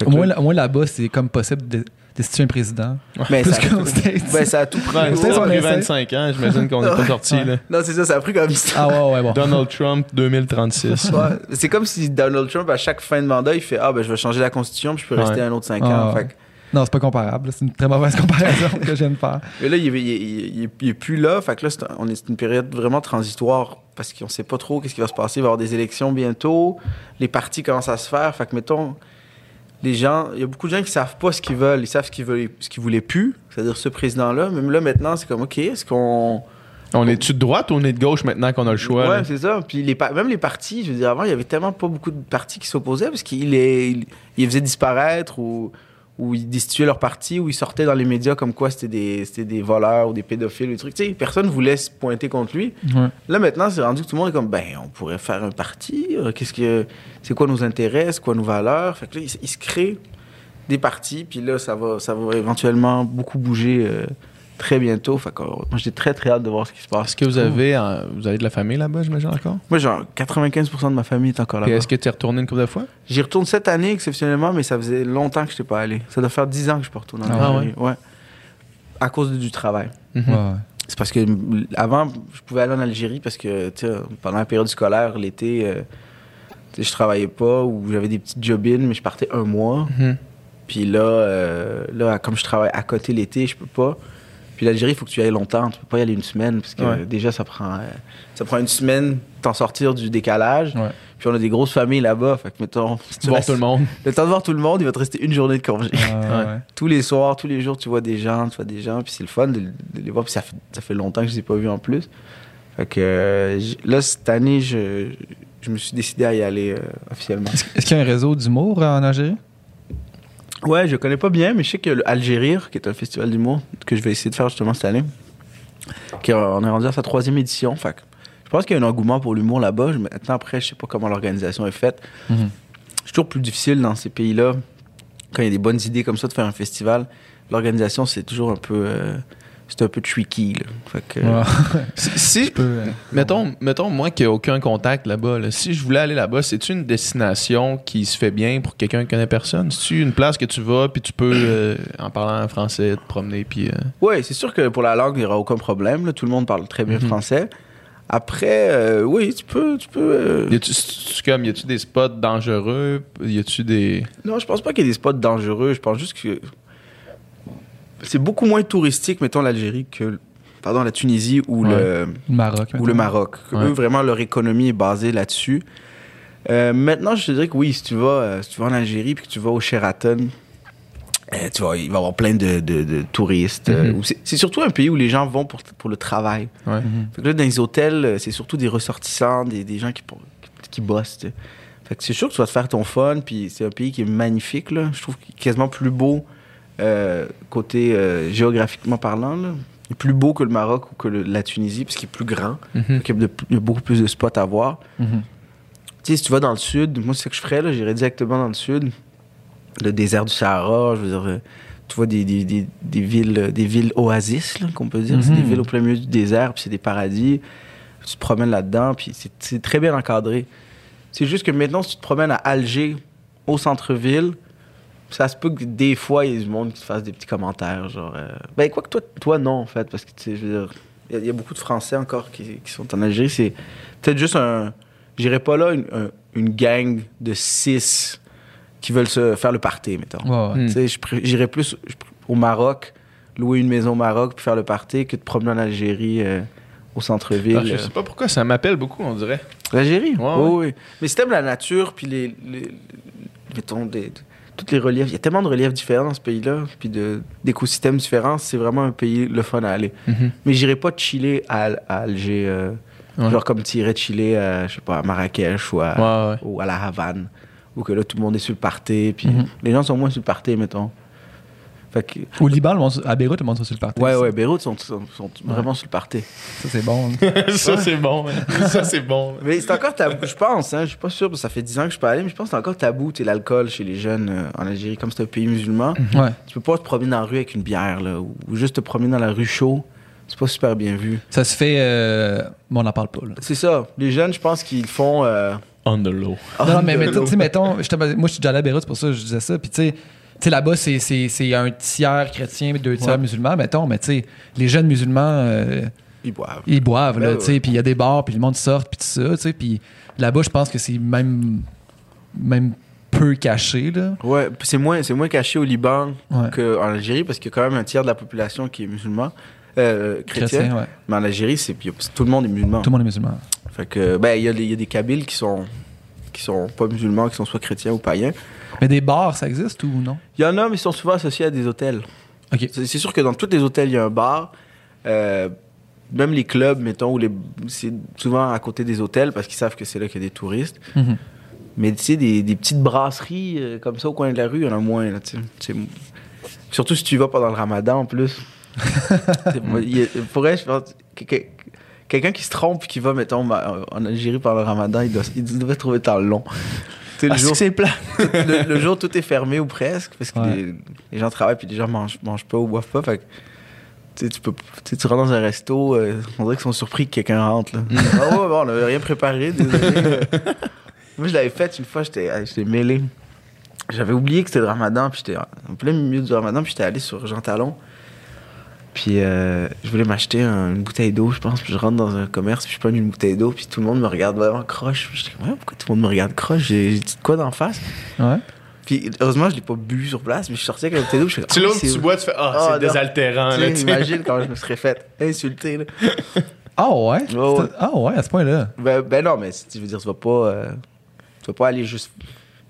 Au moins, là- au moins là-bas, c'est comme possible de destituer un président. ben, Plus ça, States. ben, ça a tout pris. Ouais, ça on a pris essaie. 25 ans, j'imagine qu'on n'est pas sorti. là. Non, c'est ça, ça a pris comme ça. Ah ouais, ouais, bon. Donald Trump 2036. Ouais. C'est comme si Donald Trump, à chaque fin de mandat, il fait Ah, ben, je vais changer la constitution, puis je peux rester Ouais. un autre 5 Ah, ans. ouais. Fait que- Non, c'est pas comparable. C'est une très mauvaise comparaison que je viens de faire. Mais là, il, est- il est- il est- il est plus là. Fait que là, c'est un- on est c'est une période vraiment transitoire parce qu'on sait pas trop qu'est-ce qui va se passer. Il va y avoir des élections bientôt. Les partis commencent à se faire. Fait que, mettons, les gens, il y a beaucoup de gens qui savent pas ce qu'ils veulent. Ils savent ce qu'ils veulent, ce qu'ils voulaient plus. C'est-à-dire ce président-là. Même là, maintenant, c'est comme, OK, est-ce qu'on. On est-tu de droite ou on est de gauche maintenant qu'on a le choix? Ouais, là? c'est ça. Puis les, pa- même les partis, je veux dire, avant, il y avait tellement pas beaucoup de partis qui s'opposaient parce qu'ils les, ils les faisaient disparaître ou, ou ils destituaient leur parti ou ils sortaient dans les médias comme quoi c'était des, des voleurs ou des pédophiles ou des trucs. Tu sais, personne voulait se pointer contre lui. Ouais. Là, maintenant, c'est rendu que tout le monde est comme, ben, on pourrait faire un parti. euh, Qu'est-ce que, c'est quoi nos intérêts, c'est quoi nos valeurs? Fait que là, il, il se crée des partis, puis là, ça va, ça va éventuellement beaucoup bouger euh, très bientôt. Fait que, euh, moi, j'ai très, très hâte de voir ce qui se passe. Est-ce que vous avez, euh, vous avez de la famille là-bas, j'imagine encore? Moi, genre, 95% de ma famille est encore là-bas. est-ce que tu es retourné une couple de fois? J'y retourne cette année, exceptionnellement, mais ça faisait longtemps que je n'étais pas allé. Ça doit faire 10 ans que je peux retourner en Ah Algérie. ouais? À cause du travail. Mhm. Ouais, ouais. C'est parce que avant, je pouvais aller en Algérie parce que tu sais, pendant la période scolaire, l'été, euh, tu sais, je travaillais pas ou j'avais des petites job-in, mais je partais un mois. Mhm. Puis là, euh, là, comme je travaille à côté l'été, je peux pas. Puis l'Algérie, il faut que tu y ailles longtemps. Tu peux pas y aller une semaine parce que Ouais. déjà, ça prend, ça prend une semaine t'en sortir du décalage. Ouais. Puis on a des grosses familles là-bas. Fait que, mettons, si tu Voir restes- tout le monde. le temps de voir tout le monde, il va te rester une journée de congé. Ouais. tous les soirs, tous les jours, tu vois des gens, tu vois des gens, puis c'est le fun de, de les voir. Puis ça fait, ça fait longtemps que je les ai pas vus en plus. Fait que euh, là, cette année, je, je me suis décidé à y aller euh, officiellement. Est-ce est-ce qu'il y a un réseau d'humour euh, en Algérie? Ouais, je connais pas bien, mais je sais que le Algérie, qui est un festival d'humour que je vais essayer de faire justement cette année, qui est- on est rendu à sa troisième édition. Fait que je pense qu'il y a un engouement pour l'humour là-bas. Maintenant, après, je sais pas comment l'organisation est faite. Mhm. C'est toujours plus difficile dans ces pays-là, quand il y a des bonnes idées comme ça, de faire un festival. L'organisation, c'est toujours un peu. euh, c'est un peu tricky. Là. Fait que, Ouais. Si, si- Je peux, euh, mettons, mettons, moi qui n'ai aucun contact là-bas, là, si je voulais aller là-bas, c'est-tu une destination qui se fait bien pour quelqu'un qui connaît personne? C'est-tu une place que tu vas, puis tu peux, euh, en parlant français, te promener, puis... euh, Ouais, c'est sûr que pour la langue, il n'y aura aucun problème. là. Tout le monde parle très bien Mhm. français. Après, euh, oui, tu peux. Tu peux euh, Y a-tu comme, y a-tu des spots dangereux? Y a-tu des... Non, je pense pas qu'il y ait des spots dangereux. Je pense juste que c'est beaucoup moins touristique, mettons, l'Algérie que pardon, la Tunisie ou, Ouais. le, le Maroc. ou le. Maroc. Ouais. Eux, vraiment, leur économie est basée là-dessus. Euh, maintenant, je te dirais que oui, si tu vas, euh, si tu vas en Algérie puis que tu vas au Sheraton, euh, tu vois, il va y avoir plein de, de- de touristes. Mhm. c'est surtout un pays où les gens vont pour, pour le travail. Ouais. Mhm. Fait que là, dans les hôtels, c'est surtout des ressortissants, des, des gens qui, qui, qui bossent. Fait que c'est sûr que tu vas te faire ton fun, puis c'est un pays qui est magnifique, là. Je trouve quasiment plus beau euh, côté euh, géographiquement parlant, là. Il est plus beau que le Maroc ou que le- la Tunisie, parce qu'il est plus grand. Mhm. Donc, il y a de- il y a beaucoup plus de spots à voir. Mhm. Tu sais, si tu vas dans le sud, moi, c'est ce que je ferais. J'irais directement dans le sud. Le désert du Sahara, je veux dire, euh, tu vois des, des, des, des villes, des villes oasis, qu'on peut dire. C'est Mhm. des villes au plein milieu du désert, puis c'est des paradis. Tu te promènes là-dedans, puis c'est- c'est très bien encadré. C'est juste que maintenant, si tu te promènes à Alger, au centre-ville, ça se peut que des fois, il y ait du monde qui te fasse des petits commentaires, genre... euh, Ben, quoi que toi, toi, non, en fait, parce que, tu sais, je veux dire, il y a- il y, a beaucoup de Français encore qui, qui sont en Algérie. C'est peut-être juste un... J'irais pas là, une, un- une gang de six qui veulent se faire le party, mettons. Ouais. Tu sais, j'irais plus au Maroc, louer une maison au Maroc puis faire le party que de promener en Algérie euh, au centre-ville. Ah, je sais pas pourquoi, ça m'appelle beaucoup, on dirait. L'Algérie? Ouais, oui, ouais. oui. Mais si t'aimes la nature, puis les, les- les- mettons, des, toutes les reliefs, il y a tellement de reliefs différents dans ce pays-là, puis de- d'écosystèmes différents, c'est vraiment un pays le fun à aller. Mhm. Mais j'irais pas chiller à, à Alger, euh, Ouais. genre comme tu irais chiller à, je sais pas, à Marrakech ou à, Ouais, ouais. ou à la Havane, où que là, tout le monde est sur le party, puis Mhm. les gens sont moins sur le party, mettons. Que, Au Liban, à Beyrouth, le monde soit sur le party. ouais, ouais, Beyrouth sont, sont, sont vraiment sur le party. Ça, c'est bon. ça, c'est bon. Ça, c'est bon. man. Mais c'est encore tabou, je pense, hein, je suis pas sûr, parce que ça fait 10 ans que je suis pas allé, mais je pense que c'est encore tabou, l'alcool chez les jeunes euh, en Algérie, comme c'est un pays musulman. ouais. Tu peux pas te promener dans la rue avec une bière, là, ou, ou juste te promener dans la rue chaud. C'est pas super bien vu. Ça se fait. euh, mais on n'en parle pas. Là. C'est ça. Les jeunes, je pense qu'ils font. euh, On the low. non, non, mais low. tu sais, mettons, moi, je suis déjà allé à Beyrouth, c'est pour ça que je disais ça. Puis, tu sais, sais, là-bas, c'est- c'est c'est un tiers chrétien, deux tiers Ouais. musulmans, mettons. Mais, tu sais, les jeunes musulmans, euh, Ils boivent. ils boivent, là, Ouais, tu sais. ouais. Puis, il y a des bars, puis le monde sort, puis tout ça, tu sais. Puis, là-bas, je pense que c'est même, même peu caché, là. Ouais, c'est moins, c'est moins caché au Liban Ouais. qu'en Algérie, parce qu'il y a quand même un tiers de la population qui est musulman, euh, chrétien. Chrétien, ouais. Mais en Algérie, c'est, tout le monde est musulman. Tout le monde est musulman. Fait que, ben, il y, a des- il y a des Kabyles qui sont, qui sont pas musulmans, qui sont soit chrétiens ou païens. Mais des bars, ça existe ou non? Il y en a, mais ils sont souvent associés à des hôtels. OK. C'est, sûr que dans tous les hôtels, il y a un bar. Euh, même les clubs, mettons, où les, c'est souvent à côté des hôtels parce qu'ils savent que c'est là qu'il y a des touristes. Mhm. Mais tu sais, des, des petites brasseries euh, comme ça au coin de la rue, il y en a moins. Là, Surtout si tu vas pendant le ramadan en plus. C'est- il y a- pourrait, je pense, que- que- quelqu'un qui se trompe et qui va, mettons, en Algérie pendant le ramadan, il, doit, il devait trouver temps long. Sais, le, Parce jour, que c'est plat. le, le jour, tout est fermé ou presque parce que Ouais. les, les gens travaillent puis les gens mangent, mangent pas ou boivent pas. Fait que sais, tu peux, tu sais, tu rentres dans un resto, euh, on dirait qu'ils sont surpris que quelqu'un rentre. Là. Mm. ah ouais, bon, on n'avait rien préparé, désolé. Moi, je l'avais fait une fois, j'étais ah, j'étais mêlé. J'avais oublié que c'était le ramadan, puis j'étais en plein milieu du ramadan, puis j'étais allé sur Jean Talon. Puis euh, je voulais m'acheter un- une bouteille d'eau, je pense, puis je rentre dans un commerce, puis je prends une bouteille d'eau, puis tout le monde me regarde vraiment croche. J'étais comme, Ouais, pourquoi tout le monde me regarde croche? J'ai dit de quoi d'en face? Ouais. Puis heureusement, je l'ai pas bu sur place, mais je suis sorti avec la bouteille d'eau, je Tu fais, ah, l'autres, c'est- tu bois, tu fais Ah, Ah, c'est non. désaltérant. Tu Là, tu. Imagine quand je me serais fait insulter. Là. Ah ouais? Ah ouais, à ce point-là. Ben, ben non, mais si tu veux dire, tu vas pas, euh, tu vas pas aller juste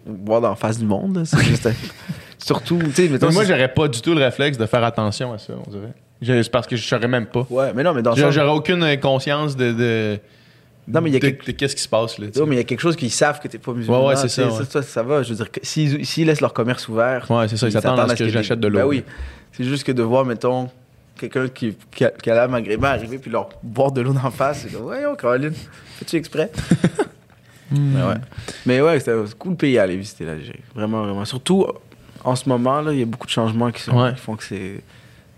boire dans la face du monde. C'est juste. un- Surtout, tu sais, moi, j'aurais pas du tout le réflexe de faire attention à ça, on dirait. C'est parce que je saurais même pas. Ouais, mais non, mais dans J'aurais sens- aucune conscience de, de, Non, mais il y a de- quelque- de qu'est-ce qui se passe. Là. Ouais, mais il y a quelque chose qu'ils savent que t'es pas musulman. Ouais, ouais, c'est ça, ouais. ça, ça va. Je veux dire, s'ils s'ils laissent leur commerce ouvert. Ouais, c'est ça, ils s'attendent à ce que j'achète de des- l'eau. Ben oui. C'est juste que de voir, mettons, quelqu'un qui, qui, a, qui a l'air maghrébin arriver puis leur boire de l'eau d'en face, c'est comme, oh, Caroline, fais-tu exprès? Mais ouais. Mais ouais, c'est un cool pays à aller visiter l'Algérie. Vraiment, vraiment. Surtout en ce moment, là, il y a beaucoup de changements qui, sont, Ouais. qui font que c'est.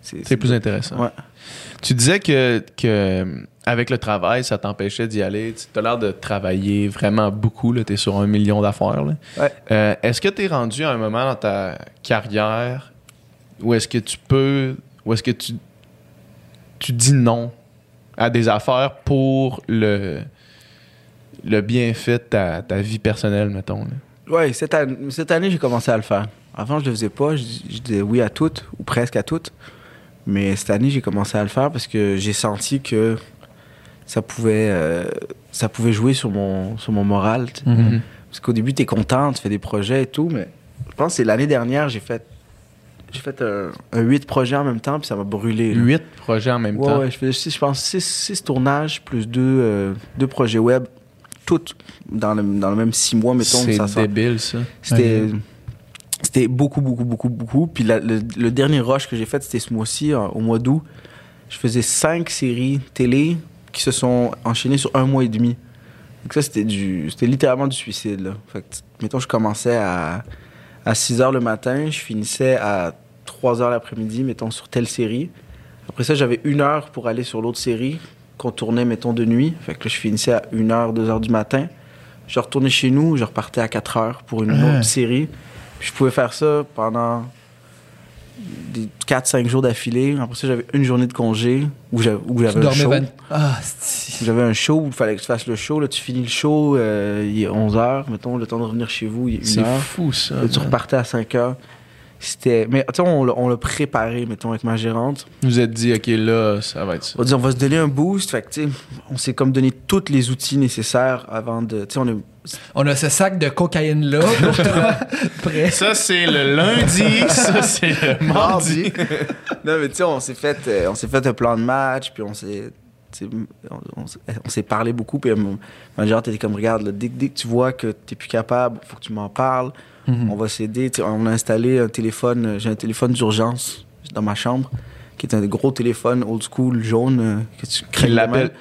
C'est plus intéressant. Ouais. Tu disais que, que avec le travail, ça t'empêchait d'y aller. Tu as l'air de travailler vraiment beaucoup. Tu es sur un million d'affaires. Ouais. Euh, est-ce que tu es rendu à un moment dans ta carrière où est-ce que tu peux, où est-ce que tu, tu dis non à des affaires pour le, le bienfait de ta, ta vie personnelle, mettons? Ouais, cette, année, cette année, j'ai commencé à le faire. Avant, je le faisais pas. Je, je disais oui à toutes, ou presque à toutes. Mais cette année, j'ai commencé à le faire parce que j'ai senti que ça pouvait, euh, ça pouvait jouer sur mon, sur mon moral. Mhm. Parce qu'au début, tu es content, tu fais des projets et tout, mais je pense que l'année dernière, j'ai fait, j'ai fait un, un 8 projets en même temps, puis ça m'a brûlé. là. Huit projets en même Ouais, temps. ouais, je, fais, six- je pense 6 tournages plus deux, euh, deux projets web, toutes dans le, dans le même 6 mois, mettons. C'est débile, ça. C'était c'était beaucoup, beaucoup, beaucoup, beaucoup. Puis la- le, le dernier rush que j'ai fait, c'était ce mois-ci, en- au mois d'août. Je faisais cinq séries télé qui se sont enchaînées sur un mois et demi. Donc ça, c'était du c'était littéralement du suicide. Là. Fait que, mettons, je commençais à, à 6 h le matin, je finissais à 3 h l'après-midi, mettons, sur telle série. Après ça, j'avais une heure pour aller sur l'autre série qu'on tournait, mettons, de nuit. Fait que là, je finissais à 1 h, 2 h du matin. Je retournais chez nous, je repartais à 4 heures pour une autre série. Puis je pouvais faire ça pendant des 4-5 jours d'affilée. Après ça, j'avais une journée de congé où j'avais où j'avais un show. 20... Ah, c'est... J'avais un show où il fallait que tu fasses le show. Là, tu finis le show, euh, il est 11h, mettons, le temps de revenir chez vous, il est C'est 1h. fou, ça. Là, tu repartais à 5h. C'était... Mais tu sais, on, l'a- on l'a préparé, mettons, avec ma gérante. Vous êtes dit, OK, là, ça va être ça. On dit, on va se donner un boost. Fait que, tu sais, on s'est comme donné tous les outils nécessaires avant de... Tu sais, on est... On a ce sac de cocaïne-là pour toi. Prêt. Ça, c'est le lundi. ça, c'est le mardi. non, mais tu sais, on s'est fait, euh, on s'est fait un plan de match, puis on s'est, tu sais, on, on s'est- on s'est parlé beaucoup, puis mon ma gérante était comme, regarde, là, dès, dès que tu vois que t'es plus capable, faut que tu m'en parles, Mhm. on va s'aider. Tu On a installé un téléphone, euh, j'ai un téléphone d'urgence dans ma chambre, qui est un gros téléphone old school jaune euh, que tu crées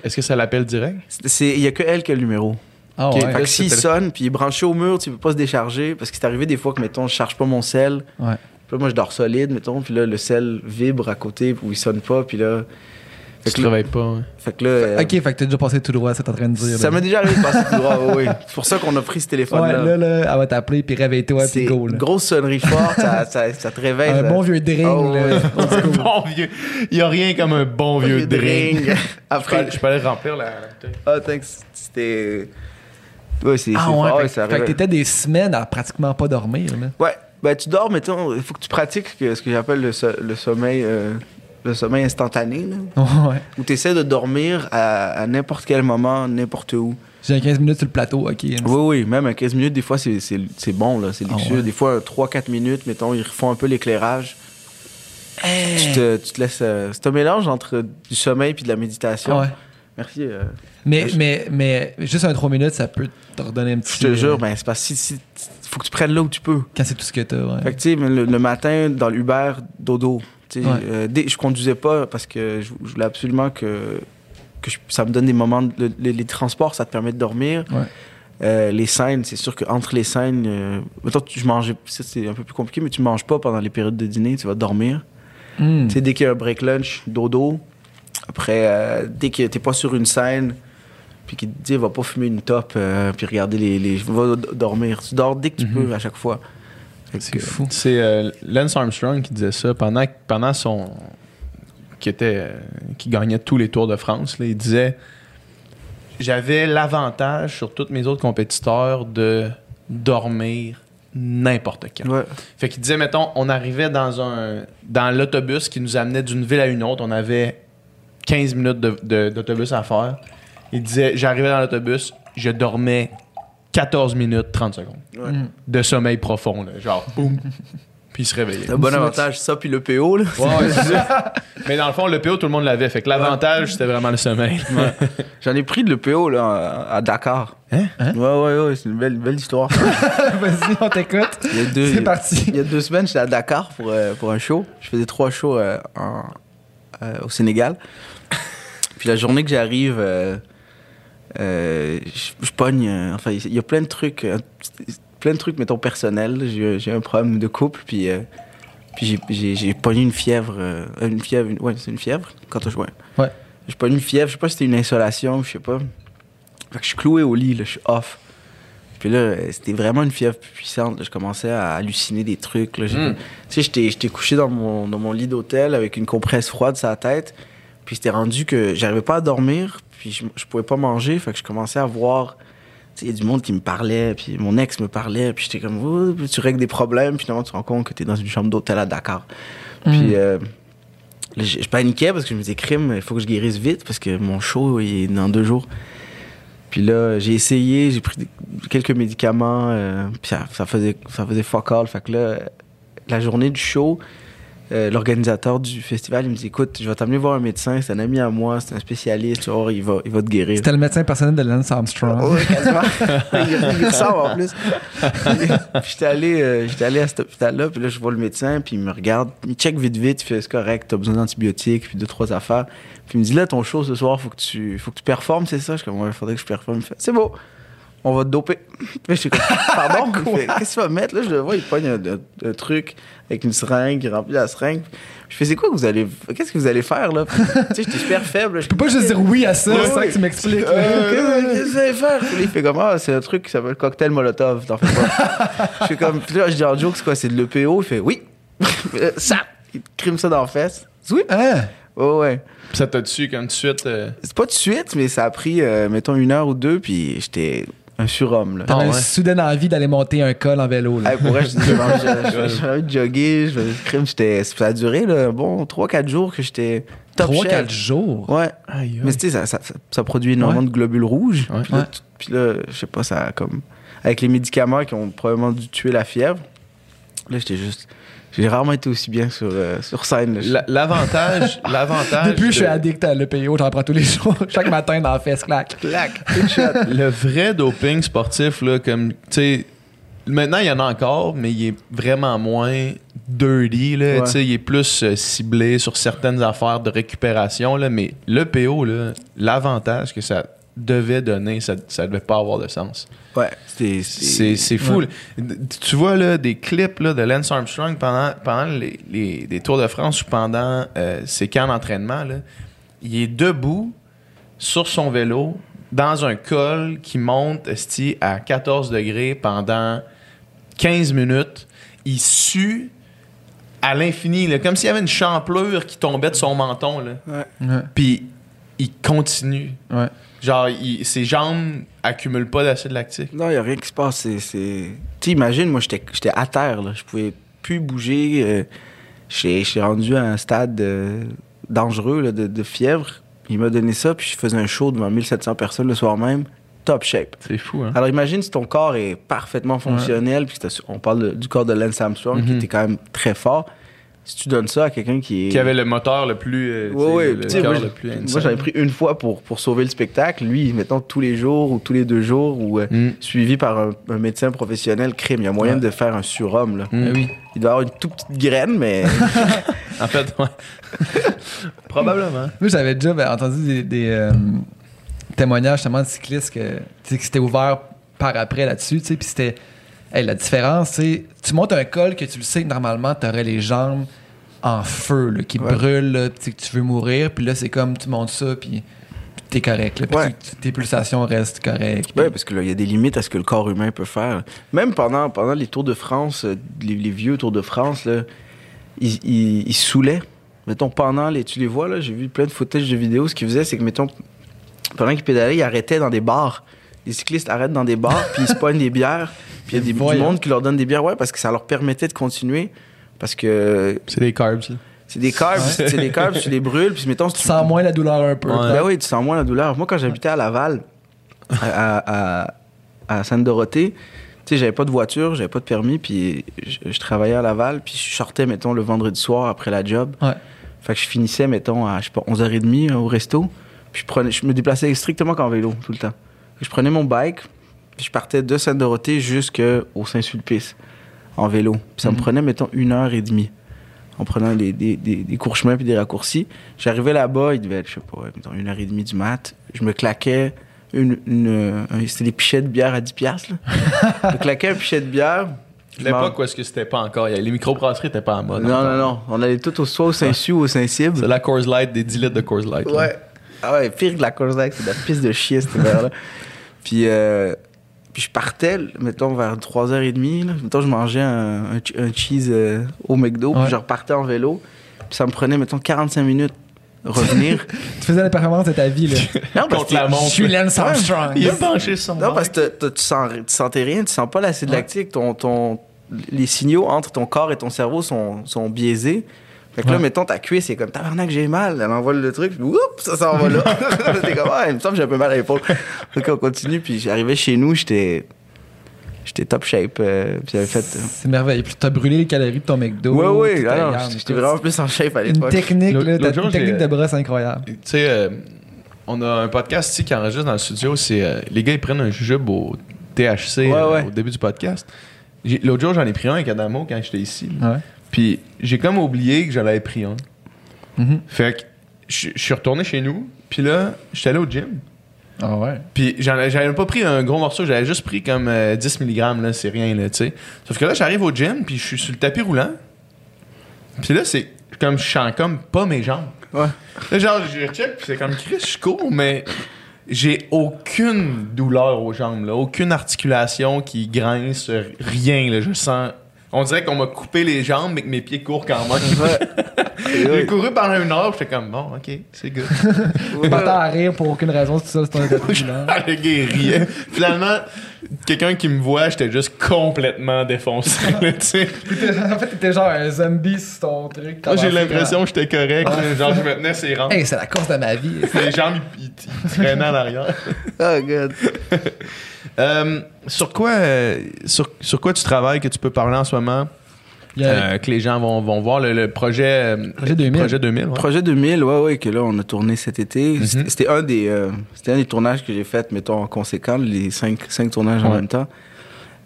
Est-ce que ça l'appelle direct? Il y a que elle qui a le numéro. Ah Ok, ouais. Fait que s'il sonne, puis il est branché au mur, tu peux pas se décharger, parce que c'est arrivé des fois que, mettons, je charge pas mon sel, Ouais. puis là, moi, je dors solide, mettons, puis là, le sel vibre à côté, puis il sonne pas, puis là... Tu Fait te que là, réveilles pas. hein. fait que là, euh, Ok, fait que t'as déjà passé tout droit, c'est en train de dire. ça m'est déjà arrivé de passer tout droit, oui. C'est pour ça qu'on a pris ce Ouais, téléphone-là. là, là, elle va t'appeler, puis réveille-toi, puis go. Là. grosse sonnerie forte, ça, ça, ça te réveille. Un ça- bon vieux drink, Oh, là. ouais. Un bon vieux. Il y a rien comme un bon vieux vieux drink. Je peux Après, aller- je peux aller remplir la ah, thanks. C'était... Ouais, c'est Ah ouais, fort, fait, ouais, ça fait que t'étais des semaines à pratiquement pas dormir. Là. Ouais, ben tu dors, mettons, il faut que tu pratiques que- ce que j'appelle le, so- le sommeil euh, le sommeil instantané, là, ouais. où tu essaies de dormir à, à n'importe quel moment, n'importe où. J'ai un 15 minutes sur le plateau, ok. Oui, oui, même à 15 minutes, des fois, c'est- bon, là, c'est Ah luxueux. ouais. Des fois, 3-4 minutes, mettons, ils refont un peu l'éclairage. Tu, te, tu te laisses... euh, c'est un mélange entre du sommeil puis de la méditation. Ouais. Merci. euh, Mais, mais, mais juste un 3 minutes, ça peut te redonner un petit. je te jure, euh, ben, c'est parce que si, si- faut que tu prennes là où tu peux. Quand c'est tout ce que t'as, ouais. Fait que, tu sais, le, le matin, dans l'Uber, dodo. Tu sais, Ouais. euh, je conduisais pas parce que je, je voulais absolument que, que je- ça me donne des moments. de- le- les, les transports, ça te permet de dormir. Ouais. Euh, les scènes, c'est sûr qu'entre les scènes, mettons, tu- je mangeais, c'est un peu plus compliqué, mais tu manges pas pendant les périodes de dîner, tu vas dormir. Hmm. Tu sais, dès qu'il y a un break lunch, dodo. Après, euh, dès que t'es pas sur une scène, puis qu'il te dit, va pas fumer une top, euh, puis regarder les, les. Va dormir. Tu dors dès que tu Mhm. peux à chaque fois. C'est que- fou. C'est euh, Lance Armstrong qui disait ça pendant, pendant son. qui était. euh, qui gagnait tous les Tours de France. là. il disait J'avais l'avantage sur tous mes autres compétiteurs de dormir n'importe quand. Ouais. Fait qu'il disait, mettons, on arrivait dans un dans l'autobus qui nous amenait d'une ville à une autre. On avait 15 minutes de- de- d'autobus à faire. Il disait, j'arrivais dans l'autobus, je dormais 14 minutes, 30 secondes Ouais. Hmm. de sommeil profond, là, genre boum, puis il se réveillait. C'est un bon avantage, ça, puis le PO, là. Ouais, c'est ça. Mais dans le fond, le PO, tout le monde l'avait. Fait que l'avantage, c'était vraiment le sommeil. J'en ai pris de l'EPO là, à Dakar. Hein? Ouais, ouais, ouais, c'est une belle, belle histoire. Vas-y, on t'écoute. Il y a deux, C'est parti. Il y a deux semaines, j'étais à Dakar pour, euh, pour un show. Je faisais trois shows euh, en- euh, au Sénégal. Puis la journée que j'arrive, euh, euh, je je pogne. euh, enfin, il y a plein de trucs, plein de trucs, mettons, personnels. J'ai j'ai un problème de couple, puis, puis j'ai- j'ai j'ai pogné une fièvre. une fièvre, une- ouais, c'est une fièvre quand je jouais. Ouais. J'ai pogné une fièvre, je sais pas si c'était une insolation, je sais pas. Fait que je suis cloué au lit, là, je suis off. Puis là, c'était vraiment une fièvre puissante. là. Je commençais à halluciner des trucs. Là. J'ai- Mm. Tu sais, j'étais, j'étais couché dans mon, dans mon lit d'hôtel avec une compresse froide sur la tête. Puis c'était rendu que j'arrivais pas à dormir. Puis je, je pouvais pas manger. Fait que je commençais à voir. Il y a du monde qui me parlait. Puis mon ex me parlait. Puis j'étais comme, Oh, puis tu règles des problèmes. Puis finalement, tu te rends compte que t'es dans une chambre d'hôtel à Dakar. Puis euh, là, je, je paniquais parce que je me disais, crime, il faut que je guérisse vite parce que mon show il est dans deux jours. Puis là, j'ai essayé, j'ai pris quelques médicaments, euh, puis ça, ça faisait, ça faisait fuck all. Fait que là, la journée du show, euh, l'organisateur du festival, il me dit Écoute, je vais t'amener voir un médecin, c'est un ami à moi, c'est un spécialiste, tu voir, il va, il va te guérir. C'était le médecin personnel de Lance Armstrong. Ouais, quasiment. il, il ressemble en plus. puis j'étais allé, euh, j'étais allé à cet hôpital-là, puis là, je vois le médecin, puis il me regarde, il check vite, vite, il fait c'est correct, t'as besoin d'antibiotiques, puis deux, trois affaires. Puis il me dit là, ton show ce soir, faut que tu, faut que tu performes, c'est ça? Je suis comme, ouais, faudrait que je performe. C'est beau, on va te doper. Puis je suis comme, pardon? Qu'est-ce que tu vas mettre là? Je le vois, il pogne un, un- un truc avec une seringue, il remplit la seringue. Je fais, c'est quoi que vous allez, qu'est-ce que vous allez faire là? Tu sais, j'étais super faible. Je peux pas juste dire oui à ça, c'est ça que tu m'expliques. Euh, Qu'est-ce que vous allez faire? Il fait comme, ah, c'est un truc qui s'appelle cocktail Molotov, t'en fais pas. je fais comme, puis là, je dis en joke, c'est quoi, c'est de l'EPO? Il fait, oui. Euh, ça, il te crime ça dans la fesse. Oui. Hein? Ouais, ouais. Puis ça t'a tué comme tout de suite. euh, C'est pas de suite, mais ça a pris, euh, mettons, une heure ou deux, puis j'étais un surhomme, là. T'avais Ah une ouais. soudaine envie d'aller monter un col en vélo. Là. Hey, pour vrai, je j'ai envie de jogger, je crime, j'étais, ça a duré, là, bon 3-4 jours que j'étais top 3-4 chef. jours? Ouais. Aïe, Mais tu sais, ça, ça, ça- ça produit énormément Ouais. de globules rouges. Ouais. Puis, là, Ouais. je sais pas, ça a comme. Avec les médicaments qui ont probablement dû tuer la fièvre, là, j'étais juste. J'ai rarement été aussi bien sur, euh, sur scène. L'avantage, l'avantage. Depuis, je suis addict à l'EPO, j'en prends tous les jours. Chaque matin dans la fesse, clac. Clac. le vrai doping sportif, là, comme, tu sais, maintenant, il y en a encore, mais il est vraiment moins dirty, là, Ouais. tu sais, il est plus euh, ciblé sur certaines affaires de récupération, là, mais le PO, là, l'avantage que ça devait donner, ça, ça devait pas avoir de sens. Ouais. C'est c'est fou. Tu vois là, des clips là, de Lance Armstrong pendant, pendant les, les- les Tours de France ou pendant euh, ses camps d'entraînement. là, Il est debout sur son vélo dans un col qui monte esti, à 14 degrés pendant 15 minutes. Il sue à l'infini, là, comme s'il y avait une champlure qui tombait de son menton. Là. Ouais. Puis il continue. Ouais. Genre, il- ses jambes accumulent pas d'acide lactique. Non, il n'y a rien qui se passe. C'est. c'est- Tu sais, imagine, moi, j'étais j'étais à terre, là. Je pouvais plus bouger. euh, J'ai j'ai rendu à un stade euh, dangereux là, de, de fièvre. Il m'a donné ça, puis je faisais un show devant 1700 personnes le soir même. Top shape. C'est fou, hein? Alors imagine si ton corps est parfaitement fonctionnel, puis on parle de- du corps de Lance Armstrong qui Mhm. était quand même très fort. Si tu donnes ça à quelqu'un qui est. Qui avait le moteur le plus. euh, Ouais, le cœur moi, le plus moi, j'avais pris une fois pour, pour sauver le spectacle. Lui, mettons tous les jours ou tous les deux jours, ou euh, Mm. suivi par un, un médecin professionnel, crime. Il y a moyen Ouais. de faire un surhomme. Là. Mm. Oui. Il doit avoir une toute petite graine, mais. En fait, ouais. Probablement. Moi, j'avais déjà ben, entendu des, des, euh, témoignages justement de cyclistes que, tu sais, que c'était ouvert par après là-dessus, tu sais, puis c'était hey, la différence, c'est tu montes un col que tu le sais que normalement tu aurais les jambes en feu, là, qui Ouais. brûle, là, que tu veux mourir, puis là, c'est comme tu montes ça, puis t'es correct. Là, puis Ouais. tu- tes pulsations restent correctes. Ouais, parce que là, il y a des limites à ce que le corps humain peut faire. Même pendant, pendant les Tours de France, euh, les, les vieux Tours de France, là, ils, ils, ils saoulaient. Mettons, pendant les. Tu les vois, là, j'ai vu plein de footage de vidéos. Ce qu'ils faisaient, c'est que, mettons, pendant qu'ils pédalaient, ils arrêtaient dans des bars. Les cyclistes arrêtent dans des bars, puis ils se poignent des bières. Puis il y a des, du monde qui leur donne des bières, ouais, parce que ça leur permettait de continuer. Parce que C'est des carbs. là. c'est des carbs, c'est des carbs, tu les brûles, puis mettons, si tu sens moins la douleur un peu. Ouais. ben oui, tu sens moins la douleur. Moi, quand j'habitais à Laval, à, à, à- à Sainte-Dorothée, tu sais, j'avais pas de voiture, j'avais pas de permis, puis je, je travaillais à Laval, puis je sortais, mettons, le vendredi soir après la job. Ouais. Fait que je finissais, mettons, à, je sais pas, 11h30 au resto, puis je, prenais, je me déplaçais strictement qu'en vélo, tout le temps. Je prenais mon bike, puis je partais de Sainte-Dorothée jusqu'au Saint-Sulpice, en vélo. Puis ça me Mhm. prenait, mettons, une heure et demie en prenant des, des, des, des courts chemins puis des raccourcis. J'arrivais là-bas, il devait être, je sais pas, mettons, une heure et demie du mat. Je me claquais une. une un- C'était des pichets de bière à 10$. piastres, Là. je me claquais un pichet de bière. L'époque où est-ce que c'était pas encore. Les microbrasseries n'étaient pas en mode. Non, non, non. On allait tout au, soit au Saint-Su ou au Saint-Cybe. C'est la Coors Light, des 10 litres de Coors Light. là. Ouais. Ah ouais, pire que la Coors Light, c'est de la piste de chier, cette bière-là. puis, euh, puis je partais, mettons, vers 3h30. Là. Mettons, je mangeais un, un, un cheese euh, au McDo, Ouais. puis je repartais en vélo. Puis ça me prenait, mettons, 45 minutes revenir. Tu faisais la performance de ta vie. Là. non, parce Contre la que- montre. Je suis Lance Armstrong. Il a penché son. Non, parce que tu, sens, tu sentais rien, tu sens pas l'acide Ouais. lactique. Ton, ton, les signaux entre ton corps et ton cerveau sont, sont biaisés. Fait que là, mettons, ta cuisse, c'est comme tabarnak, j'ai mal. Elle envoie le truc, puis oups, ça s'en va là. T'es comme, ah, il me semble que j'ai un peu mal à l'épaule. Donc, on continue, puis j'arrivais chez nous, j'étais. J'étais top shape. euh, puis j'avais fait. euh, C'est merveilleux. Puis t'as brûlé les calories de ton McDo. non, garde. j'étais vraiment plus en shape à Une l'époque. technique, L'autre- là, t'as l'autre jour, une technique de brosse incroyable. Tu sais, euh, on a un podcast ici qui enregistre dans le studio. C'est euh, les gars, ils prennent un jujube au THC Ouais, euh, ouais. au début du podcast. L'autre jour, j'en ai pris un avec Adamo quand j'étais ici. Ouais. Puis j'ai comme oublié que j'en avais pris un. Mhm. Fait que je suis retourné chez nous. Puis là, j'étais allé au gym. Ah ouais. Puis j'en ai- j'avais pas pris un gros morceau, j'avais juste pris comme euh, 10 mg, là, c'est rien, là, tu sais. Sauf que là, j'arrive au gym, puis je suis sur le tapis roulant. Puis là, c'est comme je sens comme pas mes jambes. Ouais. Là, genre, je check, puis c'est comme Chris, je cours, mais j'ai aucune douleur aux jambes, là, aucune articulation qui grince, rien, là, je sens. On dirait qu'on m'a coupé les jambes, mais que mes pieds courent quand même. J'ai couru pendant une heure, j'étais comme bon, ok, c'est good. Tu partais à rire pour aucune raison, c'est ça, c'est. Ah, le gars, riait. Finalement, quelqu'un qui me voit, j'étais juste complètement défoncé. là, en fait, t'étais genre un zombie sur ton truc. Moi, j'ai l'impression que j'étais correct. Genre, je me tenais ses rangs. Hey, c'est la course de ma vie. Les jambes, ils traînaient en arrière. Oh, God. Euh, sur, quoi, euh, sur, sur quoi tu travailles que tu peux parler en ce moment? A- Euh, que les gens vont, vont voir le, le projet, Projet 2000. Projet 2000 ouais. Projet 2000, ouais, ouais, que là, on a tourné cet été. Mhm. C'était- C'était un, des, euh, c'était un des tournages que j'ai fait, mettons, en conséquent, les cinq, cinq tournages en même temps.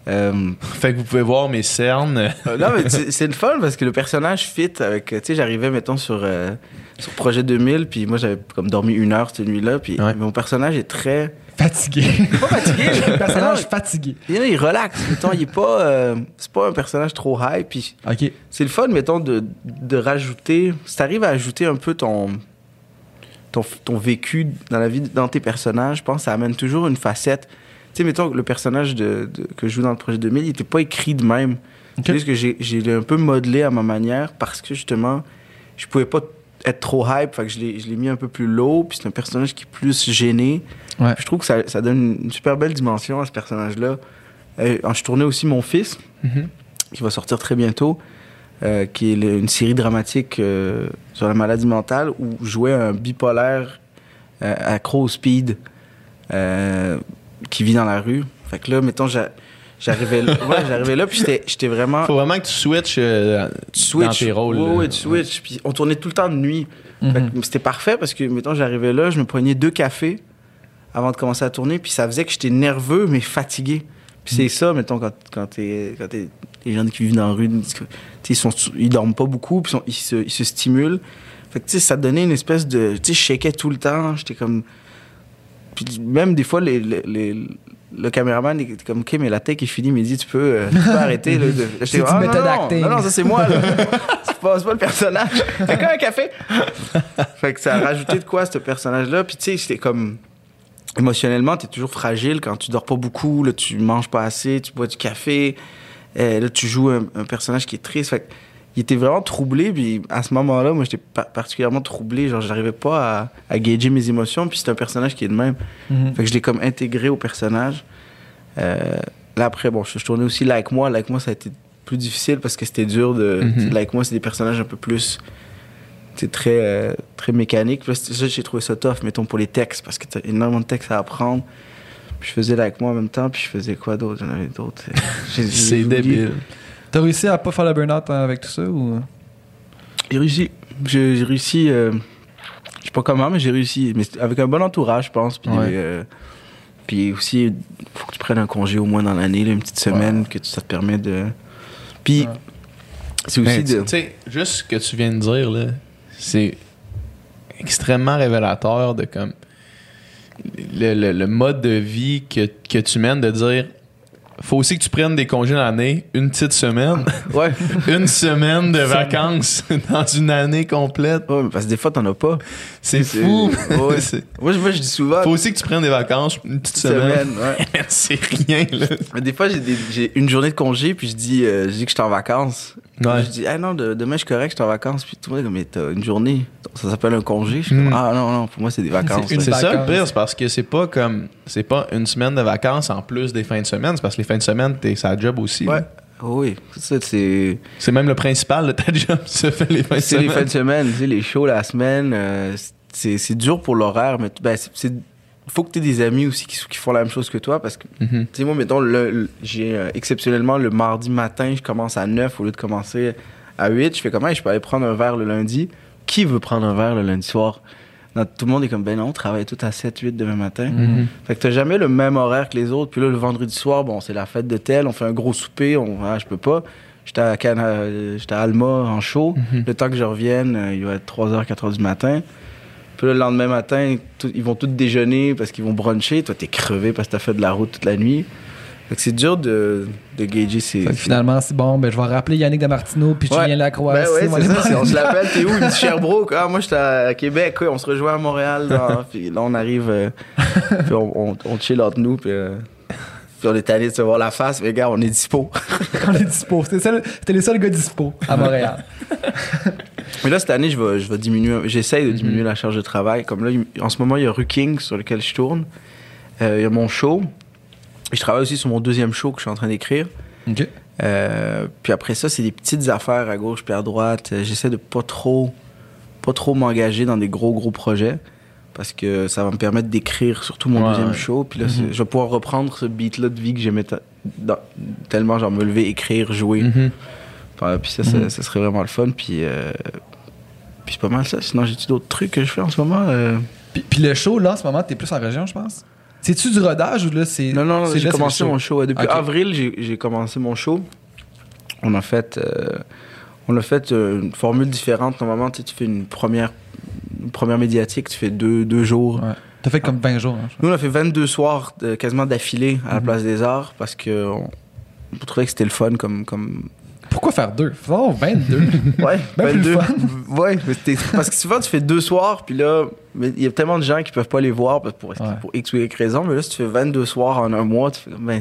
Euh, Fait que vous pouvez voir mes cernes. euh, non, mais c'est c'est le fun parce que le personnage fit avec. Tu sais, j'arrivais, mettons, sur, euh, sur Projet 2000, puis moi, j'avais comme dormi une heure cette nuit-là, puis Ouais. mon personnage est très. Fatigué. Pas fatigué, Le personnage fatigué. il, il relaxe, mettons, il est pas. euh, c'est pas un personnage trop high, puis Ok. c'est le fun, mettons, de, de rajouter. Si t'arrives à ajouter un peu ton, ton, ton vécu dans la vie, dans tes personnages, je pense que ça amène toujours une facette. Tu sais, mettons, le personnage de, de- que je joue dans le projet 2000, il était pas écrit de même. Ok. C'est juste que j'ai, un peu modelé à ma manière parce que justement, je pouvais pas être trop hype, fait que je l'ai, mis un peu plus low, puis c'est un personnage qui est plus gêné. Ouais. Je trouve que ça, ça donne une super belle dimension à ce personnage-là. Euh, je tournais aussi Mon Fils, Mhm. qui va sortir très bientôt, euh, qui est le- une série dramatique euh, sur la maladie mentale où je jouais un bipolaire accro au speed qui vit dans la rue. Fait que là, mettons, j'a- j'arrivais là, ouais, j'arrivais là puis j'étais- vraiment... Faut vraiment que tu switches euh, Tu switches. dans tes rôles. Là. ouais, tu switches. Puis on tournait tout le temps de nuit. Mhm. que C'était parfait parce que, mettons, j'arrivais là, je me prenais deux cafés avant de commencer à tourner, puis ça faisait que j'étais nerveux, mais fatigué. Puis c'est ça, mettons, quand, quand t'es. Quand t'es- les gens qui vivent dans la rue, ils, sont, ils dorment pas beaucoup, puis ils se, ils se stimulent. Fait que, ça donnait une espèce de. Tu sais, je shakais tout le temps, j'étais comme. Puis même des fois, les, les, les, le caméraman il était comme, OK, mais la take est finie, il m'a dit, tu peux, euh, tu peux arrêter. Là, de... C'est comme, Ah, non, méthode non, acting. non, non, ça c'est moi. là. c'est pas, c'est pas le personnage. Quelqu'un un café? fait que ça a rajouté de quoi, ce personnage-là. Puis tu sais, c'était comme émotionnellement, tu es toujours fragile quand tu dors pas beaucoup, là, tu manges pas assez, tu bois du café. Euh, là, tu joues un, un personnage qui est triste. Fait que il était vraiment troublé. Puis à ce moment-là, moi, j'étais pa- particulièrement troublé. Genre, j'arrivais pas à, à gager mes émotions. Puis c'est un personnage qui est de même. Mhm. Fait que je l'ai comme intégré au personnage. Euh, là, après, bon, je, je tournais aussi Like Moi. Like Moi, ça a été plus difficile parce que c'était dur de. Tu sais, Like Moi, c'est des personnages un peu plus. C'est très, euh, très mécanique. Ça, j'ai trouvé ça tough, mettons, pour les textes, parce que t'as énormément de textes à apprendre. Puis je faisais Like Moi en même temps, puis je faisais quoi d'autre? J'en avais d'autres. C'est débile. T'as réussi à pas faire le burn-out hein, avec tout ça ou? J'ai réussi. J'ai réussi. euh, je sais pas comment, mais j'ai réussi. Mais avec un bon entourage, je pense. Puis, Ouais. euh, puis aussi, il faut que tu prennes un congé au moins dans l'année, une petite semaine, que tu- ça te permet de. Puis, Ouais. c'est aussi Ben, tu de. tu sais, juste ce que tu viens de dire, là, c'est extrêmement révélateur de comme le, le- le mode de vie que, que tu mènes, de dire faut aussi que tu prennes des congés l'année, une petite semaine, Ouais. une semaine de vacances dans une année complète. Ouais, parce que des fois, t'en as pas. C'est fou. ouais. Moi, je, moi, je dis souvent. faut aussi que tu prennes des vacances, une petite une semaine. semaine, ouais. c'est rien, là. Mais des fois, j'ai une journée de congé, puis je dis, euh, je dis que je suis en vacances. Ouais. Je dis, ah non, de- demain, je suis correct, je suis en vacances. Puis tout le monde est comme, mais t'as une journée. Ça s'appelle un congé. Je suis Hmm. comme, ah non, non, pour moi, c'est des vacances. C'est ça le pire, c'est parce que c'est pas comme c'est pas une semaine de vacances en plus des fins de semaine, c'est parce que les fins de semaine, t'es sa job aussi. Ouais. là. Oh oui, ça, c'est. C'est même le principal de ta job, ça fait les fins de C'est les fins semaine. de semaine, tu sais, les shows la semaine, euh, c'est dur pour l'horaire, mais ben, c'est- faut que tu aies des amis aussi qui, qui font la même chose que toi parce que, tu Mhm. sais, moi, mettons, le, le- j'ai euh, exceptionnellement le mardi matin, je commence à 9 au lieu de commencer à 8. Je fais comment je peux aller prendre un verre le lundi. Qui veut prendre un verre le lundi soir? Tout le monde est comme, ben non, on travaille tout à 7, 8 demain matin. Mhm. Fait que t'as jamais le même horaire que les autres. Puis là, le vendredi soir, bon, c'est la fête de tel, on fait un gros souper, on, ah, je peux pas. J'étais à, Cana- euh, j'étais à Alma en show. Mhm. Le temps que je revienne, euh, il va être 3h, 4h du matin. Puis là, le lendemain matin, tout- ils vont tous déjeuner parce qu'ils vont bruncher. Toi, t'es crevé parce que t'as fait de la route toute la nuit. Fait que c'est dur de, de gager ces... Fait que finalement, c'est bon, ben, je vais rappeler Yannick Damartino puis. Julien Lacroix. Ben ouais, c'est ça. On se l'appelle, t'es où? Il dit Sherbrooke. Ah, moi, j'étais à Québec. Ouais, on se rejoint à Montréal. puis là, on arrive. euh, puis on, on, on chill entre nous. Puis, euh, puis on est allé se voir la face. Mais gars, on est dispo. On est dispo. C'était les seuls gars dispo à Montréal. Mais là, cette année, je vais, je vais diminuer. J'essaye de diminuer la charge de travail. Comme là, en ce moment, il y a Ruking sur lequel je tourne. Euh, il y a mon show. Je travaille aussi sur mon deuxième show que je suis en train d'écrire. Euh, puis après ça, c'est des petites affaires à gauche puis à droite. Euh, J'essaie de pas trop, pas trop m'engager dans des gros, gros projets parce que ça va me permettre d'écrire surtout mon Ouais, deuxième ouais. show. Puis là, c'est- je vais pouvoir reprendre ce beat-là de vie que j'aimais tellement, genre me lever, écrire, jouer. Mhm. Enfin, puis ça, ça, ça serait vraiment le fun. Puis, euh, puis c'est pas mal ça. Sinon, j'ai-tu d'autres trucs que je fais en ce moment? Euh, Puis, puis le show, là, en ce moment, t'es plus en région, je pense? C'est-tu du rodage ou là, c'est. Non, non, j'ai commencé mon show. ouais. Depuis avril, j'ai commencé mon show. On a fait, euh, on a fait euh, une formule différente. Normalement, tu fais une première, une première médiatique, tu fais deux, deux jours. Ouais. T'as fait comme 20 jours. hein, Nous, on a fait 22 soirs de- quasiment d'affilée à la Mhm. Place des Arts parce que on, on trouvait que c'était le fun comme... comme... Pourquoi faire deux? Faisons 22. Ouais, Ben plus le 22. fun. Ouais, mais c'était- parce que souvent, tu fais deux soirs, puis là, mais il y a tellement de gens qui peuvent pas les voir pour, Ouais. pour X ou Y raison. Mais là, si tu fais 22 soirs en un mois, tu fais ben,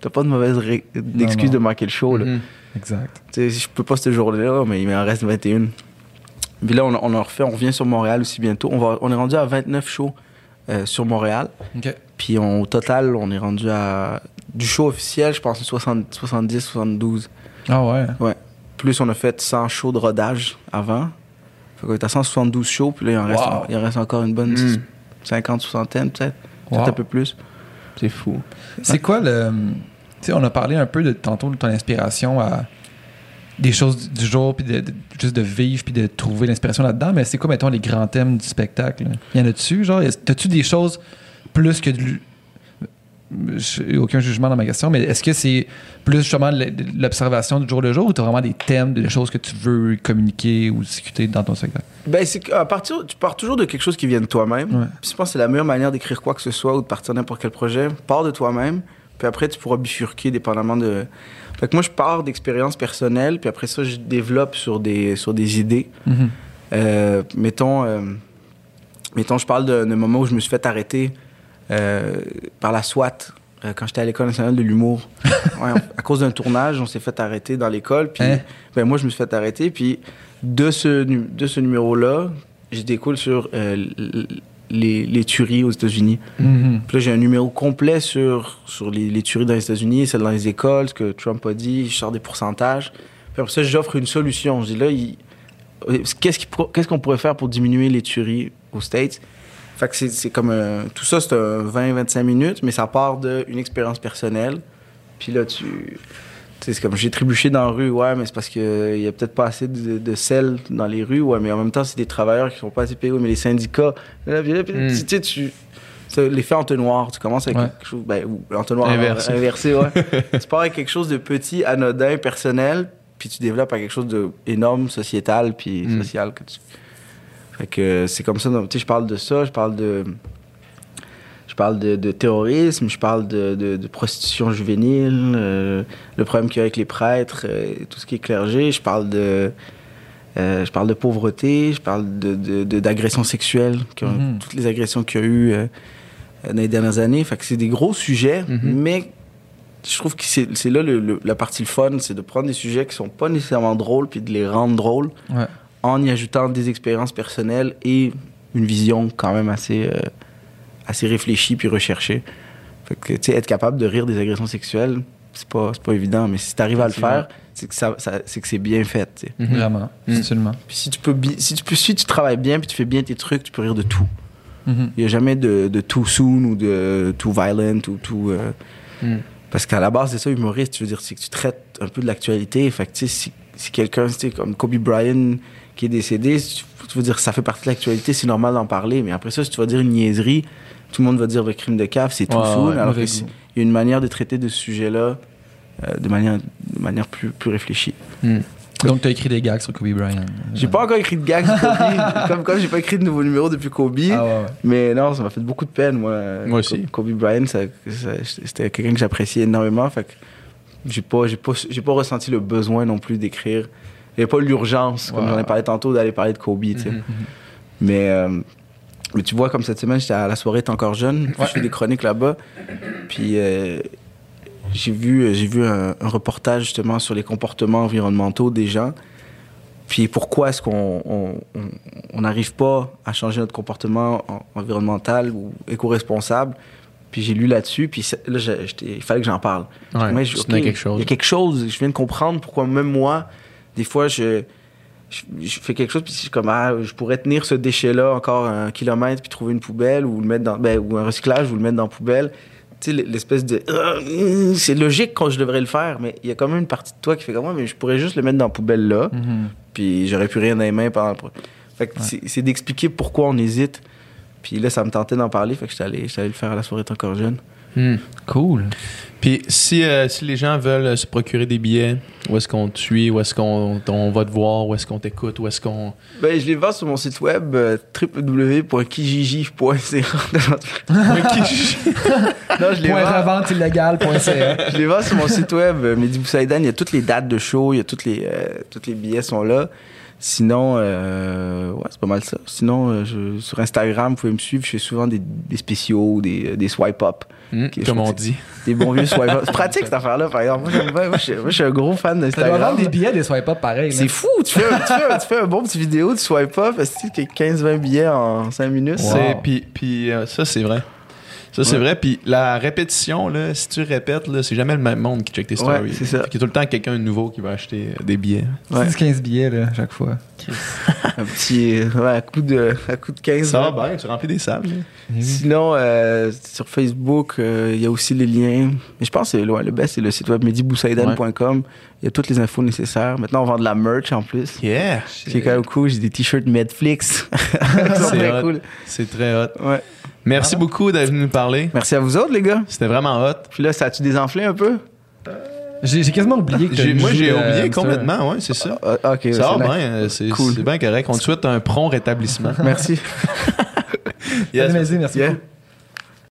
t'as pas de mauvaise ré- non. de manquer le show. Là. Mhm. exact. Tu sais, je peux pas ce jour-là, mais il m'en reste 21. Puis là, on, on en refait, on revient sur Montréal aussi bientôt. On, va, on est rendu à 29 shows euh, sur Montréal. OK. Puis on- au total, on est rendu à. Du show officiel, je pense 60 70, 72. Ah ouais? Plus on a fait 100 shows de rodage avant. Fait qu'on est à 172 shows, puis là, il en reste, il en reste encore une bonne Mm. 50, 60, peut-être. Wow. Peut-être un peu plus. C'est fou. C'est quoi le. Tu sais, on a parlé un peu de tantôt de ton inspiration à des choses du jour, puis de, de- juste de vivre, puis de trouver l'inspiration là-dedans. Mais c'est quoi, mettons, les grands thèmes du spectacle? Y en a-tu, genre? T'as-tu des choses plus que du. Aucun jugement dans ma question, mais est-ce que c'est plus justement l'observation du jour le jour ou tu as vraiment des thèmes, des choses que tu veux communiquer ou discuter dans ton spectacle? Ben, c'est qu'à partir, tu pars toujours de quelque chose qui vient de toi-même. Ouais. Je pense que c'est la meilleure manière d'écrire quoi que ce soit ou de partir n'importe quel projet. Pars de toi-même, puis après, tu pourras bifurquer dépendamment de. Fait que moi, je pars d'expériences personnelles, puis après ça, je développe sur des, sur des idées. Euh, mettons, euh, mettons, je parle d'un moment où je me suis fait arrêter par la SWAT euh, quand j'étais à l'École nationale de l'humour. Ouais, à cause d'un tournage, on s'est fait arrêter dans l'école. Puis Hein? ben, moi, je me suis fait arrêter. Puis de ce, de ce numéro-là, je découle sur euh, les, les tueries aux États-Unis. Mhm. Puis là, j'ai un numéro complet sur, sur les, les tueries dans les États-Unis, celles dans les écoles, ce que Trump a dit, je sors des pourcentages. Puis après ça, j'offre une solution. Je dis là, qu'est-ce qu'on pourrait faire pour diminuer les tueries aux States? Fait que c'est c'est comme un- tout ça, c'est un 20-25 minutes, mais ça part d'une expérience personnelle. Puis là, tu. tu sais, C'est comme j'ai trébuché dans la rue, ouais, mais c'est parce qu'il y a peut-être pas assez de, de sel dans les rues, ouais, mais en même temps, c'est des travailleurs qui sont pas assez payés, mais les syndicats. Là, puis là, puis là, Mm. tu sais, tu. c'est L'effet entonnoir, tu commences avec Ouais. quelque chose. Ben, ou l'entonnoir Inversé. inversé, ouais. tu pars avec quelque chose de petit, anodin, personnel, puis tu développes à quelque chose d'énorme, sociétal, puis Mm. social. Que tu... Fait que c'est comme ça. Tu sais, je parle de ça, je parle de. Je parle de, de terrorisme, je parle de, de- de prostitution juvénile, euh, le problème qu'il y a avec les prêtres, euh, tout ce qui est clergé. Je parle de, euh, je parle de pauvreté, je parle d'agressions sexuelles, Mhm. toutes les agressions qu'il y a eu dans les dernières années. Fait que c'est des gros sujets, Mhm. mais je trouve que c'est, c'est là le- le- la partie fun, c'est de prendre des sujets qui sont pas nécessairement drôles puis de les rendre drôles Ouais. En y ajoutant des expériences personnelles et une vision quand même assez, euh, assez réfléchie puis recherchée. Fait que, tu sais, être capable de rire des agressions sexuelles, c'est pas, c'est pas évident, mais si tu arrives à le faire, c'est que, ça, ça- c'est que c'est bien fait. tu sais. Mhm. Vraiment, Mm. absolument. Puis si tu, peux si, tu peux, si tu travailles bien puis tu fais bien tes trucs, tu peux rire de tout. Mhm. Il n'y a jamais de, de too soon ou de too violent ou too. euh, Mm. Parce qu'à la base, c'est ça, humoriste, tu veux dire, c'est que tu traites un peu de l'actualité. Fait que, tu sais, si, si quelqu'un, tu sais, comme Kobe Bryant qui est décédé, tu, veux dire, ça fait partie de l'actualité, c'est normal d'en parler. Mais après ça, si tu vas dire une niaiserie, tout le monde va dire le crime de cave, c'est tout Ouais, soon. ouais, alors y a une manière de traiter de ce sujet-là euh, de manière, de manière plus, plus réfléchie. Mm. Donc, tu as écrit des gags sur Kobe Bryant. J'ai pas encore écrit de gag sur Kobe, comme comme j'ai pas écrit de nouveaux numéros depuis Kobe. Ah ouais. Mais non, ça m'a fait beaucoup de peine, moi. Moi aussi. Kobe Bryant, ça- ça- c'était quelqu'un que j'appréciais énormément. Fait que j'ai pas, j'ai pas, j'ai pas ressenti le besoin non plus d'écrire. Il n'y avait pas l'urgence, comme j'en ai parlé tantôt, d'aller parler de Kobe, tu sais. Mhm. Mais, euh, mais tu vois, comme cette semaine, j'étais à la soirée T'es encore jeune. Je fais des chroniques là-bas. Puis euh, j'ai vu, j'ai vu un, un reportage justement sur les comportements environnementaux des gens. Puis pourquoi est-ce qu'on on- on- on n'arrive pas à changer notre comportement en- environnemental ou éco-responsable? Puis j'ai lu là-dessus, puis là, il fallait que j'en parle. Ouais, Moi, je- tu tenais ok, quelque chose. Il y a quelque chose, je viens de comprendre pourquoi même moi, des fois, je, je, je fais quelque chose, puis je suis comme, ah, je pourrais tenir ce déchet-là encore un kilomètre, puis trouver une poubelle, ou le mettre dans, ben, ou un recyclage, ou le mettre dans la poubelle. Tu sais, l'espèce de. Euh, c'est logique quand je devrais le faire, mais il y a quand même une partie de toi qui fait comme moi, mais je pourrais juste le mettre dans la poubelle là, Mhm. puis j'aurais plus rien dans les mains pendant Fait que c'est- c'est d'expliquer pourquoi on hésite. Puis là, ça me tentait d'en parler, fait que j'étais allé, j'étais allé le faire à la soirée encore jeune. Mm. Cool. Puis si, euh, si les gens veulent euh, se procurer des billets, où est-ce qu'on te suit, où est-ce qu'on on va te voir, où est-ce qu'on t'écoute, où est-ce qu'on... Ben, je les vends sur mon site web euh, www.kijiji.ca. non, je les Point vends. revente. Je les vends sur mon site web, euh, Mehdi Boussaïdan. Il y a toutes les dates de show, il y a toutes les, euh, tous les billets sont là. Sinon, euh, ouais, c'est pas mal ça. Sinon, euh, je- sur Instagram, vous pouvez me suivre. Je fais souvent des, des spéciaux des, des swipe-up. Mm, je comme on dit. Des bons vieux swipe-up. C'est pratique cette affaire-là, par exemple. Moi, j'aime bien. Moi, je suis- moi, je suis un gros fan Tu dois d'Instagram. vendre des billets, des swipe up pareil. C'est fou, tu fais, un, tu, fais un, tu fais un bon petit vidéo de swipe up, est-ce que 15-20 billets en 5 minutes? C'est- Puis, puis euh, ça, c'est vrai. Ça, c'est Ouais. vrai. Puis la répétition, là, si tu répètes, là, c'est jamais le même monde qui check tes stories. Ouais, c'est ça. Qu'il y a tout le temps quelqu'un de nouveau qui va acheter euh, des billets. Ouais. 10-15 billets, là, chaque fois. Un petit, ouais, à coup de, à coup de 15. Ça va bien, tu remplis des salles. là. Sinon, euh, sur Facebook, euh, il y a aussi les liens. Mais je pense que ouais, le best, c'est le site web mediboussaïdan.com. Il y a toutes les infos nécessaires. Maintenant, on vend de la merch en plus. Yeah! C'est quand même cool. J'ai des t-shirts Netflix. C'est très hot. cool. C'est très hot. Ouais. Merci beaucoup d'être venu nous parler. Merci à vous autres, les gars. C'était vraiment hot. Puis là, ça a-tu désenflé un peu? J'ai j'ai quasiment oublié que moi, j'ai euh, oublié complètement, ouais, c'est ça. Ah, ok, Ça c'est va bien, euh, c'est Cool. c'est bien correct. On te souhaite un prompt rétablissement. Merci. Yes. Allez, vas-y, merci Yeah. beaucoup.